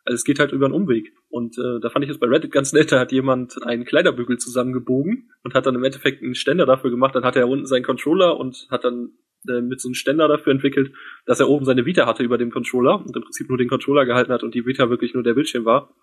Also es geht halt über einen Umweg. Und äh, da fand ich es bei Reddit ganz nett, da hat jemand einen Kleiderbügel zusammengebogen und hat dann im Endeffekt einen Ständer dafür gemacht. Dann hat er unten seinen Controller und hat dann äh, mit so einem Ständer dafür entwickelt, dass er oben seine Vita hatte über dem Controller und im Prinzip nur den Controller gehalten hat und die Vita wirklich nur der Bildschirm war.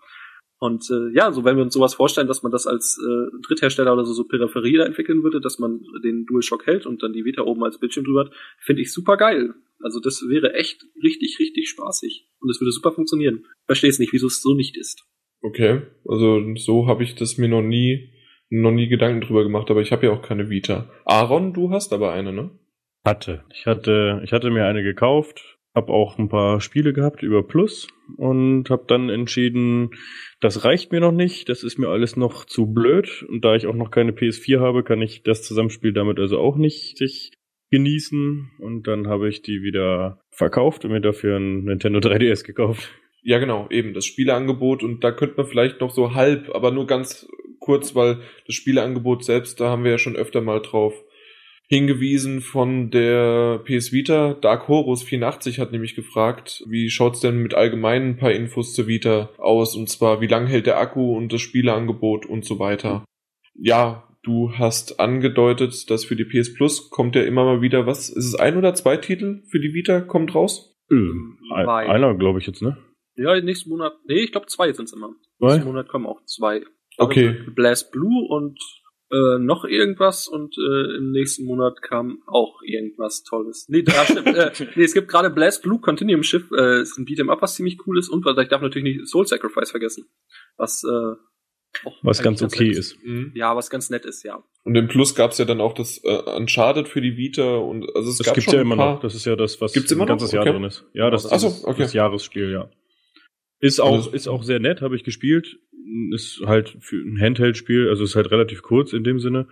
Und äh, ja, so wenn wir uns sowas vorstellen, dass man das als äh, Dritthersteller oder so, so Peripherie da entwickeln würde, dass man den DualShock hält und dann die Vita oben als Bildschirm drüber hat, finde ich super geil. Also das wäre echt richtig, richtig spaßig. Und es würde super funktionieren. Verstehe es nicht, wieso es so nicht ist. Okay, also so habe ich das mir noch nie, noch nie Gedanken drüber gemacht, aber ich habe ja auch keine Vita. Aaron, du hast aber eine, ne? Hatte. Ich hatte, ich hatte mir eine gekauft, habe auch ein paar Spiele gehabt über Plus und habe dann entschieden, das reicht mir noch nicht, das ist mir alles noch zu blöd und da ich auch noch keine PS4 habe, kann ich das Zusammenspiel damit also auch nicht sich genießen und dann habe ich die wieder verkauft und mir dafür ein Nintendo 3DS gekauft. Ja, genau, eben das Spieleangebot und da könnte man vielleicht noch so halb, aber nur ganz kurz, weil das Spieleangebot selbst, da haben wir ja schon öfter mal drauf hingewiesen von der PS Vita. Dark Horus 84 hat nämlich gefragt, wie schaut's denn mit allgemeinen ein paar Infos zur Vita aus und zwar wie lang hält der Akku und das Spieleangebot und so weiter. Ja, Du hast angedeutet, dass für die PS Plus kommt ja immer mal wieder was. Ist es ein oder zwei Titel für die Vita kommt raus? Ähm, einer, glaube ich jetzt, ne? Ja, nächsten Monat. Nee, ich glaube zwei sind es immer. Zwei? Nächsten Monat kommen auch zwei. Okay. Blast Blue und äh, noch irgendwas und äh, im nächsten Monat kam auch irgendwas Tolles. Nee, da stimmt. äh, [laughs] nee, es gibt gerade Blast Blue Continuum Schiff, äh, ist ein Beat'em Up, was ziemlich cool ist und was ich darf natürlich nicht Soul Sacrifice vergessen. Was äh, was ganz okay ganz ist. Mhm. Ja, was ganz nett ist, ja. Und im Plus gab's ja dann auch das äh, Uncharted für die Vita und also es das gab gibt's schon ja immer paar... noch. Das ist ja das, was gibt's immer ein ganzes noch? Jahr Okay. drin ist. Ja, das Ach so, ist okay. das Jahresspiel, ja. Ist auch, Also- ist auch sehr nett, habe ich gespielt. Ist halt für ein Handheld-Spiel, also ist halt relativ kurz in dem Sinne.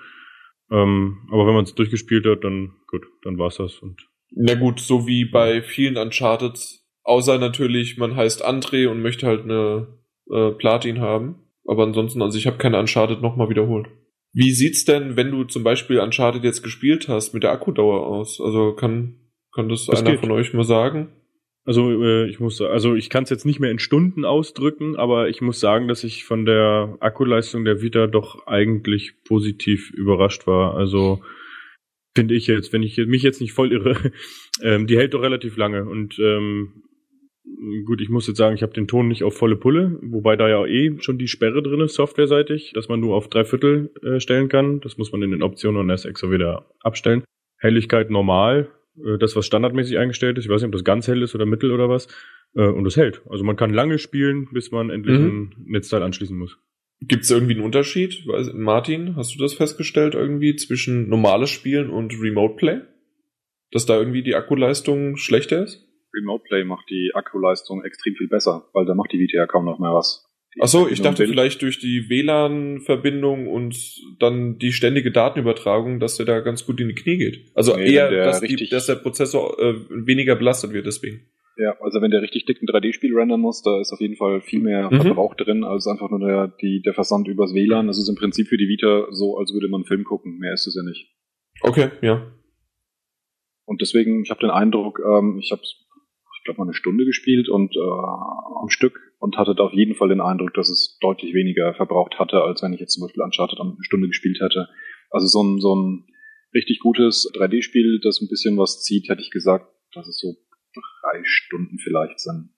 Ähm, aber wenn man es durchgespielt hat, dann gut, dann war's das. Und Na gut, so wie bei vielen Uncharted, außer natürlich, man heißt André und möchte halt eine äh, Platin haben. Aber ansonsten, also ich habe keine Uncharted nochmal wiederholt. Wie sieht's denn, wenn du zum Beispiel Uncharted jetzt gespielt hast, mit der Akkudauer aus? Also kann, kann das, Das einer geht. von euch mal sagen? Also äh, ich muss, also ich kann es jetzt nicht mehr in Stunden ausdrücken, aber ich muss sagen, dass ich von der Akkuleistung der Vita doch eigentlich positiv überrascht war. Also finde ich jetzt, wenn ich mich jetzt nicht voll irre, [laughs] ähm, die hält doch relativ lange und ähm, gut, ich muss jetzt sagen, ich habe den Ton nicht auf volle Pulle, wobei da ja eh schon die Sperre drin ist, softwareseitig, dass man nur auf drei Viertel äh, stellen kann. Das muss man in den Optionen und erst wieder abstellen. Helligkeit normal, das, was standardmäßig eingestellt ist. Ich weiß nicht, ob das ganz hell ist oder mittel oder was. Äh, und es hält. Also man kann lange spielen, bis man endlich Mhm. ein Netzteil anschließen muss. Gibt's irgendwie einen Unterschied? Weiß- Martin, hast du das festgestellt irgendwie zwischen normales Spielen und Remote Play? Dass da irgendwie die Akkuleistung schlechter ist? Remote Play macht die Akkuleistung extrem viel besser, weil da macht die Vita ja kaum noch mehr was. Die Ach so, ich dachte vielleicht durch die WLAN-Verbindung und dann die ständige Datenübertragung, dass der da ganz gut in die Knie geht. Also Nee, eher, dass, die, dass der Prozessor äh, weniger belastet wird deswegen. Ja, also wenn der richtig dick ein 3D-Spiel rendern muss, da ist auf jeden Fall viel mehr Mhm. Verbrauch drin als einfach nur der, die, der Versand übers WLAN. Das ist im Prinzip für die Vita so, als würde man einen Film gucken. Mehr ist es ja nicht. Okay, ja. Und deswegen, ich habe den Eindruck, ähm, ich habe, ich glaube mal eine Stunde gespielt und äh, am Stück und hatte da auf jeden Fall den Eindruck, dass es deutlich weniger verbraucht hatte, als wenn ich jetzt zum Beispiel Uncharted eine Stunde gespielt hätte. Also so ein, so ein richtig gutes 3D-Spiel, das ein bisschen was zieht, hätte ich gesagt, dass es so drei Stunden vielleicht sind,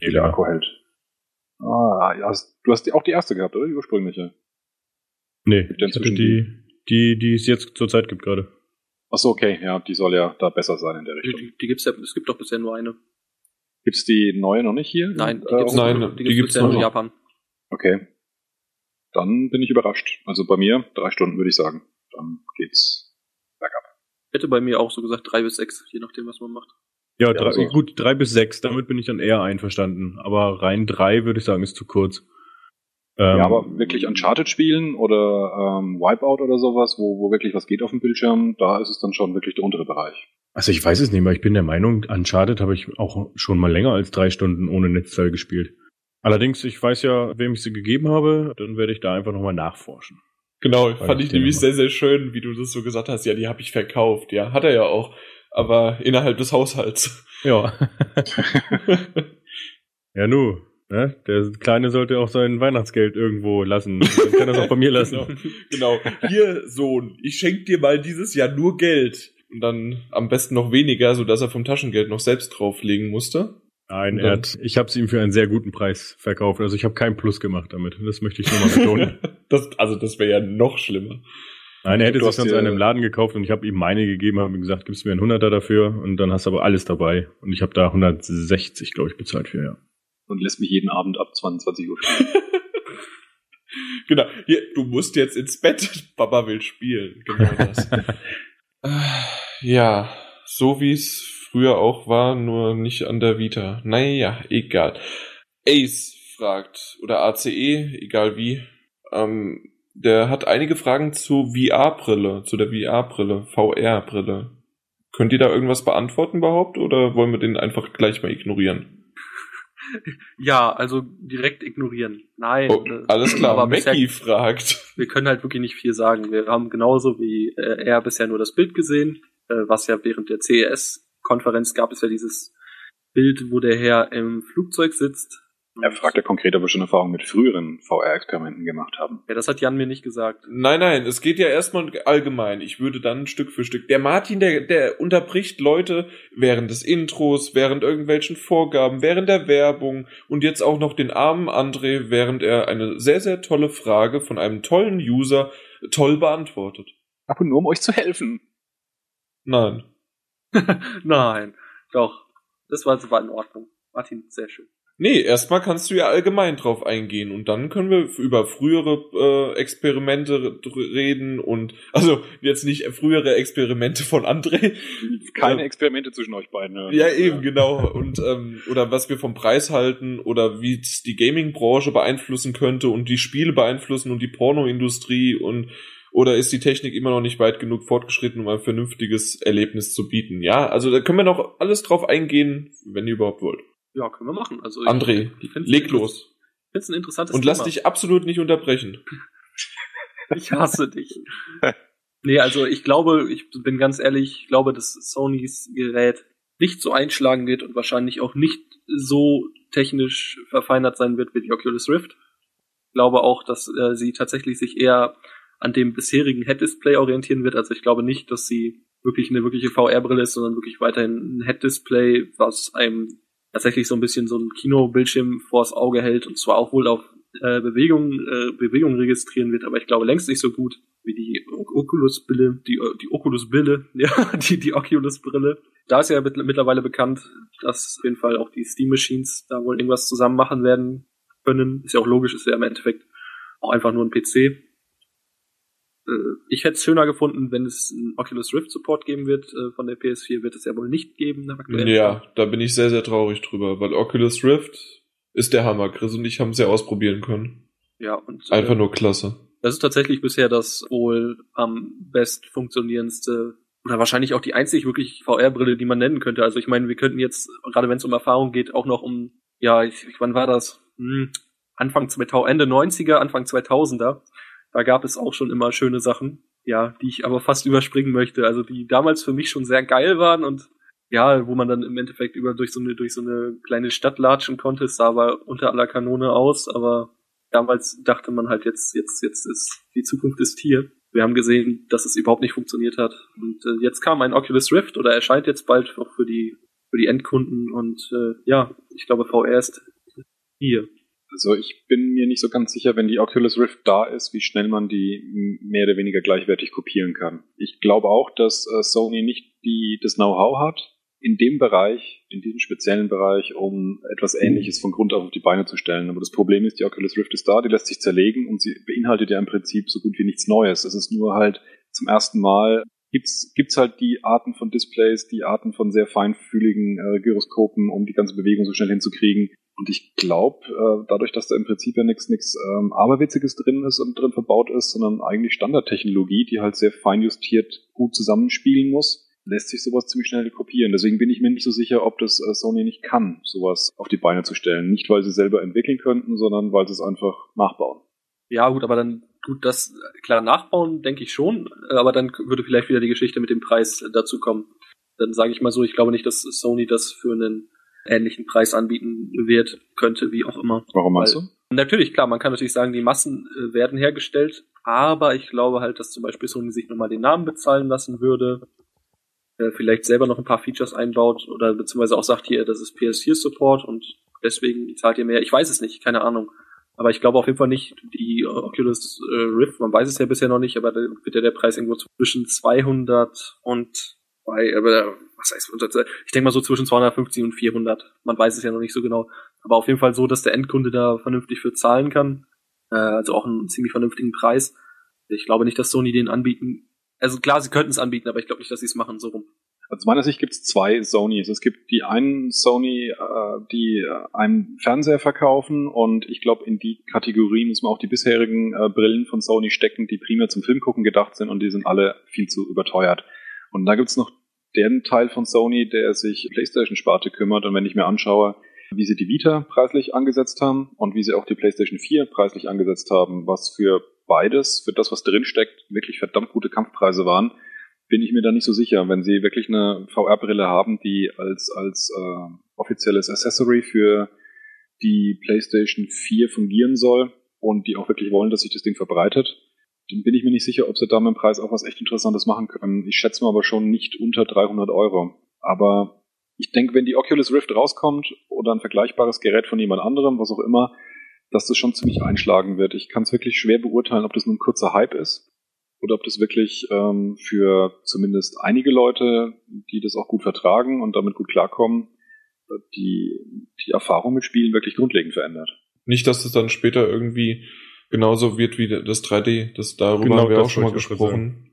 wie der Ja. Akku hält. Ah, ja, du hast die, auch die erste gehabt, oder? Die ursprüngliche. Nee, ich hatte die, die, die es jetzt zurzeit gibt gerade. Ach so, okay, ja, die soll ja da besser sein in der Die, Richtung. die, die gibt's ja, es gibt doch bisher nur eine. Gibt's die neue noch nicht hier? Nein, die Äh, gibt's, nein, nur, die die gibt's gibt's bisher nur in. Japan. Okay. Dann bin ich überrascht. Also bei mir drei Stunden würde ich sagen. Dann geht's bergab. Hätte bei mir auch so gesagt drei bis sechs, je nachdem, was man macht. Ja, Ja, drei, also- gut, drei bis sechs, damit bin ich dann eher einverstanden. Aber rein drei würde ich sagen, ist zu kurz. Ähm, ja, aber wirklich Uncharted spielen oder ähm, Wipeout oder sowas, wo, wo wirklich was geht auf dem Bildschirm, da ist es dann schon wirklich der untere Bereich. Also ich weiß es nicht mehr. Ich bin der Meinung, Uncharted habe ich auch schon mal länger als drei Stunden ohne Netzteil gespielt. Allerdings, ich weiß ja, wem ich sie gegeben habe, dann werde ich da einfach nochmal nachforschen. Genau, Weil fand ich nämlich sehr, sehr schön, wie du das so gesagt hast. Ja, die habe ich verkauft. Ja, hat er ja auch. Aber innerhalb des Haushalts. Ja. [laughs] ja, nu. Ne? Der Kleine sollte auch sein Weihnachtsgeld irgendwo lassen. Dann kann er es auch bei mir lassen. [laughs] genau. genau. Hier, Sohn, ich schenk dir mal dieses Jahr nur Geld. Und dann am besten noch weniger, sodass er vom Taschengeld noch selbst drauflegen musste. Nein, er hat, ich habe es ihm für einen sehr guten Preis verkauft. Also ich habe keinen Plus gemacht damit. Das möchte ich nur mal [laughs] betonen. das, also das wäre ja noch schlimmer. Nein, er hätte hast sonst im Laden gekauft und ich habe ihm meine gegeben, habe ihm gesagt, gibst mir einen Hunderter dafür und dann hast du aber alles dabei. Und ich habe da 160, glaube ich, bezahlt für, ja. Und lässt mich jeden Abend ab 22 Uhr spielen. [laughs] Genau. Hier, du musst jetzt ins Bett. [laughs] Papa will spielen. Genau das. Ja, so wie es früher auch war, nur nicht an der Vita. Naja, egal. Ace fragt, oder ACE, egal wie, ähm, der hat einige Fragen zu VR-Brille, zu der VR-Brille, VR-Brille. Könnt ihr da irgendwas beantworten überhaupt oder wollen wir den einfach gleich mal ignorieren? Ja, also direkt ignorieren. Nein. Oh, äh, alles klar, aber bisher- Mackie fragt. wir können halt wirklich nicht viel sagen. Wir haben genauso wie äh, er bisher nur das Bild gesehen, äh, was ja während der CES-Konferenz gab es ja dieses Bild, wo der Herr im Flugzeug sitzt. Er fragt ja konkret, ob wir schon Erfahrungen mit früheren VR-Experimenten gemacht haben. Ja, das hat Jan mir nicht gesagt. Nein, nein, es geht ja erstmal allgemein. Ich würde dann Stück für Stück. Der Martin, der, der unterbricht Leute während des Intros, während irgendwelchen Vorgaben, während der Werbung und jetzt auch noch den armen André, während er eine sehr, sehr tolle Frage von einem tollen User toll beantwortet. Aber nur um euch zu helfen. Nein. [laughs] Nein, doch. Das war, das war in Ordnung. Martin, sehr schön. Nee, erstmal kannst du ja allgemein drauf eingehen und dann können wir über frühere äh, Experimente reden und also jetzt nicht frühere Experimente von André, Keine Ja. Experimente zwischen euch beiden. hören. Ja, eben, genau. Und ähm, oder was wir vom Preis halten oder wie es die Gaming-Branche beeinflussen könnte und die Spiele beeinflussen und die Pornoindustrie und oder ist die Technik immer noch nicht weit genug fortgeschritten, um ein vernünftiges Erlebnis zu bieten? Ja, also da können wir noch alles drauf eingehen, wenn ihr überhaupt wollt. Ja, können wir machen. Also André, ich leg ein- los. Find's ein interessantes Und lass Thema. dich absolut nicht unterbrechen. [laughs] Ich hasse dich. Nee, also ich glaube, ich bin ganz ehrlich, ich glaube, dass Sonys Gerät nicht so einschlagen wird und wahrscheinlich auch nicht so technisch verfeinert sein wird wie die Oculus Rift. Ich glaube auch, dass äh, sie tatsächlich sich eher an dem bisherigen Head-Display orientieren wird. Also ich glaube nicht, dass sie wirklich eine wirkliche VR-Brille ist, sondern wirklich weiterhin ein Head-Display, was einem tatsächlich so ein bisschen so ein Kinobildschirm vors Auge hält und zwar auch wohl auf äh, Bewegung, äh, Bewegung registrieren wird, aber ich glaube längst nicht so gut wie die O- Oculus-Brille, die, die Oculus-Brille, [laughs] ja, die, die Oculus-Brille. Da ist ja mit, mittlerweile bekannt, dass auf jeden Fall auch die Steam-Machines da wohl irgendwas zusammen machen werden können. Ist ja auch logisch, ist ja im Endeffekt auch einfach nur ein PC. Äh, ich hätte es schöner gefunden, wenn es einen Oculus Rift Support geben wird äh, von der PS4, wird es ja wohl nicht geben. Ja, da bin ich sehr, sehr traurig drüber, weil Oculus Rift ist der Hammer. Chris und ich haben es ja ausprobieren können. Ja, und einfach äh, nur klasse. Das ist tatsächlich bisher das wohl am best funktionierendste oder wahrscheinlich auch die einzig wirklich VR-Brille, die man nennen könnte. Also ich meine, wir könnten jetzt, gerade wenn es um Erfahrung geht, auch noch um, ja, ich, wann war das? Hm, Anfang 2000, Ende 90er, Anfang 2000er. Da gab es auch schon immer schöne Sachen, ja, die ich aber fast überspringen möchte. Also die damals für mich schon sehr geil waren und ja, wo man dann im Endeffekt über durch so eine durch so eine kleine Stadt latschen konnte, es sah aber unter aller Kanone aus, aber damals dachte man halt jetzt jetzt jetzt ist die Zukunft ist hier. Wir haben gesehen, dass es überhaupt nicht funktioniert hat und äh, jetzt kam ein Oculus Rift oder erscheint jetzt bald auch für die für die Endkunden und äh, ja, ich glaube VR ist hier. Also ich bin mir nicht so ganz sicher, wenn die Oculus Rift da ist, wie schnell man die mehr oder weniger gleichwertig kopieren kann. Ich glaube auch, dass äh, Sony nicht die, das Know-how hat, in dem Bereich, in diesem speziellen Bereich, um etwas Ähnliches von Grund auf auf die Beine zu stellen. Aber das Problem ist, die Oculus Rift ist da, die lässt sich zerlegen und sie beinhaltet ja im Prinzip so gut wie nichts Neues. Es ist nur halt zum ersten Mal gibt's gibt's halt die Arten von Displays, die Arten von sehr feinfühligen äh, Gyroskopen, um die ganze Bewegung so schnell hinzukriegen, und ich glaube, äh, dadurch, dass da im Prinzip ja nichts nichts ähm, Aberwitziges drin ist und drin verbaut ist, sondern eigentlich Standardtechnologie, die halt sehr fein justiert gut zusammenspielen muss, lässt sich sowas ziemlich schnell kopieren. Deswegen bin ich mir nicht so sicher, ob das äh, Sony nicht kann, sowas auf die Beine zu stellen. Nicht, weil sie selber entwickeln könnten, sondern weil sie es einfach nachbauen. Ja, gut, aber dann gut, das klar nachbauen, denke ich schon, aber dann würde vielleicht wieder die Geschichte mit dem Preis dazu kommen. Dann sage ich mal so, ich glaube nicht, dass Sony das für einen ähnlichen Preis anbieten wird, könnte, wie auch immer. Warum meinst du? Natürlich, klar, man kann natürlich sagen, die Massen äh, werden hergestellt, aber ich glaube halt, dass zum Beispiel Sony sich nochmal den Namen bezahlen lassen würde, äh, vielleicht selber noch ein paar Features einbaut oder beziehungsweise auch sagt hier, das ist PS4-Support und deswegen zahlt ihr mehr. Ich weiß es nicht, keine Ahnung. Aber ich glaube auf jeden Fall nicht, die Oculus äh, Rift, man weiß es ja bisher noch nicht, aber da wird ja der Preis irgendwo zwischen 200 und bei, aber was heißt, ich denke mal so zwischen 250 und 400. Man weiß es ja noch nicht so genau. Aber auf jeden Fall so, dass der Endkunde da vernünftig für zahlen kann. Äh, also auch einen ziemlich vernünftigen Preis. Ich glaube nicht, dass Sony den anbieten. Also klar, sie könnten es anbieten, aber ich glaube nicht, dass sie es machen, so rum. Aus meiner Sicht gibt es zwei Sonys. Es gibt die einen Sony, äh, die einen Fernseher verkaufen und ich glaube, in die Kategorie muss man auch die bisherigen äh, Brillen von Sony stecken, die primär zum Filmgucken gedacht sind und die sind alle viel zu überteuert. Und da gibt's noch den Teil von Sony, der sich PlayStation-Sparte kümmert. Und wenn ich mir anschaue, wie sie die Vita preislich angesetzt haben und wie sie auch die PlayStation 4 preislich angesetzt haben, was für beides, für das, was drinsteckt, wirklich verdammt gute Kampfpreise waren, bin ich mir da nicht so sicher. Wenn sie wirklich eine VR-Brille haben, die als, als äh, offizielles Accessory für die PlayStation 4 fungieren soll und die auch wirklich wollen, dass sich das Ding verbreitet, dann bin ich mir nicht sicher, ob sie da mit dem Preis auch was echt Interessantes machen können. Ich schätze mal aber schon nicht unter 300 Euro. Aber ich denke, wenn die Oculus Rift rauskommt oder ein vergleichbares Gerät von jemand anderem, was auch immer, dass das schon ziemlich einschlagen wird. Ich kann es wirklich schwer beurteilen, ob das nur ein kurzer Hype ist oder ob das wirklich ähm, für zumindest einige Leute, die das auch gut vertragen und damit gut klarkommen, die, die Erfahrung mit Spielen wirklich grundlegend verändert. Nicht, dass es dann später irgendwie genauso wird wie das 3D. Das, darüber genau, haben wir auch schon mal gesprochen.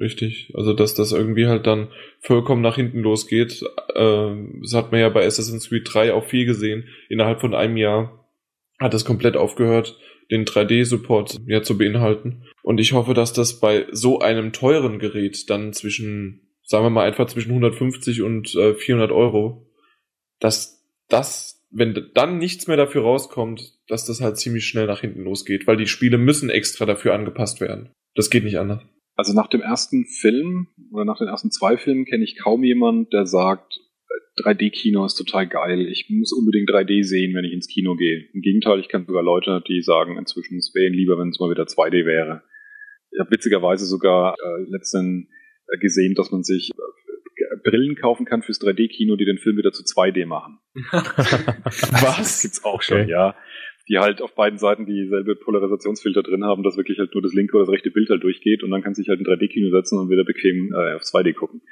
Richtig. Also, dass das irgendwie halt dann vollkommen nach hinten losgeht. Äh, das hat man ja bei Assassin's Creed 3 auch viel gesehen. Innerhalb von einem Jahr hat es komplett aufgehört, den 3D-Support ja zu beinhalten. Und ich hoffe, dass das bei so einem teuren Gerät dann zwischen, sagen wir mal einfach zwischen 150 und äh, 400 Euro, dass das wenn dann nichts mehr dafür rauskommt, dass das halt ziemlich schnell nach hinten losgeht, weil die Spiele müssen extra dafür angepasst werden. Das geht nicht anders. Also nach dem ersten Film oder nach den ersten zwei Filmen kenne ich kaum jemand, der sagt, 3D-Kino ist total geil. Ich muss unbedingt 3D sehen, wenn ich ins Kino gehe. Im Gegenteil, ich kenne sogar Leute, die sagen inzwischen, es wäre lieber, wenn es mal wieder 2D wäre. Ich habe witzigerweise sogar äh, letztens äh, gesehen, dass man sich Brillen kaufen kann fürs 3D-Kino, die den Film wieder zu 2D machen. [laughs] Was? Das gibt's auch schon, okay. ja. Die halt auf beiden Seiten dieselbe Polarisationsfilter drin haben, dass wirklich halt nur das linke oder das rechte Bild halt durchgeht und dann kann sich halt ein 3D-Kino setzen und wieder bequem äh, auf 2D gucken.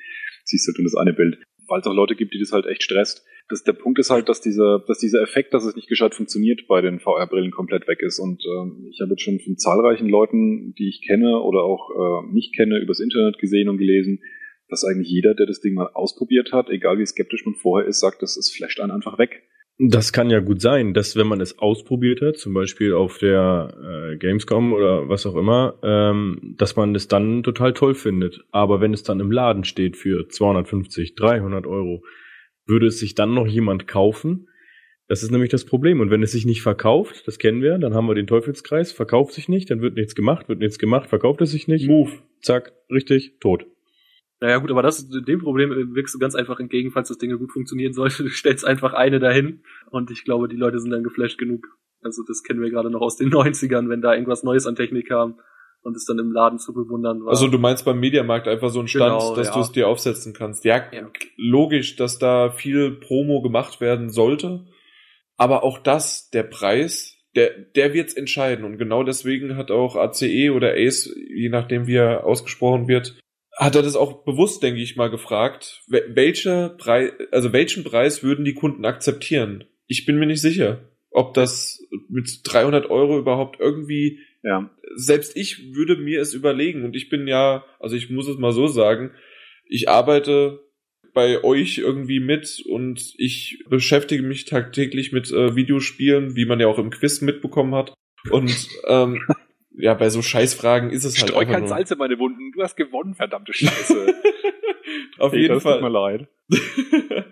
Siehst halt nur das eine Bild. Weil es auch Leute gibt, die das halt echt stresst. Das, der Punkt ist halt, dass dieser, dass dieser Effekt, dass es nicht gescheit funktioniert, bei den VR-Brillen komplett weg ist. Und ähm, ich habe jetzt schon von zahlreichen Leuten, die ich kenne oder auch äh, nicht kenne, übers Internet gesehen und gelesen, dass eigentlich jeder, der das Ding mal ausprobiert hat, egal wie skeptisch man vorher ist, sagt, das ist flasht einen einfach weg. Das kann ja gut sein, dass wenn man es ausprobiert hat, zum Beispiel auf der äh, Gamescom oder was auch immer, ähm, dass man es dann total toll findet. Aber wenn es dann im Laden steht für 250, 300 Euro, würde es sich dann noch jemand kaufen? Das ist nämlich das Problem. Und wenn es sich nicht verkauft, das kennen wir, dann haben wir den Teufelskreis, verkauft sich nicht, dann wird nichts gemacht, wird nichts gemacht, verkauft es sich nicht. Move. Zack, richtig, tot. Naja gut, aber das dem Problem wirkst du ganz einfach entgegen, falls das Ding gut funktionieren sollte. [laughs] Du stellst einfach eine dahin und ich glaube, die Leute sind dann geflasht genug. Also das kennen wir gerade noch aus den [laughs] 90ern, wenn da irgendwas Neues an Technik kam und es dann im Laden zu bewundern war. Also du meinst beim Mediamarkt einfach so einen Stand, genau, dass ja. du es dir aufsetzen kannst. Ja, ja, logisch, dass da viel Promo gemacht werden sollte, aber auch das, der Preis, der, der wird's entscheiden und genau deswegen hat auch ACE oder ACE, je nachdem wie er ausgesprochen wird, hat er das auch bewusst, denke ich mal, gefragt, welcher Preis, also welchen Preis würden die Kunden akzeptieren? Ich bin mir nicht sicher, ob das mit 300 Euro überhaupt irgendwie, ja. selbst ich würde mir es überlegen und ich bin ja, also ich muss es mal so sagen, ich arbeite bei euch irgendwie mit und ich beschäftige mich tagtäglich mit äh, Videospielen, wie man ja auch im Quiz mitbekommen hat. Und ähm, [laughs] ja, bei so Scheißfragen ist es halt Streu kein Salz in meine Wunden. Du hast gewonnen, verdammte Scheiße. [laughs] Auf hey, jeden das Fall. Tut mir leid. [laughs]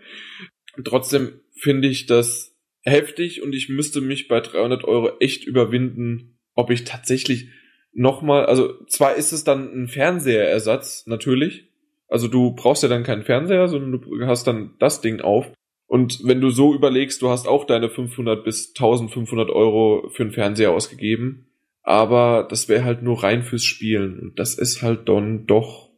Trotzdem finde ich das heftig und ich müsste mich bei 300 Euro echt überwinden, ob ich tatsächlich nochmal, also zwar ist es dann ein Fernseherersatz, natürlich. Also du brauchst ja dann keinen Fernseher, sondern du hast dann das Ding auf. Und wenn du so überlegst, du hast auch deine 500 bis 1500 Euro für einen Fernseher ausgegeben, aber das wäre halt nur rein fürs Spielen und das ist halt dann doch,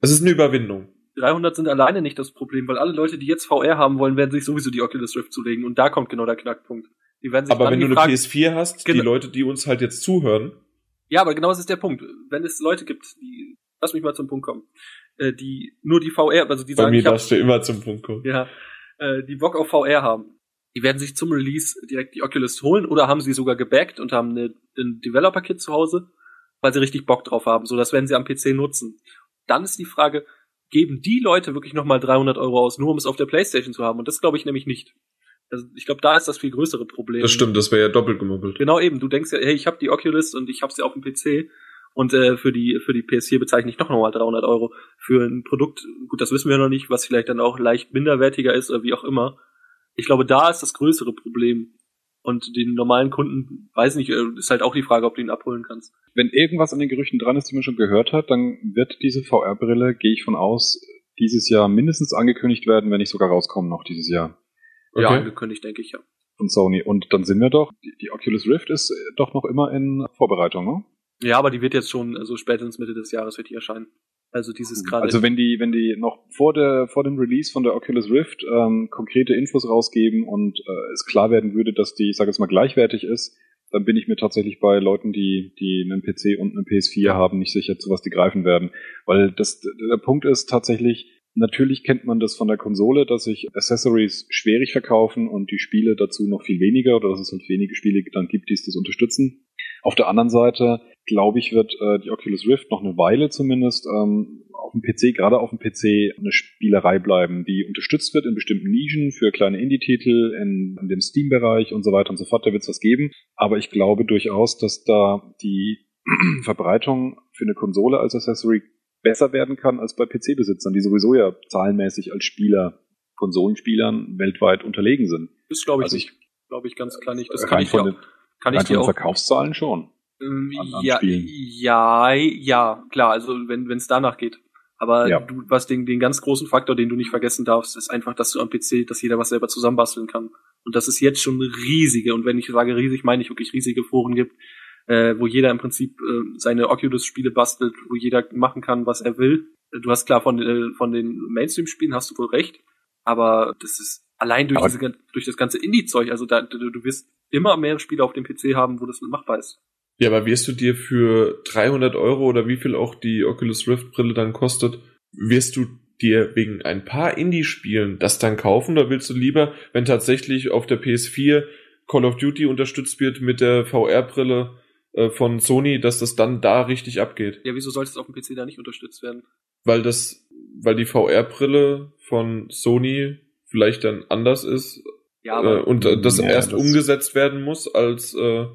es ist eine Überwindung. 300 sind alleine nicht das Problem, weil alle Leute, die jetzt VR haben wollen, werden sich sowieso die Oculus Rift zulegen und da kommt genau der Knackpunkt. Die werden sich aber wenn du eine PS4 hast, genau. die Leute, die uns halt jetzt zuhören. Ja, aber genau das ist der Punkt. Wenn es Leute gibt, die, lass mich mal zum Punkt kommen, äh, die nur die VR, also die Bei sagen, mir darfst du immer zum Punkt kommen. Ja, äh, die Bock auf VR haben die werden sich zum Release direkt die Oculus holen oder haben sie sogar gebackt und haben eine, ein Developer-Kit zu Hause, weil sie richtig Bock drauf haben. So, das werden sie am PC nutzen. Dann ist die Frage, geben die Leute wirklich nochmal 300 Euro aus, nur um es auf der Playstation zu haben? Und das glaube ich nämlich nicht. Also ich glaube, da ist das viel größere Problem. Das stimmt, das wäre ja doppelt gemobbelt. Genau eben. Du denkst ja, hey, ich habe die Oculus und ich habe sie auf dem PC und äh, für die für die PS4 bezeichne ich doch nochmal 300 Euro für ein Produkt. Gut, das wissen wir noch nicht, was vielleicht dann auch leicht minderwertiger ist oder wie auch immer. Ich glaube, da ist das größere Problem. Und den normalen Kunden, weiß nicht, äh, ist halt auch die Frage, ob du ihn abholen kannst. Wenn irgendwas an den Gerüchten dran ist, die man schon gehört hat, dann wird diese VR-Brille, gehe ich von aus, dieses Jahr mindestens angekündigt werden, wenn nicht sogar rauskommen noch dieses Jahr. Okay. Ja, angekündigt, denke ich, ja. Von Sony. Und dann sind wir doch, die, die Oculus Rift ist doch noch immer in Vorbereitung, ne? Ja, aber die wird jetzt schon, also spätestens Mitte des Jahres wird die erscheinen. Also dieses hm. gerade. Also wenn die, wenn die noch vor der, vor dem Release von der Oculus Rift ähm, konkrete Infos rausgeben und äh, es klar werden würde, dass die, ich sage jetzt mal, gleichwertig ist, dann bin ich mir tatsächlich bei Leuten, die, die einen PC und eine PS4 haben, nicht sicher, zu was die greifen werden. Weil das, der Punkt ist tatsächlich, Natürlich kennt man das von der Konsole, dass sich Accessories schwierig verkaufen und die Spiele dazu noch viel weniger oder dass es halt wenige Spiele dann gibt, die es das unterstützen. Auf der anderen Seite, glaube ich, wird äh, die Oculus Rift noch eine Weile zumindest ähm, auf dem PC, gerade auf dem PC, eine Spielerei bleiben, die unterstützt wird in bestimmten Nischen für kleine Indie-Titel, in, in dem Steam-Bereich und so weiter und so fort. Da wird es was geben. Aber ich glaube durchaus, dass da die [clears throat] Verbreitung für eine Konsole als Accessory besser werden kann als bei PC-Besitzern, die sowieso ja zahlenmäßig als Spieler, Konsolenspielern weltweit unterlegen sind. Das glaube ich, also ich glaube ich ganz klar nicht. Das kann ich von den, kann ich dir auch. Verkaufszahlen schon. Ähm, ja, ja, ja, klar. Also wenn es danach geht. Aber ja. du, was den, den ganz großen Faktor, den du nicht vergessen darfst, ist einfach, dass du am PC, dass jeder was selber zusammenbasteln kann. Und dass es jetzt schon riesige, und wenn ich sage riesig, meine ich wirklich riesige Foren gibt, äh, wo jeder im Prinzip äh, seine Oculus-Spiele bastelt, wo jeder machen kann, was er will. Du hast klar von, äh, von den Mainstream-Spielen hast du wohl recht, aber das ist allein durch, diese, durch das ganze Indie-Zeug, also da, du, du wirst immer mehr Spiele auf dem PC haben, wo das machbar ist. Ja, aber wirst du dir für 300 Euro oder wie viel auch die Oculus Rift Brille dann kostet, wirst du dir wegen ein paar Indie-Spielen das dann kaufen oder willst du lieber, wenn tatsächlich auf der PS4 Call of Duty unterstützt wird mit der VR-Brille äh, von Sony, dass das dann da richtig abgeht? Ja, wieso sollte es auf dem PC da nicht unterstützt werden? Weil das, weil die VR-Brille von Sony vielleicht dann anders ist Ja, äh, und äh, das Ja, erst das- umgesetzt werden muss als äh,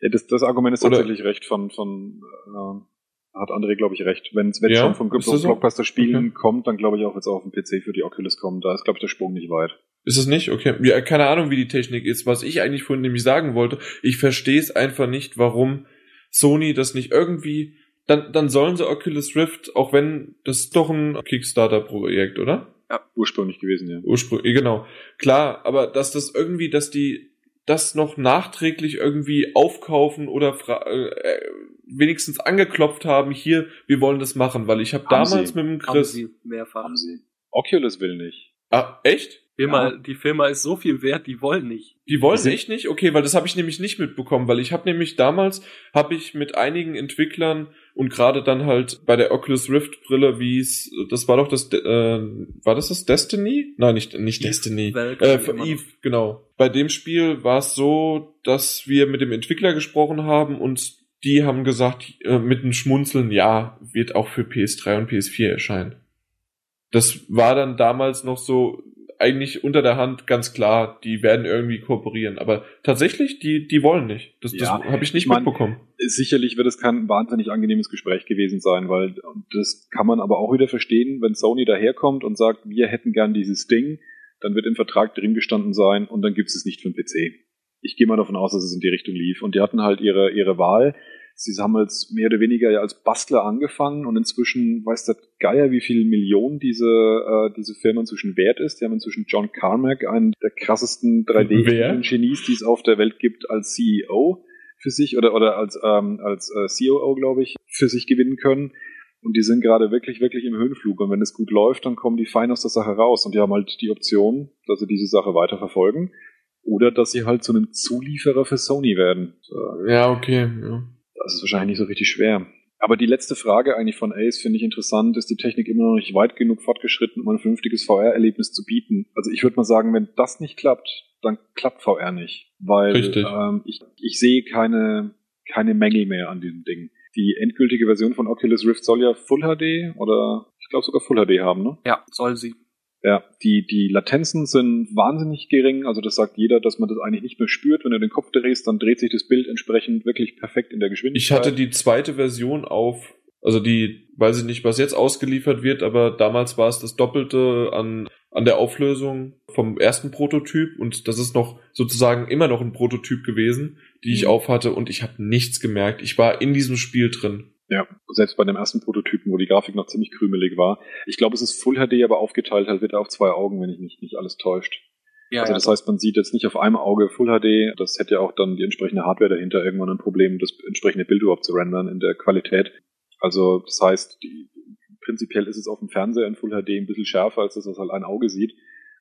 Ja, das, das Argument ist Oder- tatsächlich recht von, von äh, hat André, glaube ich, recht. Wenn es Ja, schon vom ist das so? Blockbuster-Spielen Okay. kommt, dann glaube ich auch, wenn es auch auf dem PC für die Oculus kommt, da ist, glaube ich, der Sprung nicht weit. Ist es nicht? Okay. Ja, keine Ahnung, wie die Technik ist. Was ich eigentlich vorhin nämlich sagen wollte, ich verstehe es einfach nicht, warum Sony das nicht irgendwie. Dann, dann sollen sie Oculus Rift, auch wenn das ist doch ein Kickstarter-Projekt, oder? Ursprünglich gewesen, ja. Ursprünglich, genau. Klar, aber dass das irgendwie, dass die das noch nachträglich irgendwie aufkaufen oder fra- äh, wenigstens angeklopft haben, hier, wir wollen das machen, weil ich habe Haben damals sie. mit dem haben Chris. sie mehrfach. Haben sie. Oculus will nicht. Ah, echt? Firma, Ja. Die Firma ist so viel wert, die wollen nicht. Die wollen Sie- echt nicht? Okay, weil das habe ich nämlich nicht mitbekommen, weil ich habe nämlich damals habe ich mit einigen Entwicklern und gerade dann halt bei der Oculus Rift Brille, wie es das war doch das äh, war das das Destiny? Nein, nicht nicht Eve, Destiny. Äh. Eve, genau. Bei dem Spiel war es so, dass wir mit dem Entwickler gesprochen haben und die haben gesagt äh, mit einem Schmunzeln, ja, wird auch für PS3 und PS4 erscheinen. Das war dann damals noch so eigentlich unter der Hand ganz klar, die werden irgendwie kooperieren. Aber tatsächlich, die, die wollen nicht. Das, das Ja, habe ich nicht ich mein, mitbekommen. Sicherlich wird es kein wahnsinnig angenehmes Gespräch gewesen sein, weil das kann man aber auch wieder verstehen, wenn Sony daherkommt und sagt, wir hätten gern dieses Ding, dann wird im Vertrag drin gestanden sein und dann gibt es es nicht für den PC. Ich gehe mal davon aus, dass es in die Richtung lief. Und die hatten halt ihre, ihre Wahl. Sie haben jetzt mehr oder weniger ja als Bastler angefangen und inzwischen weiß der Geier, wie viel Millionen diese, äh, diese Firma inzwischen wert ist. Die haben inzwischen John Carmack, einen der krassesten Wer? 3D-Genies, die es auf der Welt gibt, als CEO für sich oder, oder als, ähm, als äh, COO, glaube ich, für sich gewinnen können. Und die sind gerade wirklich, wirklich im Höhenflug. Und wenn es gut läuft, dann kommen die fein aus der Sache raus. Und die haben halt die Option, dass sie diese Sache weiterverfolgen. Oder dass sie halt zu einem Zulieferer für Sony werden. So, Ja, okay. Ja. Das ist wahrscheinlich nicht so richtig schwer. Aber die letzte Frage eigentlich von Ace finde ich interessant. Ist die Technik immer noch nicht weit genug fortgeschritten, um ein vernünftiges VR-Erlebnis zu bieten? Also ich würde mal sagen, wenn das nicht klappt, dann klappt VR nicht. Weil Richtig. ähm, ich, ich sehe keine, keine Mängel mehr an diesem Ding. Die endgültige Version von Oculus Rift soll ja Full HD oder ich glaube sogar Full HD haben, ne? Ja, soll sie. Ja, die, die Latenzen sind wahnsinnig gering. Also das sagt jeder, dass man das eigentlich nicht mehr spürt. Wenn du den Kopf drehst, dann dreht sich das Bild entsprechend wirklich perfekt in der Ich Geschwindigkeit. hatte die zweite Version auf, also die, weiß ich nicht, was jetzt ausgeliefert wird, aber damals war es das Doppelte an, an der Auflösung vom ersten Prototyp und das ist noch sozusagen immer noch ein Prototyp gewesen, die ich Mhm. aufhatte und ich habe nichts gemerkt. Ich war in diesem Spiel drin. Ja, selbst bei dem ersten Prototypen, wo die Grafik noch ziemlich krümelig war. Ich glaube, es ist Full HD, aber aufgeteilt halt wieder auf zwei Augen, wenn ich mich nicht alles täuscht. Ja, also ja, das heißt, man sieht jetzt nicht auf einem Auge Full HD. Das hätte ja auch dann die entsprechende Hardware dahinter irgendwann ein Problem, das entsprechende Bild überhaupt zu rendern in der Qualität. Also das heißt, die, prinzipiell ist es auf dem Fernseher in Full HD ein bisschen schärfer, als das, was halt ein Auge sieht.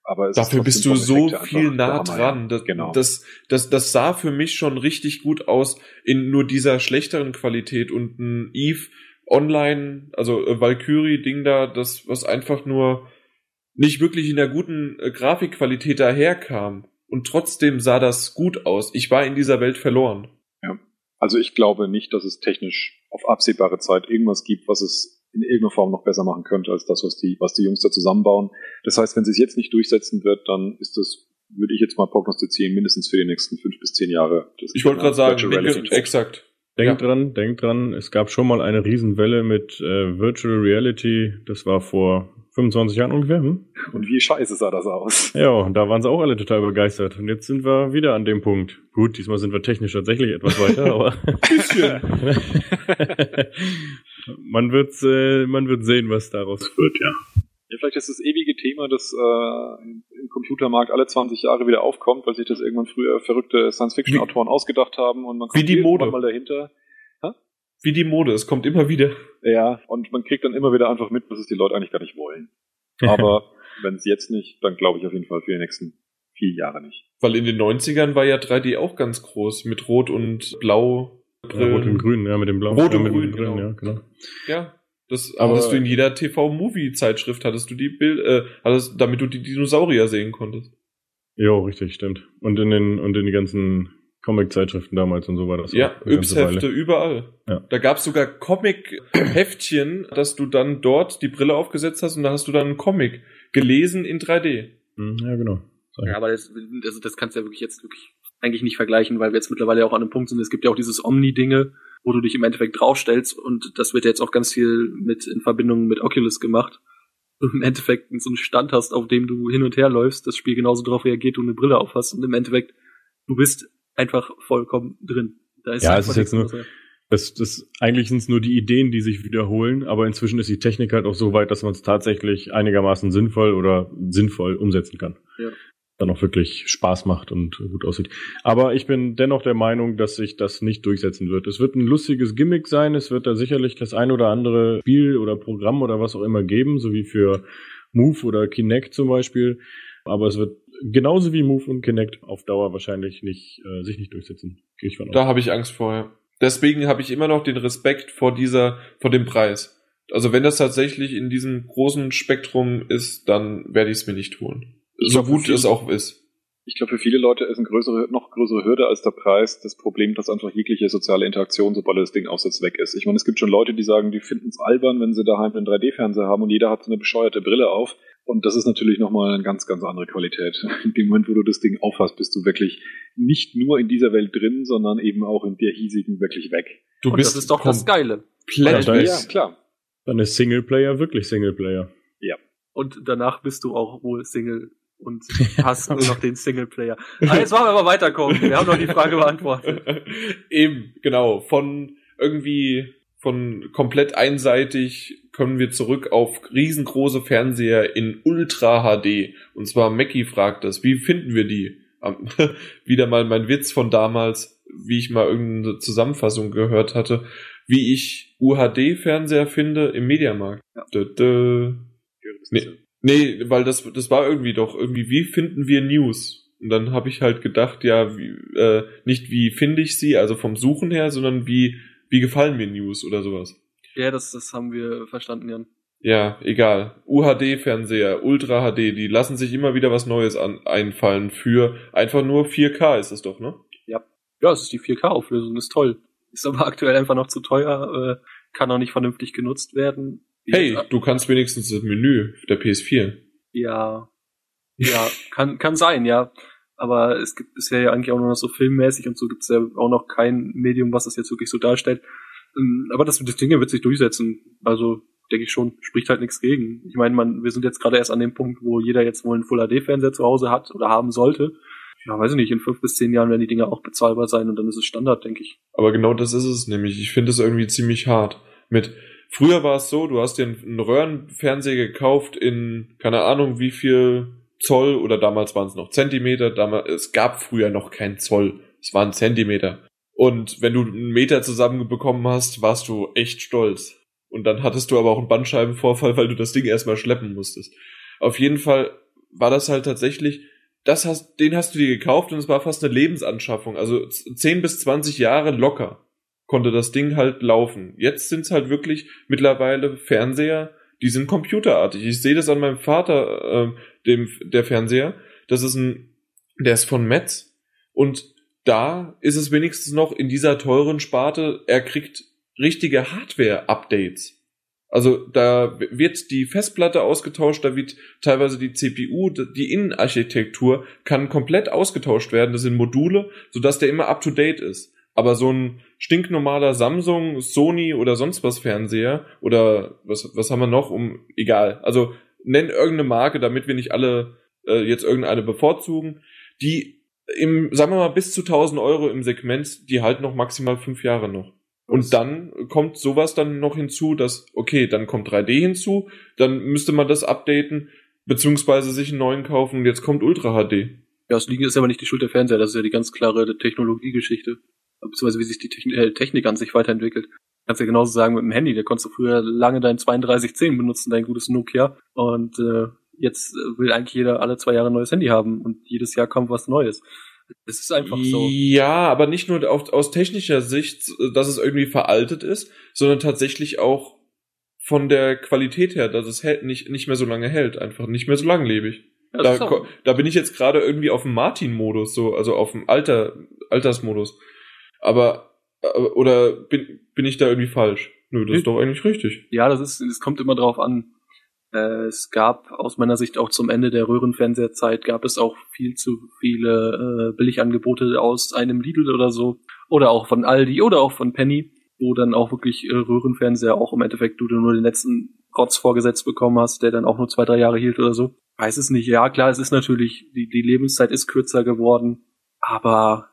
Aber Dafür ist bist du so viel nah ja. dran. Das, Genau. das, das, das sah für mich schon richtig gut aus in nur dieser schlechteren Qualität und ein Eve Online, also äh, Valkyrie-Ding da, das, was einfach nur nicht wirklich in der guten äh, Grafikqualität daherkam. Und trotzdem sah das gut aus. Ich war in dieser Welt verloren. Also ich glaube nicht, dass es technisch auf absehbare Zeit irgendwas gibt, was es in irgendeiner Form noch besser machen könnte als das, was die, was die Jungs da zusammenbauen. Das heißt, wenn sie es jetzt nicht durchsetzen wird, dann ist das, würde ich jetzt mal prognostizieren, mindestens für die nächsten fünf bis zehn Jahre. Das Ich wollte gerade sagen, denke, exakt. Denkt Ja. dran, denkt dran, es gab schon mal eine Riesenwelle mit äh, Virtual Reality, das war vor 25 Jahren ungefähr, hm? Und wie scheiße sah das aus? Ja, und da waren sie auch alle total begeistert. Und jetzt sind wir wieder an dem Punkt. Gut, diesmal sind wir technisch tatsächlich etwas weiter, [laughs] aber Bisschen. [laughs] man wird äh, man wird sehen, was daraus wird, ja. Ja, vielleicht ist das ewige Thema, das äh, im Computermarkt alle 20 Jahre wieder aufkommt, weil sich das irgendwann früher verrückte Science-Fiction-Autoren ausgedacht haben und man Wie die Mode. mal dahinter. Wie die Mode, es kommt immer wieder. Ja, und man kriegt dann immer wieder einfach mit, was es die Leute eigentlich gar nicht wollen. Aber [laughs] wenn es jetzt nicht, dann glaube ich auf jeden Fall für die nächsten vier Jahre nicht. Weil in den 90ern war ja 3D auch ganz groß, mit Rot und Blau. Ja, Rot und Grün, ja, mit dem Blauen. Rot ja, und mit dem Grün, Grün, genau. ja, genau. Ja, Das aber hattest du in jeder TV-Movie-Zeitschrift, hattest du die Bild, äh, hattest, damit du die Dinosaurier sehen konntest. Jo, richtig, stimmt. Und in den, und in die ganzen Comic-Zeitschriften damals und so war das. Ja, Yps-Hefte überall. Ja. Da gab's sogar Comic-Heftchen, dass du dann dort die Brille aufgesetzt hast und da hast du dann einen Comic gelesen in 3D. Hm, ja, genau. Sorry. Ja, aber das, also das kannst du ja wirklich jetzt wirklich eigentlich nicht vergleichen, weil wir jetzt mittlerweile auch an einem Punkt sind, es gibt ja auch dieses Omni-Dinge, wo du dich im Endeffekt draufstellst und das wird jetzt auch ganz viel mit in Verbindung mit Oculus gemacht. Im Endeffekt so einen Stand hast, auf dem du hin und her läufst, das Spiel genauso darauf reagiert, du eine Brille aufhast und im Endeffekt du bist einfach vollkommen drin. Da ist ja, es ist jetzt nur, das, das, eigentlich sind es nur die Ideen, die sich wiederholen, aber inzwischen ist die Technik halt auch so weit, dass man es tatsächlich einigermaßen sinnvoll oder sinnvoll umsetzen kann. Ja dann auch wirklich Spaß macht und gut aussieht. Aber ich bin dennoch der Meinung, dass sich das nicht durchsetzen wird. Es wird ein lustiges Gimmick sein, es wird da sicherlich das ein oder andere Spiel oder Programm oder was auch immer geben, so wie für Move oder Kinect zum Beispiel. Aber es wird genauso wie Move und Kinect auf Dauer wahrscheinlich nicht äh, sich nicht durchsetzen. Ich. Da habe ich Angst vor. Deswegen habe ich immer noch den Respekt vor dieser, vor dem Preis. Also wenn das tatsächlich in diesem großen Spektrum ist, dann werde ich es mir nicht holen so gut es auch ist. Ich glaube, für viele Leute ist eine größere, noch größere Hürde als der Preis das Problem, dass einfach jegliche soziale Interaktion, sobald das Ding aufsetzt, weg ist. Ich meine, es gibt schon Leute, die sagen, die finden es albern, wenn sie daheim einen 3D-Fernseher haben und jeder hat so eine bescheuerte Brille auf. Und das ist natürlich nochmal eine ganz, ganz andere Qualität. In dem Moment, wo du das Ding aufhast, bist du wirklich nicht nur in dieser Welt drin, sondern eben auch in der hiesigen wirklich weg. Du und bist das ist doch das Geile. Ja, ja, klar. Dann ist Singleplayer wirklich Singleplayer. Ja. Und danach bist du auch wohl Single und hast nur noch den Singleplayer. [laughs] Ah, jetzt wollen wir aber weiterkommen. Wir haben noch die Frage beantwortet. [laughs] Eben, genau. Von irgendwie von komplett einseitig kommen wir zurück auf riesengroße Fernseher in Ultra HD. Und zwar Mackie fragt das, wie finden wir die? [laughs] Wieder mal mein Witz von damals, wie ich mal irgendeine Zusammenfassung gehört hatte, wie ich UHD-Fernseher finde im Mediamarkt. Ja. Dö, dö. Nee, Nee, weil das, das war irgendwie doch irgendwie, wie finden wir News? Und dann habe ich halt gedacht, ja, wie, äh, nicht wie finde ich sie, also vom Suchen her, sondern wie, wie gefallen mir News oder sowas. Ja, das, das haben wir verstanden, Jan. Ja, egal. UHD-Fernseher, Ultra HD, die lassen sich immer wieder was Neues an, einfallen für einfach nur 4K ist es doch, ne? Ja. Ja, es ist die 4K-Auflösung, ist toll. Ist aber aktuell einfach noch zu teuer, äh, kann auch nicht vernünftig genutzt werden. Hey, du kannst wenigstens das Menü der PS4. Ja. Ja, kann, kann sein, ja. Aber es gibt bisher ja eigentlich auch nur noch so filmmäßig und so gibt es ja auch noch kein Medium, was das jetzt wirklich so darstellt. Ähm, aber das, das Ding wird sich durchsetzen. Also denke ich schon, spricht halt nichts gegen. Ich meine, man, wir sind jetzt gerade erst an dem Punkt, wo jeder jetzt wohl einen Full HD-Fernseher zu Hause hat oder haben sollte. Ja, weiß ich nicht, in fünf bis zehn Jahren werden die Dinger auch bezahlbar sein und dann ist es Standard, denke ich. Aber genau das ist es nämlich. Ich finde es irgendwie ziemlich hart. Mit, Früher war es so, du hast dir einen Röhrenfernseher gekauft in, keine Ahnung, wie viel Zoll oder damals waren es noch Zentimeter. Damals, es gab früher noch kein Zoll. Es waren Zentimeter. Und wenn du einen Meter zusammenbekommen hast, warst du echt stolz. Und dann hattest du aber auch einen Bandscheibenvorfall, weil du das Ding erstmal schleppen musstest. Auf jeden Fall war das halt tatsächlich, das hast, den hast du dir gekauft und es war fast eine Lebensanschaffung. Also 10 bis 20 Jahre locker konnte das Ding halt laufen. Jetzt sind es halt wirklich mittlerweile Fernseher, die sind computerartig. Ich sehe das an meinem Vater, äh, dem der Fernseher. Das ist ein, der ist von Metz und da ist es wenigstens noch in dieser teuren Sparte, er kriegt richtige Hardware-Updates. Also da wird die Festplatte ausgetauscht, da wird teilweise die CPU, die Innenarchitektur kann komplett ausgetauscht werden. Das sind Module, sodass der immer up to date ist. Aber so ein stinknormaler Samsung, Sony oder sonst was Fernseher oder was, was haben wir noch um, egal. Also nenn irgendeine Marke, damit wir nicht alle äh, jetzt irgendeine bevorzugen, die im, sagen wir mal, bis zu 1000 Euro im Segment, die halten noch maximal fünf Jahre noch. Und dann kommt sowas dann noch hinzu, dass, okay, dann kommt 3D hinzu, dann müsste man das updaten, beziehungsweise sich einen neuen kaufen und jetzt kommt Ultra HD. Ja, das ist aber nicht die Schuld der Fernseher, das ist ja die ganz klare Technologiegeschichte beziehungsweise wie sich die Technik, äh, Technik an sich weiterentwickelt. Kannst ja genauso sagen mit dem Handy, da konntest du früher lange dein 3210 benutzen, dein gutes Nokia. Und äh, jetzt will eigentlich jeder alle zwei Jahre ein neues Handy haben und jedes Jahr kommt was Neues. Es ist einfach so. Ja, aber nicht nur auf, aus technischer Sicht, dass es irgendwie veraltet ist, sondern tatsächlich auch von der Qualität her, dass es hält, nicht, nicht mehr so lange hält, einfach nicht mehr so langlebig. Ja, Da, da bin ich jetzt gerade irgendwie auf dem Martin-Modus, so, also auf dem Alter, Altersmodus. Aber, oder bin, bin ich da irgendwie falsch? Nö, das ist doch eigentlich richtig. Ja, das ist, es kommt immer drauf an. Äh, es gab aus meiner Sicht auch zum Ende der Röhrenfernsehzeit gab es auch viel zu viele äh, Billigangebote aus einem Lidl oder so. Oder auch von Aldi oder auch von Penny, wo dann auch wirklich äh, Röhrenfernseher auch im Endeffekt du nur den letzten Rotz vorgesetzt bekommen hast, der dann auch nur zwei, drei Jahre hielt oder so. Weiß es nicht. Ja, klar, es ist natürlich, die, die Lebenszeit ist kürzer geworden, aber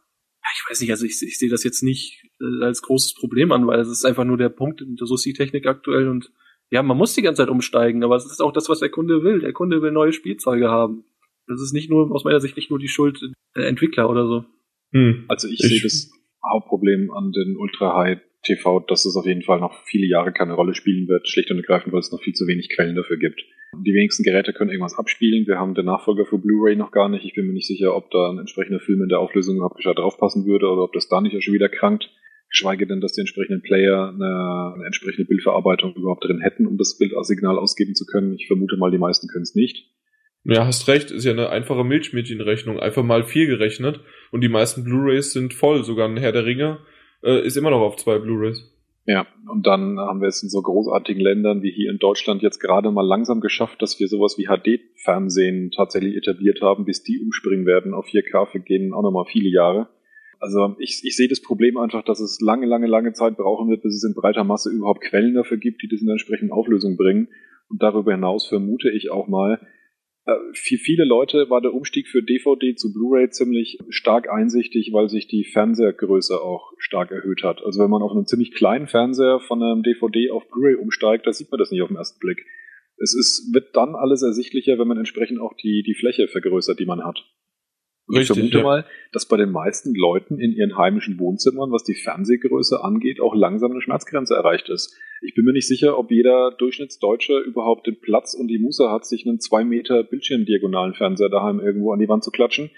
ich weiß nicht, also ich, ich sehe das jetzt nicht äh, als großes Problem an, weil es ist einfach nur der Punkt, so ist die Technik aktuell und ja, man muss die ganze Zeit umsteigen, aber es ist auch das, was der Kunde will. Der Kunde will neue Spielzeuge haben. Das ist nicht nur, aus meiner Sicht, nicht nur die Schuld der Entwickler oder so. Hm. Also ich, Ich- sehe das Hauptproblem an den Ultra High TV, dass es auf jeden Fall noch viele Jahre keine Rolle spielen wird, schlicht und ergreifend, weil es noch viel zu wenig Quellen dafür gibt. Die wenigsten Geräte können irgendwas abspielen. Wir haben den Nachfolger für Blu-ray noch gar nicht. Ich bin mir nicht sicher, ob da ein entsprechender Film in der Auflösung überhaupt gescheit draufpassen würde oder ob das da nicht auch schon wieder krankt. Geschweige denn, dass die entsprechenden Player eine, eine entsprechende Bildverarbeitung überhaupt drin hätten, um das Bild als Signal ausgeben zu können. Ich vermute mal, die meisten können es nicht. Ja, hast recht, ist ja eine einfache Milchmädchenrechnung, einfach mal vier gerechnet und die meisten Blu-Rays sind voll, sogar ein Herr der Ringe äh, ist immer noch auf zwei Blu-Rays. Ja, und dann haben wir es in so großartigen Ländern wie hier in Deutschland jetzt gerade mal langsam geschafft, dass wir sowas wie HD-Fernsehen tatsächlich etabliert haben. Bis die umspringen werden auf 4K, vergehen auch nochmal viele Jahre. Also ich, ich sehe das Problem einfach, dass es lange, lange, lange Zeit brauchen wird, bis es in breiter Masse überhaupt Quellen dafür gibt, die das in der entsprechenden Auflösung bringen. Und darüber hinaus vermute ich auch mal, für viele Leute war der Umstieg für DVD zu Blu-ray ziemlich stark einsichtig, weil sich die Fernsehergröße auch stark erhöht hat. Also wenn man auf einem ziemlich kleinen Fernseher von einem DVD auf Blu-ray umsteigt, da sieht man das nicht auf den ersten Blick. Es ist, wird dann alles ersichtlicher, wenn man entsprechend auch die, die Fläche vergrößert, die man hat. Richtig, ich vermute ja. mal, dass bei den meisten Leuten in ihren heimischen Wohnzimmern, was die Fernsehgröße angeht, auch langsam eine Schmerzgrenze erreicht ist. Ich bin mir nicht sicher, ob jeder Durchschnittsdeutsche überhaupt den Platz und die Muße hat, sich einen zwei Meter Bildschirmdiagonalen Fernseher daheim irgendwo an die Wand zu klatschen,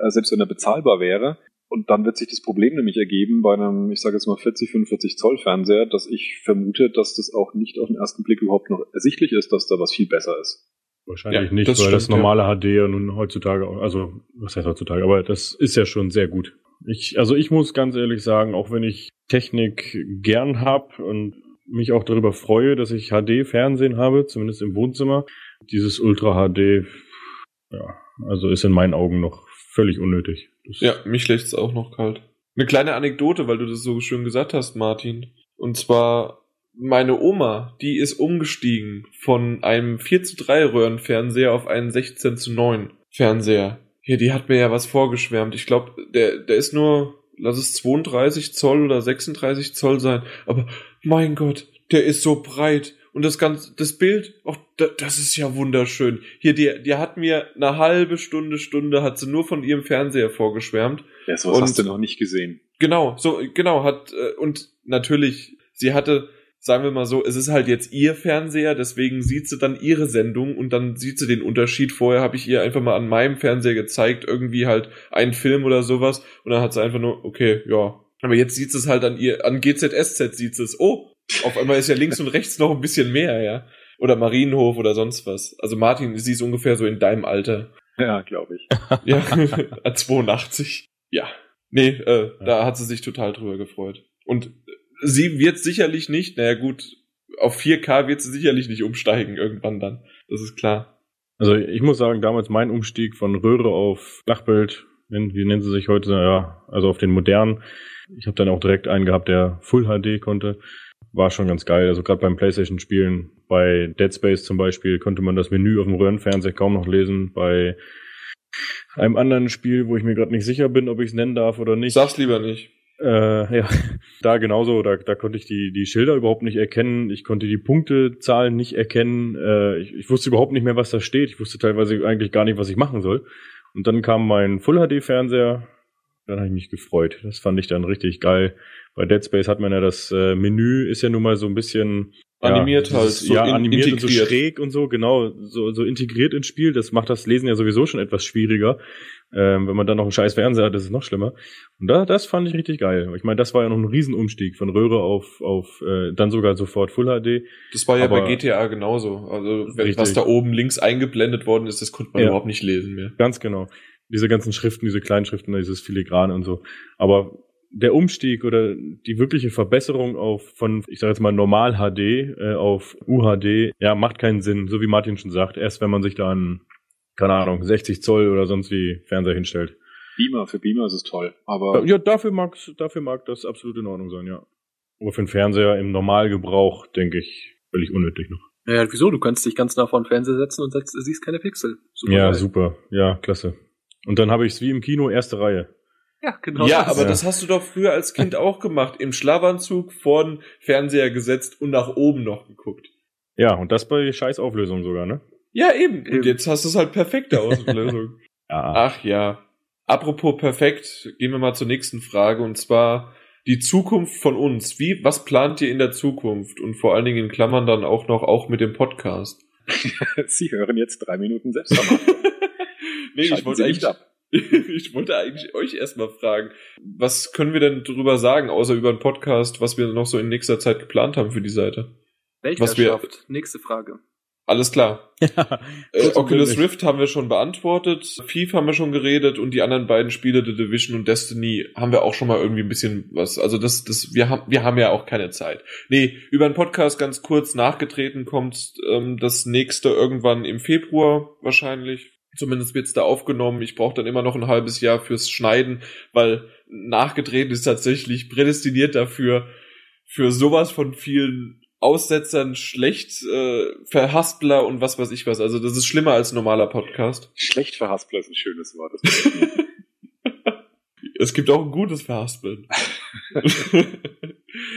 äh, selbst wenn er bezahlbar wäre. Und dann wird sich das Problem nämlich ergeben bei einem, ich sage jetzt mal 40, 45 Zoll Fernseher, dass ich vermute, dass das auch nicht auf den ersten Blick überhaupt noch ersichtlich ist, dass da was viel besser ist. Wahrscheinlich Ja, nicht, das weil das stimmt, normale HD ja nun heutzutage, also was heißt heutzutage, aber das ist ja schon sehr gut. Ich, also ich muss ganz ehrlich sagen, auch wenn ich Technik gern hab und mich auch darüber freue, dass ich HD-Fernsehen habe, zumindest im Wohnzimmer, dieses Ultra HD, ja, also ist in meinen Augen noch völlig unnötig. Das, Ja, mich lässt's auch noch kalt. Eine kleine Anekdote, weil du das so schön gesagt hast, Martin. Und zwar, meine Oma, die ist umgestiegen von einem 4 zu 3 Röhrenfernseher auf einen 16 zu 9 Fernseher. Hier, die hat mir ja was vorgeschwärmt. Ich glaube, der, der ist nur, lass es 32 Zoll oder 36 Zoll sein. Aber mein Gott, der ist so breit. Und das ganze, das Bild, auch da, das ist ja wunderschön. Hier, die, die hat mir eine halbe Stunde, Stunde hat sie nur von ihrem Fernseher vorgeschwärmt. Ja, sowas Und- hast du noch nicht gesehen. Genau, so, genau, hat, äh, und natürlich, sie hatte, sagen wir mal so, es ist halt jetzt ihr Fernseher, deswegen sieht sie dann ihre Sendung und dann sieht sie den Unterschied. Vorher habe ich ihr einfach mal an meinem Fernseher gezeigt, irgendwie halt einen Film oder sowas, und dann hat sie einfach nur, okay, ja. Aber jetzt sieht sie es halt an ihr, an GZSZ sieht sie es, oh, auf einmal ist ja links und rechts noch ein bisschen mehr, ja. Oder Marienhof oder sonst was. Also Martin, sie ist ungefähr so in deinem Alter. Ja, glaube ich. [laughs] Ja, [laughs] 82. Ja. Nee, äh, da hat sie sich total drüber gefreut. Und sie wird sicherlich nicht, naja gut, auf 4K wird sie sicherlich nicht umsteigen irgendwann dann. Das ist klar. Also ich muss sagen, damals mein Umstieg von Röhre auf Flachbild, wie nennen sie sich heute, ja, also auf den modernen. Ich habe dann auch direkt einen gehabt, der Full HD konnte. War schon ganz geil. Also gerade beim Playstation-Spielen, bei Dead Space zum Beispiel, konnte man das Menü auf dem Röhrenfernseher kaum noch lesen. Bei einem anderen Spiel, wo ich mir gerade nicht sicher bin, ob ich es nennen darf oder nicht. Sag's lieber nicht. Äh, ja, da genauso, da, da konnte ich die, die Schilder überhaupt nicht erkennen, ich konnte die Punktezahlen nicht erkennen, äh, ich, ich wusste überhaupt nicht mehr, was da steht, ich wusste teilweise eigentlich gar nicht, was ich machen soll. Und dann kam mein Full-HD-Fernseher, dann habe ich mich gefreut. Das fand ich dann richtig geil. Bei Dead Space hat man ja das äh, Menü, ist ja nun mal so ein bisschen Animiert ja, halt, so ja, in- animiert und so integriert. schräg und so, genau, so, so integriert ins Spiel. Das macht das Lesen ja sowieso schon etwas schwieriger. Ähm, wenn man dann noch einen scheiß Fernseher hat, ist es noch schlimmer. Und da, das fand ich richtig geil. Ich meine, das war ja noch ein Riesenumstieg von Röhre auf, auf äh, dann sogar sofort Full HD. Das war ja Aber- bei GTA genauso. Also Richtig. was da oben links eingeblendet worden ist, das konnte man Ja. überhaupt nicht lesen mehr. Ganz genau. Diese ganzen Schriften, diese kleinen Schriften, dieses Filigrane und so. Aber der Umstieg oder die wirkliche Verbesserung auf von, ich sage jetzt mal Normal HD äh, auf UHD, ja, macht keinen Sinn, so wie Martin schon sagt. Erst wenn man sich da einen, keine Ahnung, 60 Zoll oder sonst wie Fernseher hinstellt. Beamer, für Beamer ist es toll. Aber Ja, dafür mag dafür mag das absolut in Ordnung sein, ja. Aber für einen Fernseher im Normalgebrauch, denke ich, völlig unnötig noch. Ja, wieso? Du kannst dich ganz nah vor den Fernseher setzen und setzt, siehst keine Pixel. Super ja, geil. super. Ja, klasse. Und dann habe ich es wie im Kino, erste Reihe. Ja, genau. ja, das. aber Ja. das hast du doch früher als Kind [laughs] auch gemacht. Im Schlafanzug vor den Fernseher gesetzt und nach oben noch geguckt. Ja, und das bei scheiß Auflösung sogar, ne? Ja, eben. Eben. Und jetzt hast du es halt perfekte [laughs] Auslösung. Ja. Ach ja. Apropos perfekt, gehen wir mal zur nächsten Frage und zwar die Zukunft von uns. Wie, was plant ihr in der Zukunft? Und vor allen Dingen in Klammern dann auch noch auch mit dem Podcast. [laughs] Sie hören jetzt drei Minuten Selbstvermarktung. [laughs] nee, ich wollte eigentlich, ich wollte eigentlich euch erstmal fragen, was können wir denn drüber sagen, außer über den Podcast, was wir noch so in nächster Zeit geplant haben für die Seite? was wir- Weltherrschaft. Nächste Frage. Alles klar. [laughs] Äh, Kurz und Oculus. Rift haben wir schon beantwortet, FIFA haben wir schon geredet und die anderen beiden Spiele, The Division und Destiny, haben wir auch schon mal irgendwie ein bisschen was. Also das, das, wir haben, wir haben ja auch keine Zeit. Nee, über den Podcast ganz kurz nachgetreten kommt ähm, das nächste irgendwann im Februar wahrscheinlich. Zumindest wird's da aufgenommen. Ich brauche dann immer noch ein halbes Jahr fürs Schneiden, weil nachgetreten ist tatsächlich prädestiniert dafür, für sowas von vielen Aussetzern, schlecht, äh, Verhaspler und was weiß ich was. Also das ist schlimmer als ein normaler Podcast. Schlecht verhaspler ist ein schönes Wort. [laughs] Es gibt auch ein gutes Verhaspeln. [laughs]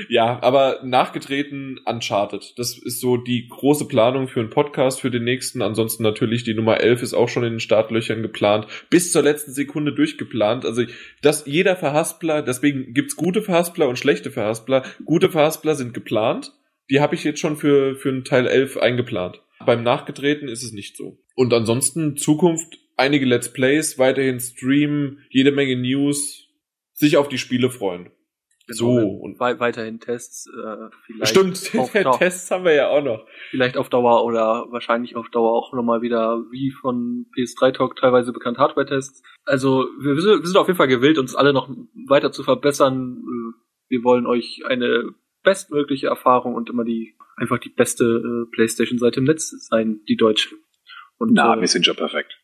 ja, aber nachgetreten Uncharted. Das ist so die große Planung für einen Podcast für den nächsten. Ansonsten natürlich die Nummer 11 ist auch schon in den Startlöchern geplant. Bis zur letzten Sekunde durchgeplant. Also das, jeder Verhaspler, deswegen gibt's gute Verhaspler und schlechte Verhaspler. Gute Verhaspler sind geplant. Die habe ich jetzt schon für, für einen Teil 11 eingeplant. Beim Nachgetreten ist es nicht so. Und ansonsten Zukunft, einige Let's Plays, weiterhin streamen, jede Menge News, sich auf die Spiele freuen. So, und Wei weiterhin Tests, äh, vielleicht stimmt, auf, [laughs] Tests haben wir ja auch noch. vielleicht auf Dauer oder wahrscheinlich auf Dauer auch nochmal wieder, wie von PS3 Talk teilweise bekannt, Hardware-Tests. Also wir, wir sind wir sind auf jeden Fall gewillt, uns alle noch weiter zu verbessern. Äh, Wir wollen euch eine bestmögliche Erfahrung und immer die einfach die beste äh, PlayStation-Seite im Netz sein, die deutsche. Und Na, äh, wir sind schon perfekt.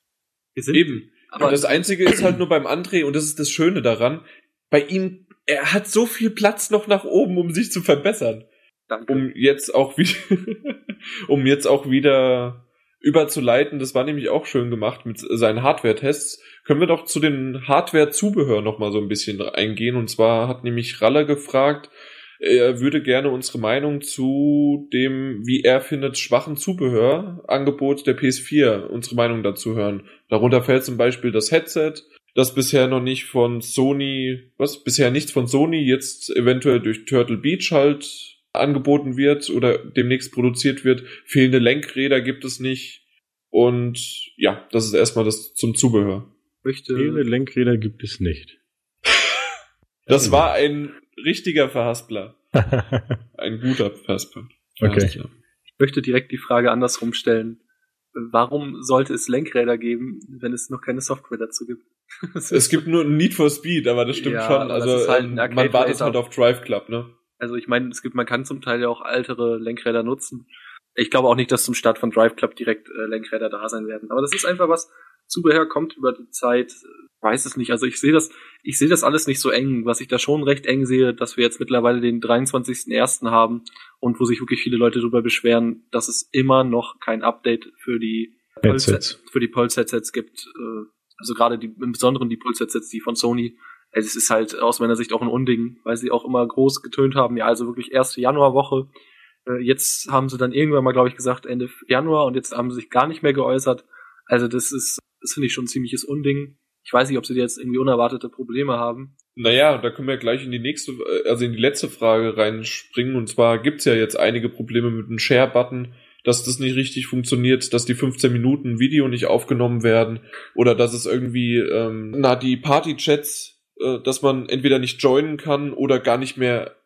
wir sind Eben. aber Aber das Einzige ist halt nur beim André, und das ist das Schöne daran, bei ihm, er hat so viel Platz noch nach oben, um sich zu verbessern. danke. um jetzt auch wieder, [laughs] um jetzt auch wieder überzuleiten, das war nämlich auch schön gemacht mit seinen Hardware-Tests, können wir doch zu den Hardware-Zubehör noch mal so ein bisschen eingehen. Und zwar hat nämlich Raller gefragt, er würde gerne unsere Meinung zu dem, wie er findet, schwachen Zubehörangebot der PS4, unsere Meinung dazu hören. Darunter fällt zum Beispiel das Headset, das bisher noch nicht von Sony, was, bisher nichts von Sony, jetzt eventuell durch Turtle Beach halt angeboten wird oder demnächst produziert wird. Fehlende Lenkräder gibt es nicht. Und ja, das ist erstmal das zum Zubehör. möchte Fehlende Lenkräder gibt es nicht. Das war ein richtiger Verhaspler. [laughs] Ein guter Verhaspler. Okay. Ich möchte direkt die Frage andersrum stellen. Warum sollte es Lenkräder geben, wenn es noch keine Software dazu gibt? [laughs] Es gibt nur Need for Speed, aber das stimmt Ja, schon. Also ist halt ähm, ein man wartet halt auf Drive Club, ne? Also ich meine, es gibt, man kann zum Teil ja auch ältere Lenkräder nutzen. Ich glaube auch nicht, dass zum Start von Drive Club direkt äh, Lenkräder da sein werden. Aber das ist einfach was, Zubehör kommt über die Zeit, weiß es nicht. Also ich sehe das, ich sehe das alles nicht so eng. Was ich da schon recht eng sehe, dass wir jetzt mittlerweile den 23.01. haben und wo sich wirklich viele Leute darüber beschweren, dass es immer noch kein Update für die Headsets. für die Pulse-Headsets gibt. Äh, also gerade die, im Besonderen die Pulse-Headsets, die von Sony. Also es ist halt aus meiner Sicht auch ein Unding, weil sie auch immer groß getönt haben. Ja, also wirklich erste Januarwoche. Äh, Jetzt haben sie dann irgendwann mal, glaube ich, gesagt Ende Januar und jetzt haben sie sich gar nicht mehr geäußert. Also das ist, das finde ich schon ein ziemliches Unding. Ich weiß nicht, ob sie jetzt irgendwie unerwartete Probleme haben. Naja, da können wir gleich in die nächste, äh, also in die letzte Frage reinspringen. Und zwar gibt's ja jetzt einige Probleme mit dem Share-Button. dass das nicht richtig funktioniert, dass die 15 Minuten Video nicht aufgenommen werden oder dass es irgendwie, ähm, na, die Party-Chats, äh, dass man entweder nicht joinen kann oder gar nicht mehr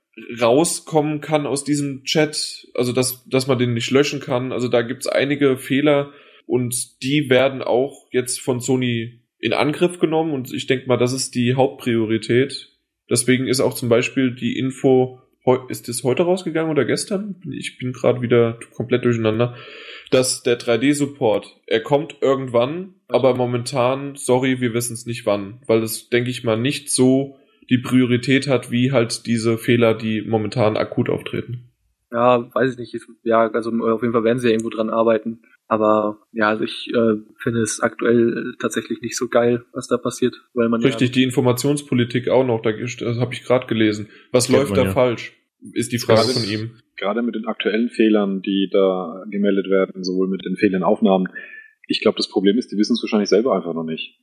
rauskommen kann aus diesem Chat, also dass, dass man den nicht löschen kann. Also da gibt's einige Fehler und die werden auch jetzt von Sony in Angriff genommen und ich denke mal, das ist die Hauptpriorität. Deswegen ist auch zum Beispiel die Info ist das heute rausgegangen oder gestern? Ich bin gerade wieder komplett durcheinander. Dass der 3D-Support, er kommt irgendwann, aber momentan, sorry, wir wissen es nicht wann, weil das, denke ich mal, nicht so die Priorität hat, wie halt diese Fehler, die momentan akut auftreten. Ja, weiß ich nicht. Ja, also auf jeden Fall werden sie ja irgendwo dran arbeiten. Aber ja, also ich äh, finde es aktuell tatsächlich nicht so geil, was da passiert, weil man richtig ja, die Informationspolitik auch noch, da das habe ich gerade gelesen. Was läuft da ja. falsch? Ist die Frage von ihm. Gerade mit den aktuellen Fehlern, die da gemeldet werden, sowohl mit den fehlenden Aufnahmen. Ich glaube, das Problem ist, die wissen es wahrscheinlich selber einfach noch nicht.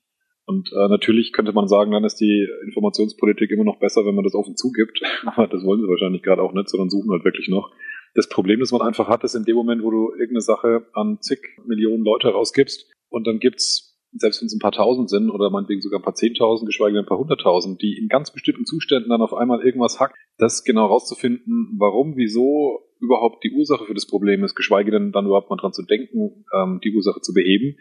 Und äh, natürlich könnte man sagen, dann ist die Informationspolitik immer noch besser, wenn man das offen zugibt. [laughs] Aber das wollen sie wahrscheinlich gerade auch nicht, sondern suchen halt wirklich noch. Das Problem, das man einfach hat, ist in dem Moment, wo du irgendeine Sache an zig Millionen Leute rausgibst und dann gibt's selbst wenn es ein paar tausend sind oder meinetwegen sogar ein paar zehntausend, geschweige denn ein paar hunderttausend, die in ganz bestimmten Zuständen dann auf einmal irgendwas hackt, das genau rauszufinden, warum, wieso überhaupt die Ursache für das Problem ist, geschweige denn dann überhaupt mal dran zu denken, ähm, die Ursache zu beheben,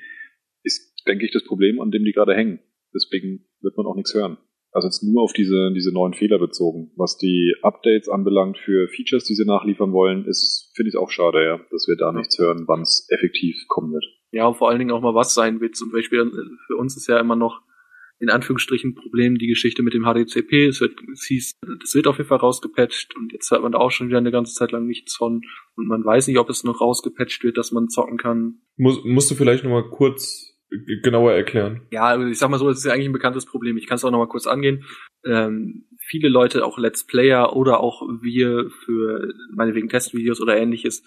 ist, denke ich, das Problem, an dem die gerade hängen. Deswegen wird man auch nichts hören. Also jetzt nur auf diese, diese neuen Fehler bezogen. Was die Updates anbelangt für Features, die sie nachliefern wollen, ist, finde ich auch schade, ja, dass wir da nichts hören, wann es effektiv kommen wird. Ja, und vor allen Dingen auch mal was sein wird. Zum Beispiel äh, für uns ist ja immer noch in Anführungsstrichen Problem die Geschichte mit dem HDCP. Es wird, es hieß, das wird auf jeden Fall rausgepatcht und jetzt hat man da auch schon wieder eine ganze Zeit lang nichts von und man weiß nicht, ob es noch rausgepatcht wird, dass man zocken kann. Muss, musst du vielleicht nochmal kurz genauer erklären? Ja, also ich sag mal so, es ist ja eigentlich ein bekanntes Problem. Ich kann es auch nochmal kurz angehen. Ähm, viele Leute, auch Let's Player oder auch wir für meinetwegen Testvideos oder ähnliches,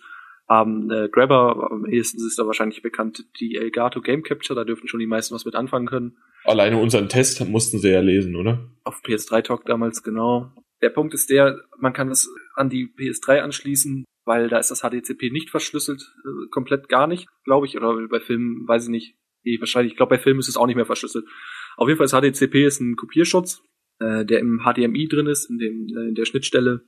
haben äh, Grabber, am ehesten ist da wahrscheinlich bekannt, die Elgato Game Capture, da dürfen schon die meisten was mit anfangen können. Alleine unseren Test mussten sie ja lesen, oder? Auf PS3 Talk damals, genau. Der Punkt ist der, man kann das an die PS3 anschließen, weil da ist das HDCP nicht verschlüsselt, äh, komplett gar nicht, glaube ich, oder bei Filmen, weiß ich nicht, eh, wahrscheinlich, ich glaube bei Filmen ist es auch nicht mehr verschlüsselt. Auf jeden Fall ist HDCP ist ein Kopierschutz, äh, der im HDMI drin ist, in, dem, äh, in der Schnittstelle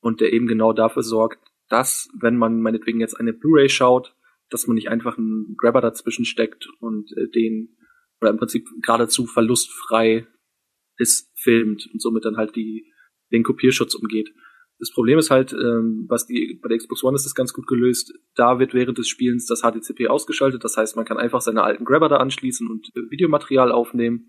und der eben genau dafür sorgt, dass, wenn man meinetwegen jetzt eine Blu-ray schaut, dass man nicht einfach einen Grabber dazwischen steckt und äh, den oder im Prinzip geradezu verlustfrei ist, filmt und somit dann halt die den Kopierschutz umgeht. Das Problem ist halt, ähm, was die bei der Xbox One ist das ganz gut gelöst. Da wird während des Spielens das HDCP ausgeschaltet. Das heißt, man kann einfach seine alten Grabber da anschließen und äh, Videomaterial aufnehmen.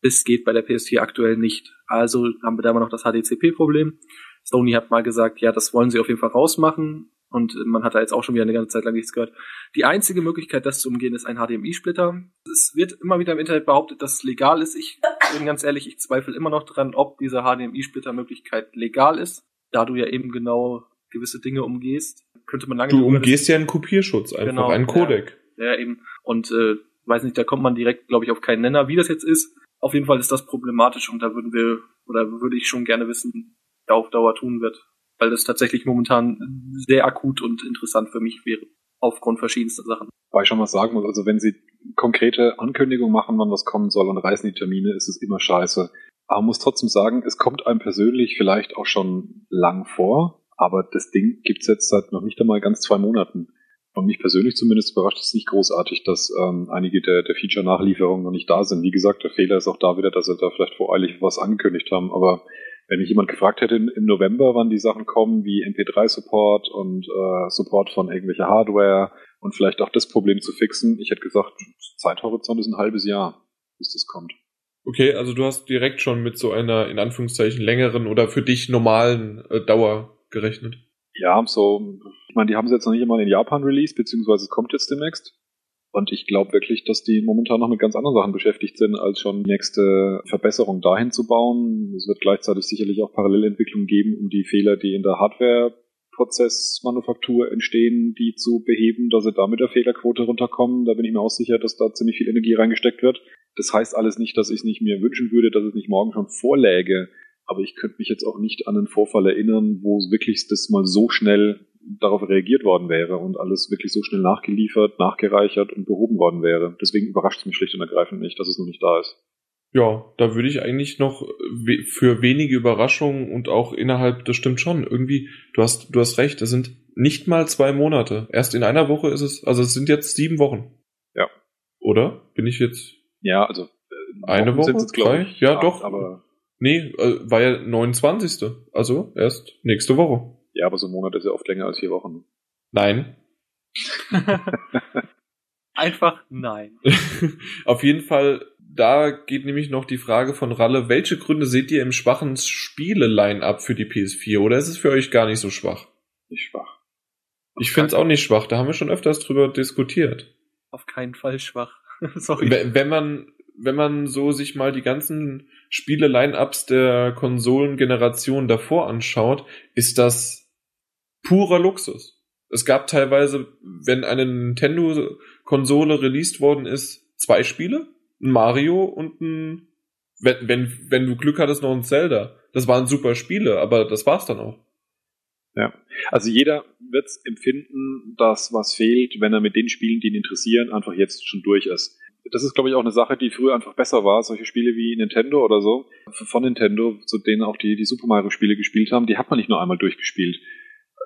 Das geht bei der PS4 aktuell nicht. Also haben wir da immer noch das HDCP-Problem. Sony hat mal gesagt, ja, das wollen sie auf jeden Fall rausmachen. Und man hat da jetzt auch schon wieder eine ganze Zeit lang nichts gehört. Die einzige Möglichkeit, das zu umgehen, ist ein HDMI-Splitter. Es wird immer wieder im Internet behauptet, dass es legal ist. Ich bin ganz ehrlich, ich zweifle immer noch dran, ob diese HDMI-Splitter-Möglichkeit legal ist. Da du ja eben genau gewisse Dinge umgehst, könnte man lange. Du umgehst ja einen Kopierschutz, einfach genau, einen Codec. Ja, ja, eben. Und äh, weiß nicht, da kommt man direkt, glaube ich, auf keinen Nenner, wie das jetzt ist. Auf jeden Fall ist das problematisch und da würden wir, oder würde ich schon gerne wissen, auf Dauer tun wird. Weil das tatsächlich momentan sehr akut und interessant für mich wäre. Aufgrund verschiedenster Sachen. Weil ich schon was sagen muss, also wenn sie konkrete Ankündigungen machen, wann was kommen soll und reißen die Termine, ist es immer scheiße. Aber man muss trotzdem sagen, es kommt einem persönlich vielleicht auch schon lang vor, aber das Ding gibt's jetzt seit noch nicht einmal ganz zwei Monaten. Und mich persönlich zumindest überrascht es nicht großartig, dass ähm, einige der, der Feature-Nachlieferungen noch nicht da sind. Wie gesagt, der Fehler ist auch da wieder, dass sie da vielleicht voreilig was angekündigt haben, aber wenn mich jemand gefragt hätte im November, wann die Sachen kommen, wie MP3-Support und äh, Support von irgendwelcher Hardware und vielleicht auch das Problem zu fixen, ich hätte gesagt, Zeithorizont ist ein halbes Jahr, bis das kommt. Okay, also du hast direkt schon mit so einer in Anführungszeichen längeren oder für dich normalen äh, Dauer gerechnet. Ja, so, ich meine, die haben sie jetzt noch nicht einmal in Japan released, beziehungsweise es kommt jetzt demnächst. Und ich glaube wirklich, dass die momentan noch mit ganz anderen Sachen beschäftigt sind, als schon nächste Verbesserung dahin zu bauen. Es wird gleichzeitig sicherlich auch Parallelentwicklungen geben, um die Fehler, die in der Hardware-Prozessmanufaktur entstehen, die zu beheben, dass sie da mit der Fehlerquote runterkommen. Da bin ich mir auch sicher, dass da ziemlich viel Energie reingesteckt wird. Das heißt alles nicht, dass ich es nicht mir wünschen würde, dass es nicht morgen schon vorläge. Aber ich könnte mich jetzt auch nicht an einen Vorfall erinnern, wo es wirklich das mal so schnell darauf reagiert worden wäre und alles wirklich so schnell nachgeliefert, nachgereichert und behoben worden wäre. Deswegen überrascht es mich schlicht und ergreifend nicht, dass es noch nicht da ist. Ja, da würde ich eigentlich noch für wenige Überraschungen und auch innerhalb, das stimmt schon, irgendwie, du hast, du hast recht, das sind nicht mal zwei Monate. Erst in einer Woche ist es, also es sind jetzt sieben Wochen. Ja. Oder? Bin ich jetzt? Ja, also äh, eine Woche, jetzt, drei? Ich, ja, doch. Aber nee, äh, war ja 29. Also erst nächste Woche. Ja, aber so ein Monat ist ja oft länger als vier Wochen. Nein. [laughs] Einfach nein. [laughs] Auf jeden Fall da geht nämlich noch die Frage von Ralle, welche Gründe seht ihr im schwachen Spiele-Line-Up für die PS4 oder ist es für euch gar nicht so schwach? Nicht schwach. Ich finde es auch nicht schwach, da haben wir schon öfters drüber diskutiert. Auf keinen Fall schwach. [laughs] Sorry. Wenn man, wenn man so sich mal die ganzen Spiele-Line-Ups der Konsolengeneration davor anschaut, ist das purer Luxus. Es gab teilweise, wenn eine Nintendo-Konsole released worden ist, zwei Spiele ein Mario und ein, wenn, wenn, wenn du Glück hattest, noch ein Zelda. Das waren super Spiele, aber das war's dann auch. Ja, also jeder wird empfinden, dass was fehlt, wenn er mit den Spielen, die ihn interessieren, einfach jetzt schon durch ist. Das ist, glaube ich, auch eine Sache, die früher einfach besser war. Solche Spiele wie Nintendo oder so, von Nintendo, zu denen auch die, die Super Mario Spiele gespielt haben, die hat man nicht nur einmal durchgespielt.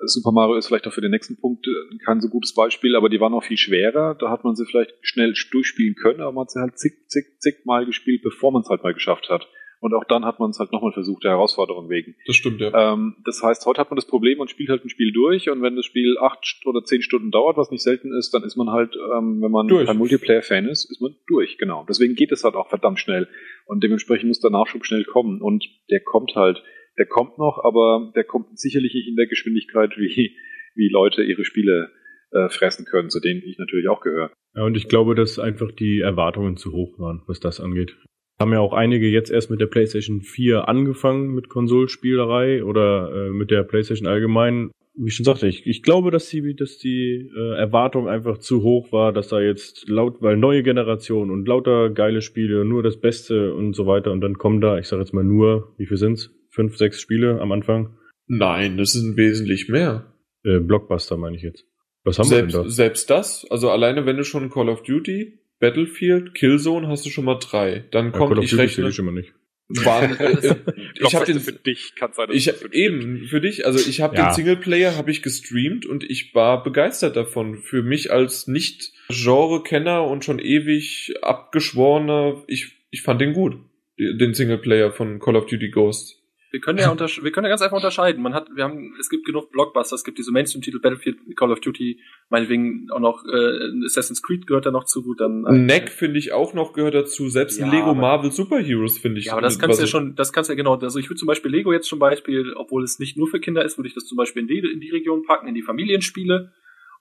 Super Mario ist vielleicht auch für den nächsten Punkt äh, kein so gutes Beispiel, aber die waren auch viel schwerer. Da hat man sie vielleicht schnell durchspielen können, aber man hat sie halt zig, zig, zig Mal gespielt, bevor man es halt mal geschafft hat. Und auch dann hat man es halt nochmal versucht, der Herausforderung wegen. Das stimmt, ja. Ähm, das heißt, heute hat man das Problem, man spielt halt ein Spiel durch und wenn das Spiel acht oder zehn Stunden dauert, was nicht selten ist, dann ist man halt, ähm, wenn man durch. ein Multiplayer-Fan ist, ist man durch, genau. Deswegen geht es halt auch verdammt schnell. Und dementsprechend muss der Nachschub schnell kommen. Und der kommt halt der kommt noch, aber der kommt sicherlich nicht in der Geschwindigkeit, wie, wie Leute ihre Spiele äh, fressen können, zu denen ich natürlich auch gehöre. Ja, und ich glaube, dass einfach die Erwartungen zu hoch waren, was das angeht. Haben ja auch einige jetzt erst mit der PlayStation 4 angefangen mit Konsolspielerei oder äh, mit der PlayStation allgemein. Wie ich schon sagte, ich, ich glaube, dass die, dass die äh, Erwartung einfach zu hoch war, dass da jetzt laut, weil neue Generation und lauter geile Spiele, nur das Beste und so weiter und dann kommen da, ich sage jetzt mal nur, wie viel sind's? fünf, sechs Spiele am Anfang? Nein, das sind wesentlich mehr. Äh, Blockbuster meine ich jetzt. Was haben selbst, wir denn da? Selbst das, also alleine wenn du schon Call of Duty, Battlefield, Killzone hast du schon mal drei. Dann kommt ja, ich rechne. Ich immer nicht. Waren, [laughs] äh, ich habe den für dich kann sein, ich für eben für dich also ich habe ja. den Singleplayer habe ich gestreamt und ich war begeistert davon für mich als nicht Genre Kenner und schon ewig abgeschworener ich ich fand den gut den Singleplayer von Call of Duty Ghosts wir können ja wir können ja ganz einfach unterscheiden. Man hat, wir haben, es gibt genug Blockbuster, es gibt diese Mainstream-Titel Battlefield, Call of Duty, meinetwegen auch noch äh, Assassin's Creed gehört da noch zu. Dann äh, Neck finde ich auch noch gehört dazu. Selbst ja, Lego Marvel Superheroes finde ich. Ja, aber das kannst du ja schon, das kannst du ja genau. Also ich würde zum Beispiel Lego jetzt zum Beispiel, obwohl es nicht nur für Kinder ist, würde ich das zum Beispiel in die, in die Region packen, in die Familienspiele.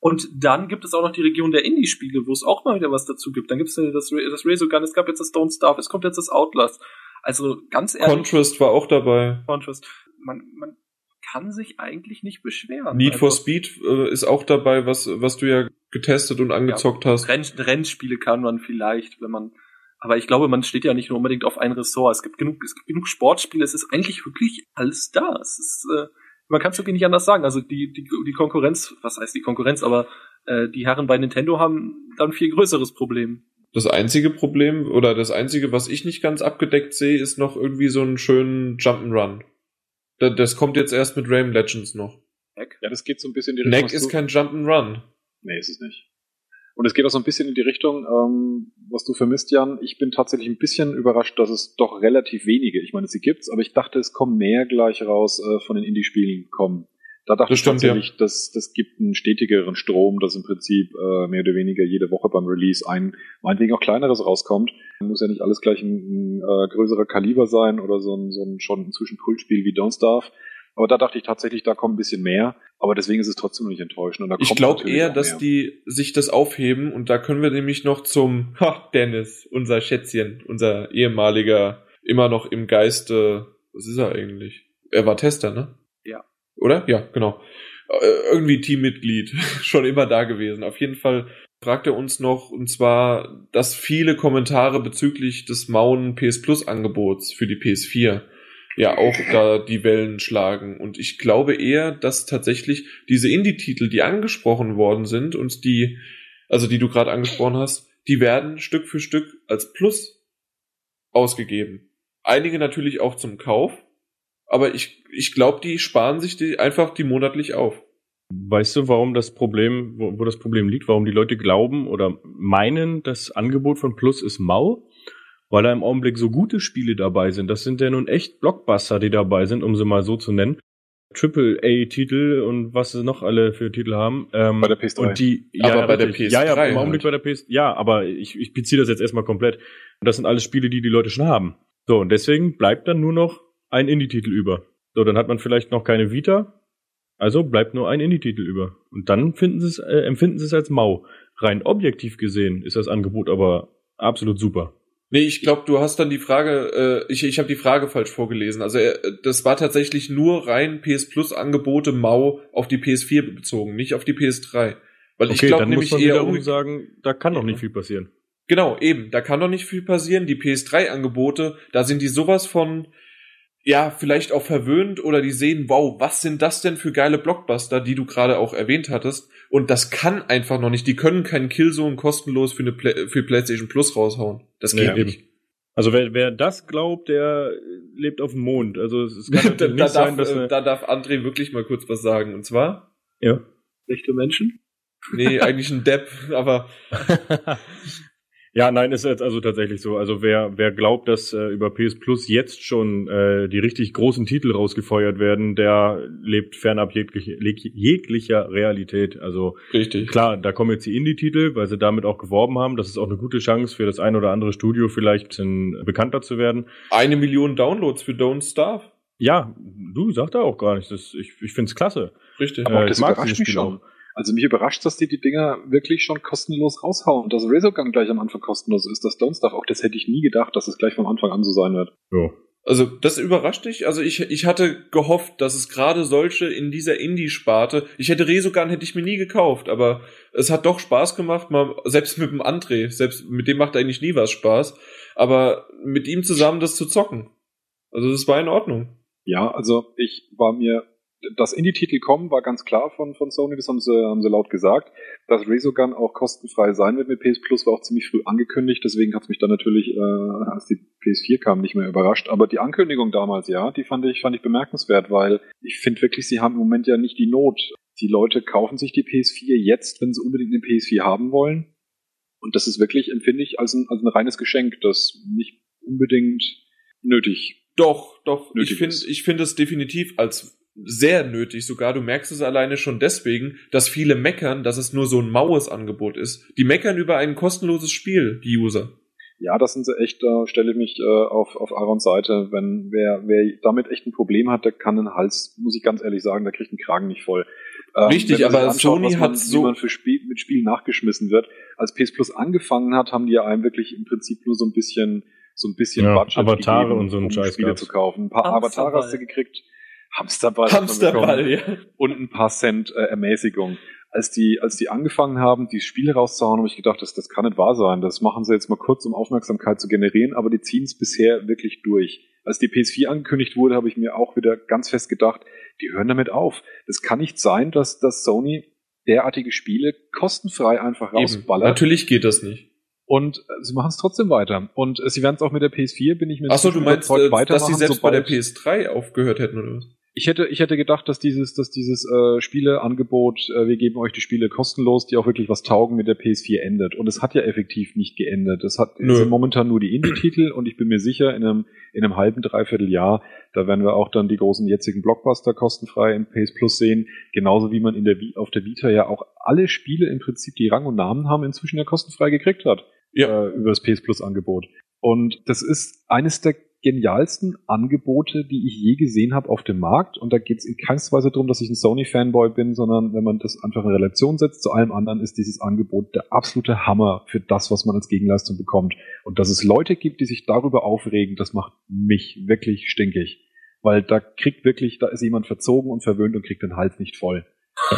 Und dann gibt es auch noch die Region der Indie-Spiele, wo es auch mal wieder was dazu gibt. Dann gibt es das, das Razorgun, es gab jetzt das Don't Starve, es kommt jetzt das Outlast. Also ganz ehrlich. Contrast war auch dabei. Contrast. Man, man kann sich eigentlich nicht beschweren. Need also, for Speed äh, ist auch dabei, was, was du ja getestet und angezockt ja, hast. Renn, Rennspiele kann man vielleicht, wenn man, aber ich glaube, man steht ja nicht nur unbedingt auf ein Ressort. Es gibt genug, es gibt genug Sportspiele. Es ist eigentlich wirklich alles da. Es ist, äh, man kann es wirklich nicht anders sagen. Also die, die, die Konkurrenz, was heißt die Konkurrenz, aber äh, die Herren bei Nintendo haben dann viel größeres Problem. Das einzige Problem oder das einzige, was ich nicht ganz abgedeckt sehe, ist noch irgendwie so einen schönen Jump'n'Run. Das kommt jetzt erst mit Rayman Legends noch. Neck? Ja, das geht so ein bisschen in die Richtung. Neck ist kein Jump'n'Run. Nee, ist es nicht. Und es geht auch so ein bisschen in die Richtung, ähm, was du vermisst, Jan. Ich bin tatsächlich ein bisschen überrascht, dass es doch relativ wenige, ich meine, sie gibt's, aber ich dachte, es kommen mehr gleich raus äh, von den Indie-Spielen kommen. Da dachte das ich tatsächlich, ja. dass das gibt einen stetigeren Strom, dass im Prinzip äh, mehr oder weniger jede Woche beim Release ein, meinetwegen auch kleineres rauskommt. Muss ja nicht alles gleich ein, ein äh, größerer Kaliber sein oder so ein, so ein schon inzwischen Kultspiel wie Don't Starve. Aber da dachte ich tatsächlich, da kommt ein bisschen mehr. Aber deswegen ist es trotzdem nicht enttäuschend. Und da ich glaube eher, dass die sich das aufheben. Und da können wir nämlich noch zum ha, Dennis, unser Schätzchen, unser ehemaliger, immer noch im Geiste. Was ist er eigentlich? Er war Tester, ne? Oder? Ja, genau. Äh, irgendwie Teammitglied, [laughs] schon immer da gewesen. Auf jeden Fall fragt er uns noch, und zwar, dass viele Kommentare bezüglich des Mauen PS Plus Angebots für die PS4. ja auch da die Wellen schlagen. Und ich glaube eher, dass tatsächlich diese Indie-Titel, die angesprochen worden sind und die, also die du gerade angesprochen hast, die werden Stück für Stück als Plus ausgegeben. Einige natürlich auch zum Kauf, aber ich, ich glaube, die sparen sich die einfach die monatlich auf. Weißt du, warum das Problem, wo, wo das Problem liegt, warum die Leute glauben oder meinen, das Angebot von Plus ist mau? Weil da im Augenblick so gute Spiele dabei sind. Das sind ja nun echt Blockbuster, die dabei sind, um sie mal so zu nennen. Triple-A-Titel und was sie noch alle für Titel haben. Ähm, bei der PS3. Und die, ja, aber bei der PS3. Ja, ja, im Augenblick halt. bei der PS, ja, aber ich, ich beziehe das jetzt erstmal komplett. Und das sind alles Spiele, die die Leute schon haben. So, und deswegen bleibt dann nur noch ein Indie-Titel über. So, dann hat man vielleicht noch keine Vita, also bleibt nur ein Indie-Titel über. Und dann finden sie es, äh, empfinden sie es als mau. Rein objektiv gesehen ist das Angebot aber absolut super. Nee, ich glaube, du hast dann die Frage, äh, ich, ich habe die Frage falsch vorgelesen. Also äh, das war tatsächlich nur rein PS Plus Angebote mau auf die PS4 bezogen, nicht auf die PS3. Weil okay, ich glaube nämlich eher um sagen, da kann doch nicht viel passieren. Genau, eben, da kann doch nicht viel passieren. Die PS3 Angebote, da sind die sowas von ja, vielleicht auch verwöhnt oder die sehen, wow, was sind das denn für geile Blockbuster, die du gerade auch erwähnt hattest. Und das kann einfach noch nicht. Die können keinen Killzone kostenlos für eine Play für PlayStation Plus raushauen. Das geht ja, nicht. Also wer, wer das glaubt, der lebt auf dem Mond. Also es kann [laughs] da, nicht da sein, darf, dass äh, da darf André wirklich mal kurz was sagen. Und zwar? Ja. Echte Menschen? Nee, eigentlich ein Depp, aber [laughs] Ja, nein, ist jetzt also tatsächlich so. Also wer, wer glaubt, dass äh, über PS Plus jetzt schon äh, die richtig großen Titel rausgefeuert werden, der lebt fernab jegliche, jeglicher Realität. Also richtig. klar, da kommen jetzt die Indie-Titel, weil sie damit auch geworben haben. Das ist auch eine gute Chance für das ein oder andere Studio vielleicht ein bisschen bekannter zu werden. Eine Million Downloads für Don't Starve. Ja, du sagst da auch gar nichts. Das, ich ich finde es klasse. Richtig. Aber äh, das überrascht mich schon. Auch. Also mich überrascht, dass die die Dinger wirklich schon kostenlos raushauen. Dass Razorgun gleich am Anfang kostenlos ist, das Don't Stuff, auch das hätte ich nie gedacht, dass es gleich von Anfang an so sein wird. Ja. Also das überrascht dich. Also ich, ich hatte gehofft, dass es gerade solche in dieser Indie-Sparte. Ich hätte Resogun hätte ich mir nie gekauft, aber es hat doch Spaß gemacht, mal selbst mit dem André, selbst mit dem macht eigentlich nie was Spaß, aber mit ihm zusammen das zu zocken. Also das war in Ordnung. Ja, also ich war mir dass Indie-Titel kommen, war ganz klar von, von Sony, das haben sie, haben sie laut gesagt. Dass Resogun auch kostenfrei sein wird mit PS Plus, war auch ziemlich früh angekündigt, deswegen hat es mich dann natürlich, äh, als die PS4 kam, nicht mehr überrascht. Aber die Ankündigung damals, ja, die fand ich, fand ich bemerkenswert, weil ich finde wirklich, sie haben im Moment ja nicht die Not. Die Leute kaufen sich die PS4 jetzt, wenn sie unbedingt eine PS4 haben wollen. Und das ist wirklich, empfinde ich, als ein, als ein reines Geschenk, das nicht unbedingt nötig doch, doch. ich finde, ich finde es definitiv als sehr nötig sogar. Du merkst es alleine schon deswegen, dass viele meckern, dass es nur so ein maues Angebot ist. Die meckern über ein kostenloses Spiel, die User. Ja, das sind sie echt, da stelle ich mich äh, auf, auf Aarons Seite. Wenn wer, wer damit echt ein Problem hat, der kann einen Hals, muss ich ganz ehrlich sagen, der kriegt einen Kragen nicht voll. Ähm, Richtig, aber anschaut, Sony man, hat so. Wie man für Spiel, mit Spielen nachgeschmissen wird. Als PS Plus angefangen hat, haben die ja einem wirklich im Prinzip nur so ein bisschen, so ein bisschen ja, Budget Avatare gegeben, und so einen um Scheiß Spiele zu kaufen. Ein paar Avatare hast du gekriegt. Hamsterball, Hamsterball ja. und ein paar Cent äh, Ermäßigung. Als die, als die angefangen haben, die Spiele rauszuhauen, habe ich gedacht, das, das kann nicht wahr sein. Das machen sie jetzt mal kurz, um Aufmerksamkeit zu generieren, aber die ziehen es bisher wirklich durch. Als die PS4 angekündigt wurde, habe ich mir auch wieder ganz fest gedacht, die hören damit auf. Das kann nicht sein, dass, dass Sony derartige Spiele kostenfrei einfach rausballert. Eben. Natürlich geht das nicht. Und äh, sie machen es trotzdem weiter. Und äh, sie werden es auch mit der PS4, bin ich mir Achso, du meinst, äh, dass sie selbst bei der PS3 aufgehört hätten, oder was? Ich hätte, ich hätte gedacht, dass dieses, dass dieses äh, Spieleangebot, äh, wir geben euch die Spiele kostenlos, die auch wirklich was taugen, mit der PS4 endet. Und es hat ja effektiv nicht geendet. Es hat es sind momentan nur die Indie-Titel und ich bin mir sicher, in einem, in einem halben, dreiviertel Jahr, da werden wir auch dann die großen jetzigen Blockbuster kostenfrei im PS Plus sehen. Genauso wie man in der auf der Vita ja auch alle Spiele im Prinzip, die Rang und Namen haben, inzwischen ja kostenfrei gekriegt hat. Ja. Äh, über das PS Plus Angebot. Und das ist eines der genialsten Angebote, die ich je gesehen habe auf dem Markt. Und da geht es in keinster Weise darum, dass ich ein Sony-Fanboy bin, sondern wenn man das einfach in Relation setzt zu allem anderen, ist dieses Angebot der absolute Hammer für das, was man als Gegenleistung bekommt. Und dass es Leute gibt, die sich darüber aufregen, das macht mich wirklich stinkig. Weil da kriegt wirklich, da ist jemand verzogen und verwöhnt und kriegt den Hals nicht voll. [laughs]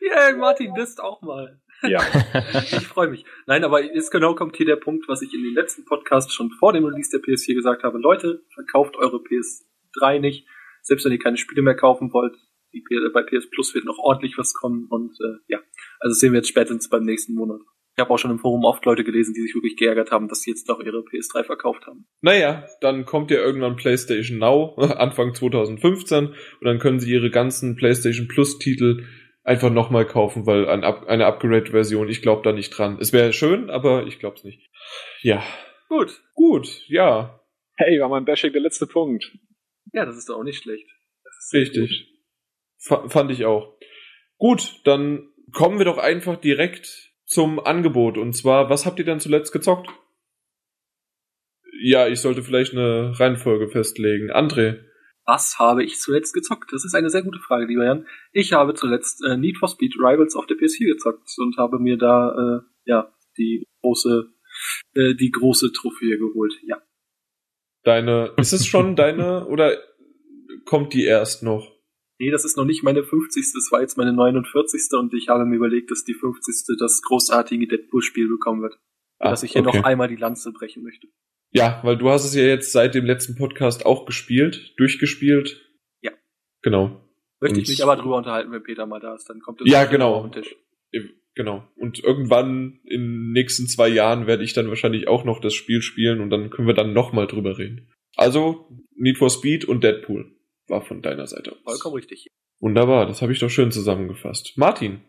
Ja, yeah, Martin, bist auch mal. Ja. [laughs] ich freue mich. Nein, aber jetzt genau kommt hier der Punkt, was ich in den letzten Podcasts schon vor dem Release der PS4 gesagt habe. Leute, verkauft eure PS 3 nicht. Selbst wenn ihr keine Spiele mehr kaufen wollt, bei PS Plus wird noch ordentlich was kommen und äh, ja, also sehen wir jetzt spätestens beim nächsten Monat. Ich habe auch schon im Forum oft Leute gelesen, die sich wirklich geärgert haben, dass sie jetzt doch ihre PS3 verkauft haben. Naja, dann kommt ja irgendwann PlayStation Now, [laughs] Anfang 2015, und dann können sie ihre ganzen PlayStation Plus-Titel einfach nochmal kaufen, weil ein, eine Upgrade-Version, ich glaube da nicht dran. Es wäre schön, aber ich glaube es nicht. Ja. Gut. Gut, ja. Hey, war mein Bashing der letzte Punkt. Ja, das ist doch auch nicht schlecht. Richtig. Fand ich auch. Gut, dann kommen wir doch einfach direkt zum Angebot. Und zwar, was habt ihr denn zuletzt gezockt? Ja, ich sollte vielleicht eine Reihenfolge festlegen. André. Was habe ich zuletzt gezockt? Das ist eine sehr gute Frage, lieber Jan. Ich habe zuletzt äh, Need for Speed Rivals auf der PS4 gezockt und habe mir da äh, ja die große äh, die große Trophäe geholt. Ja. Deine ist es schon [laughs] deine oder kommt die erst noch? Nee, das ist noch nicht meine 50. Das war jetzt meine 49. und ich habe mir überlegt, dass die 50. das großartige Deadpool-Spiel bekommen wird. Ah, dass ich hier okay. noch einmal die Lanze brechen möchte. Ja, weil du hast es ja jetzt seit dem letzten Podcast auch gespielt, durchgespielt. Ja. Genau. Möchte und ich mich aber drüber unterhalten, wenn Peter mal da ist, dann kommt es ja, genau. auf den Tisch. Genau. Und irgendwann in den nächsten zwei Jahren werde ich dann wahrscheinlich auch noch das Spiel spielen und dann können wir dann nochmal drüber reden. Also Need for Speed und Deadpool war von deiner Seite aus. Vollkommen richtig. Wunderbar, das habe ich doch schön zusammengefasst. Martin.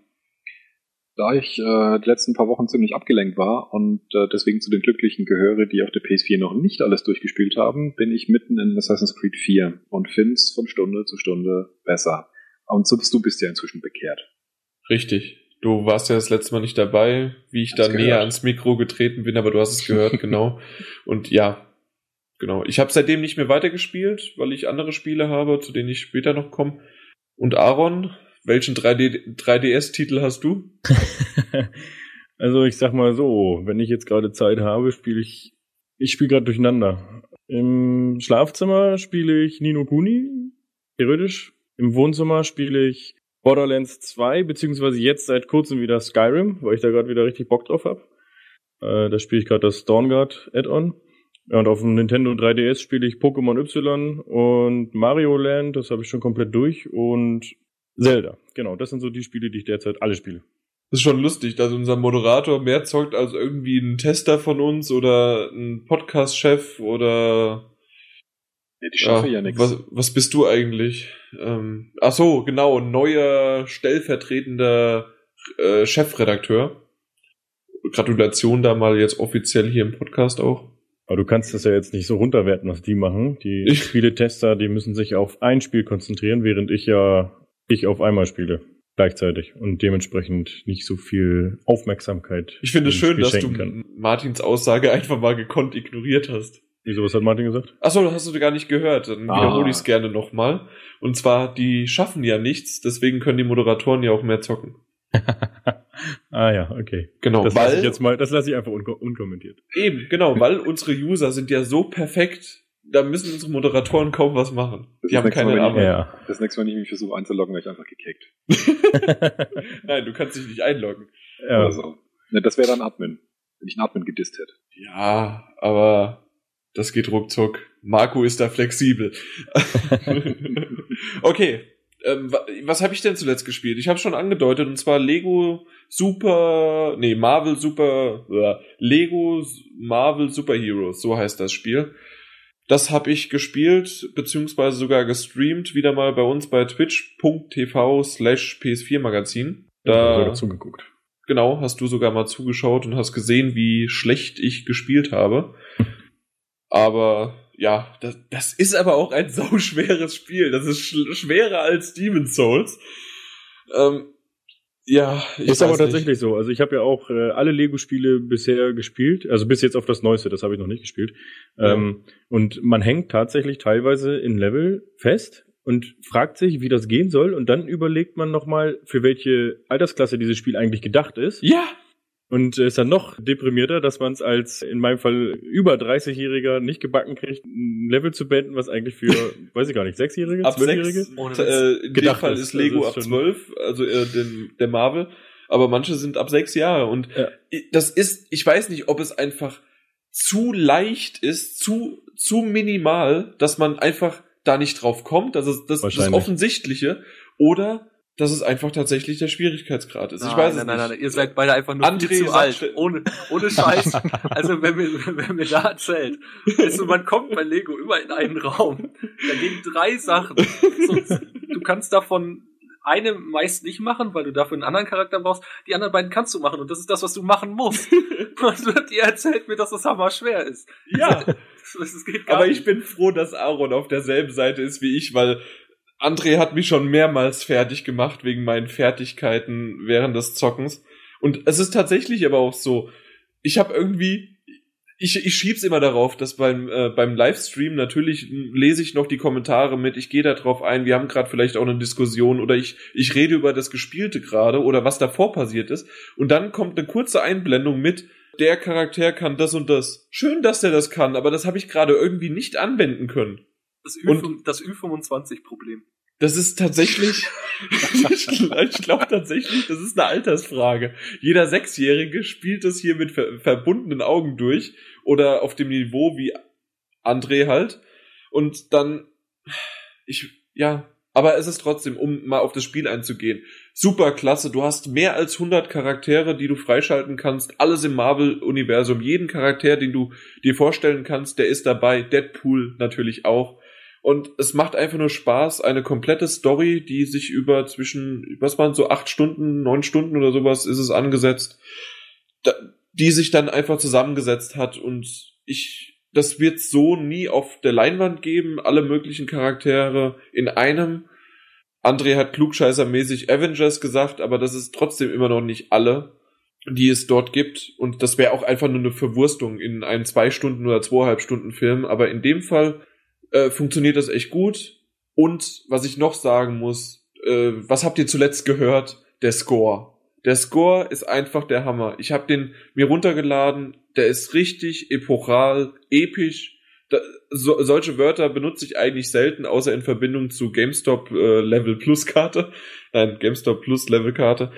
Da ich äh, die letzten paar Wochen ziemlich abgelenkt war und äh, deswegen zu den Glücklichen gehöre, die auf der PS4 noch nicht alles durchgespielt haben, bin ich mitten in Assassin's Creed 4 und find's von Stunde zu Stunde besser. Und so bist du bist ja inzwischen bekehrt. Richtig. Du warst ja das letzte Mal nicht dabei, wie ich da näher ans Mikro getreten bin, aber du hast es [laughs] gehört, genau. Und ja, Genau. Ich habe seitdem nicht mehr weitergespielt, weil ich andere Spiele habe, zu denen ich später noch komme. Und Aaron, welchen 3D, 3DS-Titel hast du? [laughs] also ich sag mal so, wenn ich jetzt gerade Zeit habe, spiele ich, ich spiele gerade durcheinander. Im Schlafzimmer spiele ich Nino Kuni, theoretisch. Im Wohnzimmer spiele ich Borderlands 2, beziehungsweise jetzt seit kurzem wieder Skyrim, weil ich da gerade wieder richtig Bock drauf habe. Äh, da spiele ich gerade das Dawnguard Add-on. Ja, und auf dem Nintendo 3DS spiele ich Pokémon Y und Mario Land, das habe ich schon komplett durch und Zelda. Genau, das sind so die Spiele, die ich derzeit alle spiele. Das ist schon lustig, dass unser Moderator mehr zockt als irgendwie ein Tester von uns oder ein Podcast-Chef oder ja, die schaffe ja, ja nichts. Was, was bist du eigentlich? Ähm, ach so, genau, neuer stellvertretender äh, Chefredakteur. Gratulation da mal jetzt offiziell hier im Podcast auch. Aber du kannst das ja jetzt nicht so runterwerten, was die machen. Die Spieletester, die müssen sich auf ein Spiel konzentrieren, während ich ja ich auf einmal spiele gleichzeitig und dementsprechend nicht so viel Aufmerksamkeit. Ich finde es schön, dass du kann. Martins Aussage einfach mal gekonnt ignoriert hast. Wieso, was hat Martin gesagt? Achso, das hast du gar nicht gehört. Dann ah. wiederhole ich es gerne nochmal. Und zwar, die schaffen ja nichts, deswegen können die Moderatoren ja auch mehr zocken. [laughs] ah ja, okay. Genau, das lasse ich jetzt mal, das lasse ich einfach un unkommentiert. Eben, genau, weil unsere User sind ja so perfekt, da müssen unsere Moderatoren kaum was machen. Das Die haben keine Arbeit. Ja. Das nächste Mal, wenn ich mich versuche einzuloggen, werde ich einfach gekickt. [laughs] [laughs] Nein, du kannst dich nicht einloggen. Ja. Oder so. Ne, das wäre dann Admin, wenn ich einen Admin gedisst hätte. Ja, aber das geht ruckzuck. Marco ist da flexibel. [laughs] okay, ähm, was habe ich denn zuletzt gespielt? Ich habe schon angedeutet, und zwar Lego Super, nee, Marvel Super, äh, Lego Marvel Super Heroes, so heißt das Spiel. Das habe ich gespielt, beziehungsweise sogar gestreamt, wieder mal bei uns bei twitch.tv slash PS4 Magazin. Da sogar zugeguckt. Genau, hast du sogar mal zugeschaut und hast gesehen, wie schlecht ich gespielt habe. [laughs] Aber ja, das, das ist aber auch ein [laughs] sauschweres Spiel. Das ist sch schwerer als Demon's Souls. Ähm, ja, ich ist aber tatsächlich nicht. so. Also ich habe ja auch äh, alle Lego-Spiele bisher gespielt, also bis jetzt auf das Neueste, das habe ich noch nicht gespielt. Ja. Ähm, und man hängt tatsächlich teilweise in Level fest und fragt sich, wie das gehen soll, und dann überlegt man nochmal, für welche Altersklasse dieses Spiel eigentlich gedacht ist. Ja, und ist dann noch deprimierter, dass man es als in meinem Fall über 30-Jähriger nicht gebacken kriegt, ein Level zu beenden, was eigentlich für, [laughs] weiß ich gar nicht, Sechsjährige, ab Zwölfjährige? Sechs, äh, in dem Fall ist. Lego also ab zwölf, also äh, den, der Marvel, aber manche sind ab sechs Jahre und ja. das ist, ich weiß nicht, ob es einfach zu leicht ist, zu, zu minimal, dass man einfach da nicht drauf kommt, das ist das, das Offensichtliche, oder dass es einfach tatsächlich der Schwierigkeitsgrad ist. Nein, ich weiß nein, es nein, nicht. nein, ihr seid beide einfach nur André viel zu alt. Ohne, ohne Scheiß. Also wenn mir, wenn mir da erzählt, also man kommt bei Lego immer in einen Raum, da gehen drei Sachen. So, du kannst davon eine meist nicht machen, weil du dafür einen anderen Charakter brauchst. Die anderen beiden kannst du machen und das ist das, was du machen musst. [laughs] Und ihr erzählt mir, dass das hammer schwer ist. Ja, [laughs] Das, das aber nicht. ich bin froh, dass Aaron auf derselben Seite ist wie ich, weil André hat mich schon mehrmals fertig gemacht wegen meinen Fertigkeiten während des Zockens. Und es ist tatsächlich aber auch so, ich habe irgendwie, ich, ich schieb's immer darauf, dass beim, äh, beim Livestream natürlich lese ich noch die Kommentare mit, ich gehe da drauf ein, wir haben gerade vielleicht auch eine Diskussion oder ich, ich rede über das Gespielte gerade oder was davor passiert ist. Und dann kommt eine kurze Einblendung mit, der Charakter kann das und das. Schön, dass der das kann, aber das habe ich gerade irgendwie nicht anwenden können. Das, Ü, das Ü25-Problem. Das ist tatsächlich, [laughs] ich glaube tatsächlich, das ist eine Altersfrage. Jeder Sechsjährige spielt das hier mit ver verbundenen Augen durch oder auf dem Niveau wie André halt. Und dann, ich, ja, aber es ist trotzdem, um mal auf das Spiel einzugehen, super klasse. Du hast mehr als 100 Charaktere, die du freischalten kannst. Alles im Marvel-Universum. Jeden Charakter, den du dir vorstellen kannst, der ist dabei. Deadpool natürlich auch. Und es macht einfach nur Spaß, eine komplette Story, die sich über zwischen, was waren so acht Stunden, neun Stunden oder sowas ist es angesetzt, die sich dann einfach zusammengesetzt hat und ich, das wird so nie auf der Leinwand geben, alle möglichen Charaktere in einem. André hat klugscheißermäßig Avengers gesagt, aber das ist trotzdem immer noch nicht alle, die es dort gibt. Und das wäre auch einfach nur eine Verwurstung in einen zwei Stunden oder zweieinhalb Stunden Film. Aber in dem Fall äh, funktioniert das echt gut. Und was ich noch sagen muss, äh, was habt ihr zuletzt gehört? Der Score. Der Score ist einfach der Hammer. Ich habe den mir runtergeladen. Der ist richtig epochal, episch. Da, so, solche Wörter benutze ich eigentlich selten, außer in Verbindung zu GameStop äh, Level Plus Karte. Nein, GameStop Plus Level Karte.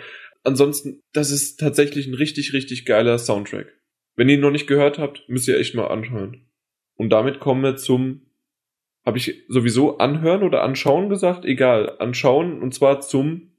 Ansonsten, das ist tatsächlich ein richtig, richtig geiler Soundtrack. Wenn ihr ihn noch nicht gehört habt, müsst ihr echt mal anhören. Und damit kommen wir zum habe ich sowieso anhören oder anschauen gesagt? Egal, anschauen und zwar zum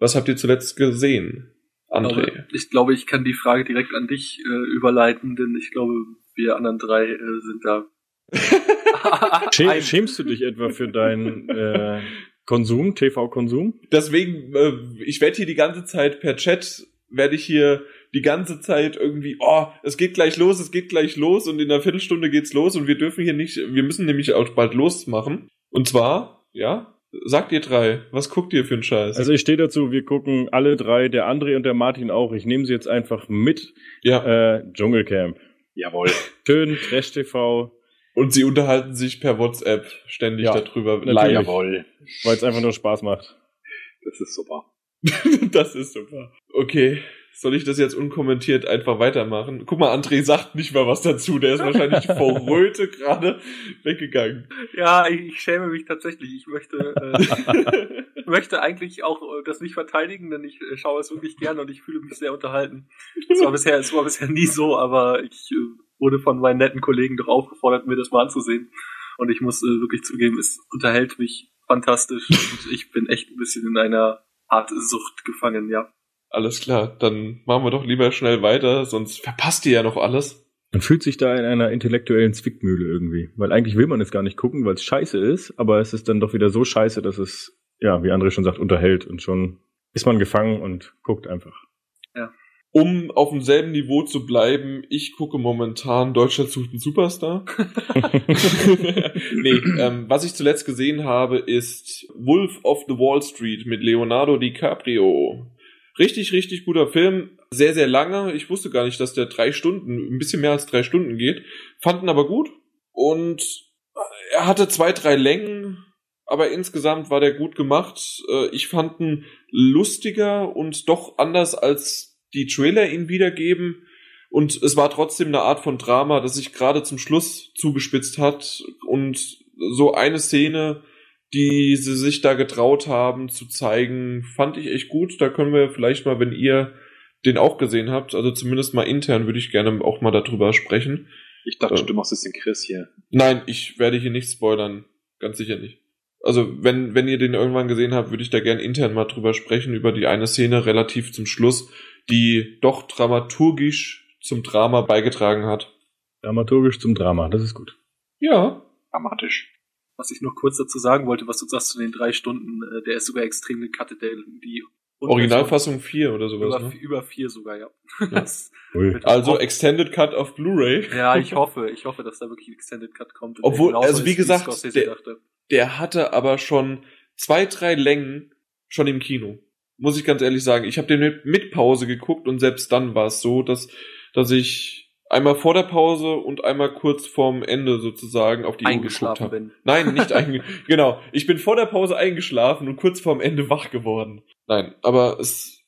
Was habt ihr zuletzt gesehen? André. Ich glaube, ich kann die Frage direkt an dich äh, überleiten, denn ich glaube, wir anderen drei äh, sind da. [laughs] Schä Ein- schämst du dich etwa für deinen äh, Konsum, TV-Konsum? Deswegen, äh, ich werde hier die ganze Zeit per Chat, werde ich hier die ganze Zeit irgendwie, oh, es geht gleich los, es geht gleich los und in einer Viertelstunde geht's los und wir dürfen hier nicht, wir müssen nämlich auch bald losmachen. Und zwar, ja, sagt ihr drei, was guckt ihr für einen Scheiß? Also ich stehe dazu, wir gucken alle drei, der André und der Martin auch. Ich nehme sie jetzt einfach mit. ja, Äh, Dschungelcamp. Jawohl. [laughs] Schön, Trash-TV. und sie unterhalten sich per WhatsApp ständig Ja, darüber natürlich. live. Jawohl. Weil es einfach nur Spaß macht. Das ist super. [laughs] das ist super. Okay, soll ich das jetzt unkommentiert einfach weitermachen? Guck mal, André sagt nicht mal was dazu. Der ist wahrscheinlich [laughs] vor Röte gerade weggegangen. Ja, ich, ich schäme mich tatsächlich. Ich möchte, äh, [laughs] möchte eigentlich auch äh, das nicht verteidigen, denn ich äh, schaue es wirklich gerne und ich fühle mich sehr unterhalten. Es war bisher, es war bisher nie so, aber ich äh, wurde von meinen netten Kollegen doch aufgefordert, mir das mal anzusehen. Und ich muss äh, wirklich zugeben, es unterhält mich fantastisch und ich bin echt ein bisschen in einer Art Sucht gefangen, ja. Alles klar, dann machen wir doch lieber schnell weiter, sonst verpasst ihr ja noch alles. Man fühlt sich da in einer intellektuellen Zwickmühle irgendwie. Weil eigentlich will man es gar nicht gucken, weil es scheiße ist, aber es ist dann doch wieder so scheiße, dass es, ja, wie André schon sagt, unterhält und schon ist man gefangen und guckt einfach. Um auf demselben Niveau zu bleiben, ich gucke momentan Deutschland sucht einen Superstar. [laughs] [laughs] nee, ähm, was ich zuletzt gesehen habe, ist Wolf of the Wall Street mit Leonardo DiCaprio. Richtig, richtig guter Film. Sehr, sehr lange. Ich wusste gar nicht, dass der drei Stunden, ein bisschen mehr als drei Stunden geht. Fanden aber gut. Und er hatte zwei, drei Längen. Aber insgesamt war der gut gemacht. Äh, Ich fand ihn lustiger und doch anders als die Trailer ihn wiedergeben. Und es war trotzdem eine Art von Drama, das sich gerade zum Schluss zugespitzt hat. Und so eine Szene, die sie sich da getraut haben zu zeigen, fand ich echt gut. Da können wir vielleicht mal, wenn ihr den auch gesehen habt, also zumindest mal intern, würde ich gerne auch mal darüber sprechen. Ich dachte, Äh. du machst es den Chris hier. Nein, ich werde hier nicht spoilern. Ganz sicher nicht. Also, wenn, wenn ihr den irgendwann gesehen habt, würde ich da gern intern mal drüber sprechen, über die eine Szene relativ zum Schluss, die doch dramaturgisch zum Drama beigetragen hat. Dramaturgisch zum Drama, das ist gut. Ja. Dramatisch. Was ich noch kurz dazu sagen wollte, was du sagst zu den drei Stunden, äh, der ist sogar extrem gecuttet, der die Originalfassung 4 oder sowas. über, ne? über vier sogar, ja. Ja. [laughs] Also Extended Cut auf Blu-ray. ja, ich [laughs] hoffe, ich hoffe, dass da wirklich ein Extended Cut kommt. Obwohl, also wie ist, gesagt, der-. Der hatte aber schon zwei, drei Längen schon im Kino. Muss ich ganz ehrlich sagen. Ich habe den mit, mit Pause geguckt und selbst dann war es so, dass, dass ich einmal vor der Pause und einmal kurz vorm Ende sozusagen auf die Uhr habe. bin. Nein, nicht [laughs] eingeschlafen. genau. Ich bin vor der Pause eingeschlafen und kurz vorm Ende wach geworden. Nein, aber es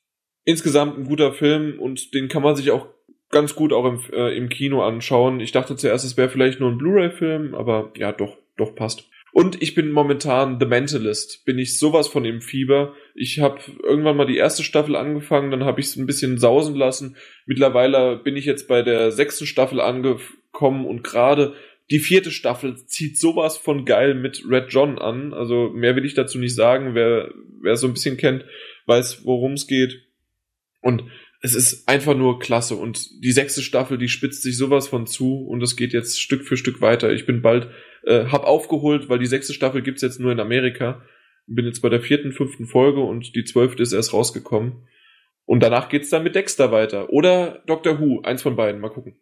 insgesamt ein guter Film und den kann man sich auch ganz gut auch im, äh, im Kino anschauen. Ich dachte zuerst, es wäre vielleicht nur ein Blu-ray-Film, aber ja, doch, doch passt. Und ich bin momentan The Mentalist. Bin ich sowas von im Fieber. Ich habe irgendwann mal die erste Staffel angefangen, dann habe ich es ein bisschen sausen lassen. Mittlerweile bin ich jetzt bei der sechsten Staffel angekommen und gerade die vierte Staffel zieht sowas von geil mit Red John an. Also mehr will ich dazu nicht sagen. Wer wer so ein bisschen kennt, weiß, worum es geht. Und es ist einfach nur klasse. Und die sechste Staffel, die spitzt sich sowas von zu und es geht jetzt Stück für Stück weiter. Ich bin bald, äh, hab aufgeholt, weil die sechste Staffel gibt's jetzt nur in Amerika. Bin jetzt bei der vierten, fünften Folge und die zwölfte ist erst rausgekommen. Und danach geht's dann mit Dexter weiter. Oder Doctor Who, eins von beiden. Mal gucken.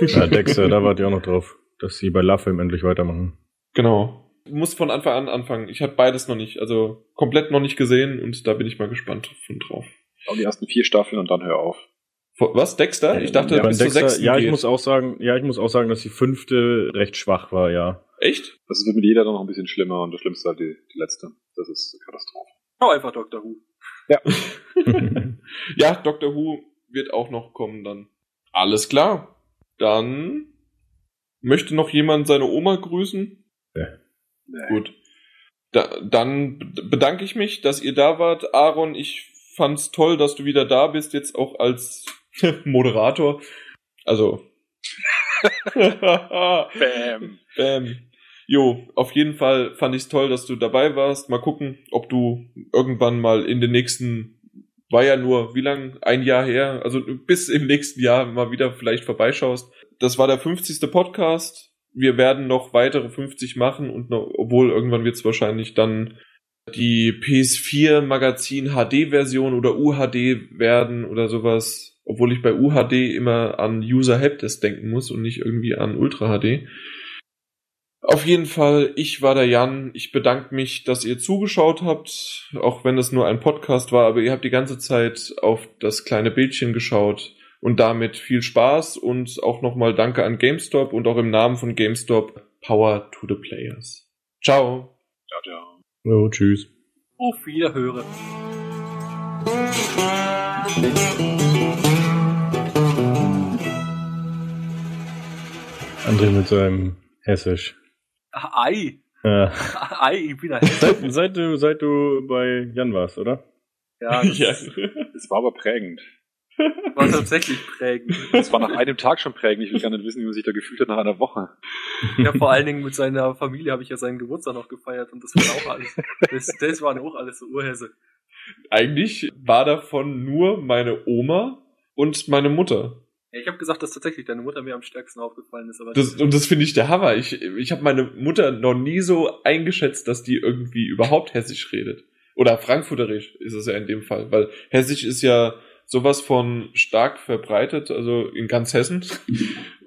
Ja, Dexter, da wart ihr auch noch drauf, dass sie bei Love endlich weitermachen. Genau. Muss von Anfang an anfangen. Ich habe beides noch nicht, also komplett noch nicht gesehen und da bin ich mal gespannt von drauf. Auch die ersten vier Staffeln und dann hör auf. Was, Dexter? Ich dachte, Ja, bis Bei zur Dexter, sechsten ja, ich geht. muss auch sagen, ja, ich muss auch sagen, dass die fünfte recht schwach war, ja. Echt? Das wird mit jeder dann noch ein bisschen schlimmer und das Schlimmste halt die, die letzte. Das ist eine Katastrophe. Schau einfach Doctor Who. ja, [laughs] Doctor Who wird auch noch kommen dann. Alles klar. Dann möchte noch jemand seine Oma grüßen? Nee. Gut. Da, dann bedanke ich mich, dass ihr da wart. Aaron, ich fand's toll, dass du wieder da bist, jetzt auch als [laughs] Moderator. Also. [laughs] Bam. Ähm, jo, auf jeden Fall fand ich's toll, dass du dabei warst. Mal gucken, ob du irgendwann mal in den nächsten, war ja nur, wie lang? Ein Jahr her, also bis im nächsten Jahr mal wieder vielleicht vorbeischaust. Das war der 50. Podcast. Wir werden noch weitere 50 machen und noch, obwohl irgendwann wird's wahrscheinlich dann die PS4 Magazin HD Version oder UHD werden oder sowas. Obwohl ich bei UHD immer an User Helpdesk denken muss und nicht irgendwie an Ultra HD. Auf jeden Fall, ich war der Jan. Ich bedanke mich, dass ihr zugeschaut habt, auch wenn es nur ein Podcast war, aber ihr habt die ganze Zeit auf das kleine Bildchen geschaut und damit viel Spaß und auch nochmal Danke an GameStop und auch im Namen von GameStop Power to the Players. Ciao. Ciao, ciao. Jo, tschüss. Auf Wiederhören. André mit seinem Hessisch. Ah, Ei. Ja. [laughs] Ei, ich bin ein Seit, seit, du, seit du bei Jan warst, oder? Ja, das [laughs] Ja. Das war aber prägend. War tatsächlich prägend. Das war nach einem Tag schon prägend. Ich will gar nicht wissen, wie man sich da gefühlt hat nach einer Woche. Ja, vor allen Dingen mit seiner Familie habe ich ja seinen Geburtstag noch gefeiert und das war auch alles. Das, das waren auch alles so Urhäse. Eigentlich war davon nur meine Oma und meine Mutter. Ja, ich habe gesagt, dass tatsächlich deine Mutter mir am stärksten aufgefallen ist, aber Das, und das finde ich der Hammer. Ich, ich habe meine Mutter noch nie so eingeschätzt, dass die irgendwie überhaupt Hessisch redet. Oder Frankfurterisch ist es ja in dem Fall, weil Hessisch ist ja sowas von stark verbreitet, also in ganz Hessen.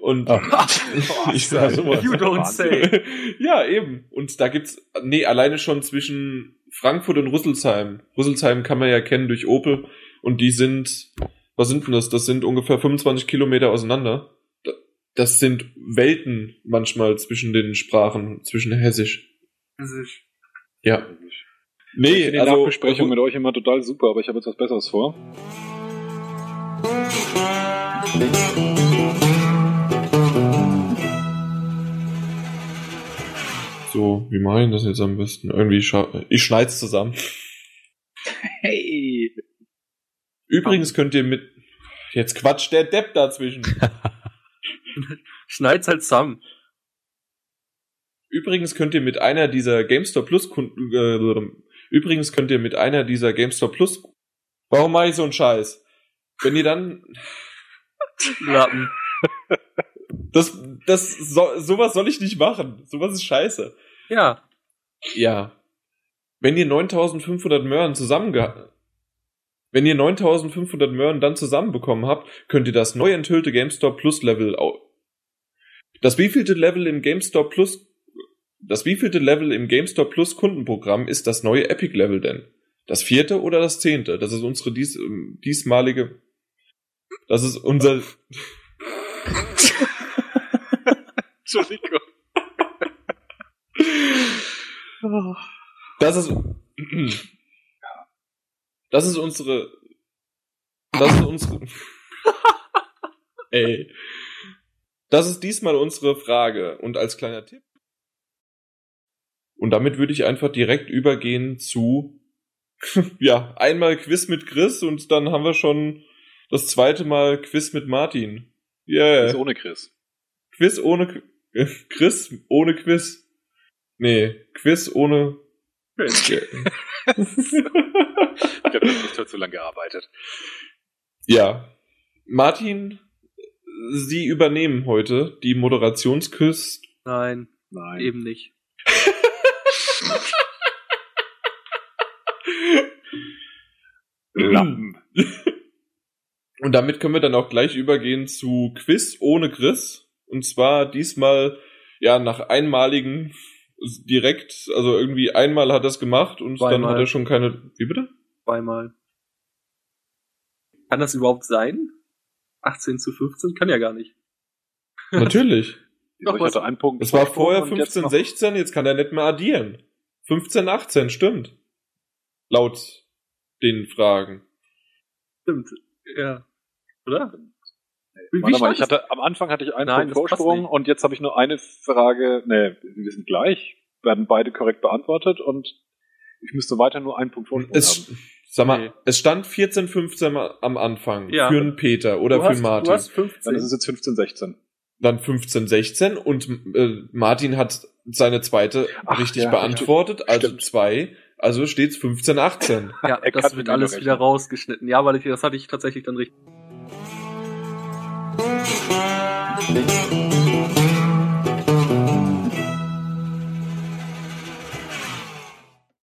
Und Ah. [laughs] ich Ja, sowas. You don't say. [laughs] ja, eben. Und da gibt's, nee, alleine schon zwischen Frankfurt und Rüsselsheim. Rüsselsheim kann man ja kennen durch Opel. Und die sind, was sind denn das? Das sind ungefähr 25 Kilometer auseinander. Da- Das sind Welten manchmal zwischen den Sprachen, zwischen Hessisch. Ist- Ja. Ich Nee, finde die also, Nachbesprechung mit euch immer total super, aber ich habe jetzt was Besseres vor. So, wie mache ich das jetzt am besten? Irgendwie, ich schneid's zusammen. Hey! Übrigens könnt ihr mit, jetzt quatscht der Depp dazwischen. [laughs] Schneid's halt zusammen. Übrigens könnt ihr mit einer dieser GameStop Plus Kunden, äh, übrigens könnt ihr mit einer dieser GameStop Plus, warum mache ich so einen Scheiß? Wenn ihr dann, Lappen. das, das, so, sowas soll ich nicht machen. Sowas ist scheiße. Ja. Ja. Wenn ihr 9500 Möhren zusammenge wenn ihr 9500 Möhren dann zusammenbekommen habt, könnt ihr das neu enthüllte GameStop Plus Level Das wievielte Level im GameStop Plus das wievielte Level im GameStop Plus Kundenprogramm ist das neue Epic Level denn? Das vierte oder das zehnte? Das ist unsere dies, ähm, diesmalige das ist unser [laughs] Entschuldigung. Das ist. Das ist unsere. Das ist unsere. Ey. Das ist diesmal unsere Frage. Und als kleiner Tipp. Und damit würde ich einfach direkt übergehen zu. [laughs] ja, einmal Quiz mit Chris und dann haben wir schon das zweite Mal Quiz mit Martin. Yeah. Ist ohne Chris. Quiz ohne Qu- Chris ohne Quiz. Nee, Quiz ohne [laughs] Ich habe nicht dazu lange gearbeitet. Ja. Martin, Sie übernehmen heute die Moderationsquiz. Nein, Nein. eben nicht. Lappen. [laughs] Und damit können wir dann auch gleich übergehen zu Quiz ohne Chris. Und zwar diesmal, ja, nach einmaligen direkt, also irgendwie einmal hat er es gemacht und dann Zweimal. hat er schon keine. Wie bitte? Zweimal. Kann das überhaupt sein? 18 zu 15? Kann ja gar nicht. [laughs] Natürlich. Wieso, ich hatte einen Punkt. Es war vorher und jetzt 15, noch- 16, jetzt kann er nicht mehr addieren. 15, 18, stimmt. Laut den Fragen. Stimmt. Ja. Oder? Wie, Warte mal, ich es? hatte, am Anfang hatte ich einen Nein, Punkt Vorsprung und jetzt habe ich nur eine Frage. Ne, wir sind gleich. Werden beide korrekt beantwortet und ich müsste weiter nur einen Punkt Vorsprung haben. Es, sag mal, Nee. es stand 14, 15 am Anfang. Ja. Für einen Peter oder du für hast, Martin. Du hast Dann 15. ist es jetzt 15, 16. Dann 15, 16 und äh, Martin hat seine zweite Ach, richtig ja, beantwortet, also Stimmt. zwei. Also steht's 15, 18. ja, [laughs] das wird alles wieder rechnen. rausgeschnitten. Ja, weil ich, das hatte ich tatsächlich dann richtig. Thank you.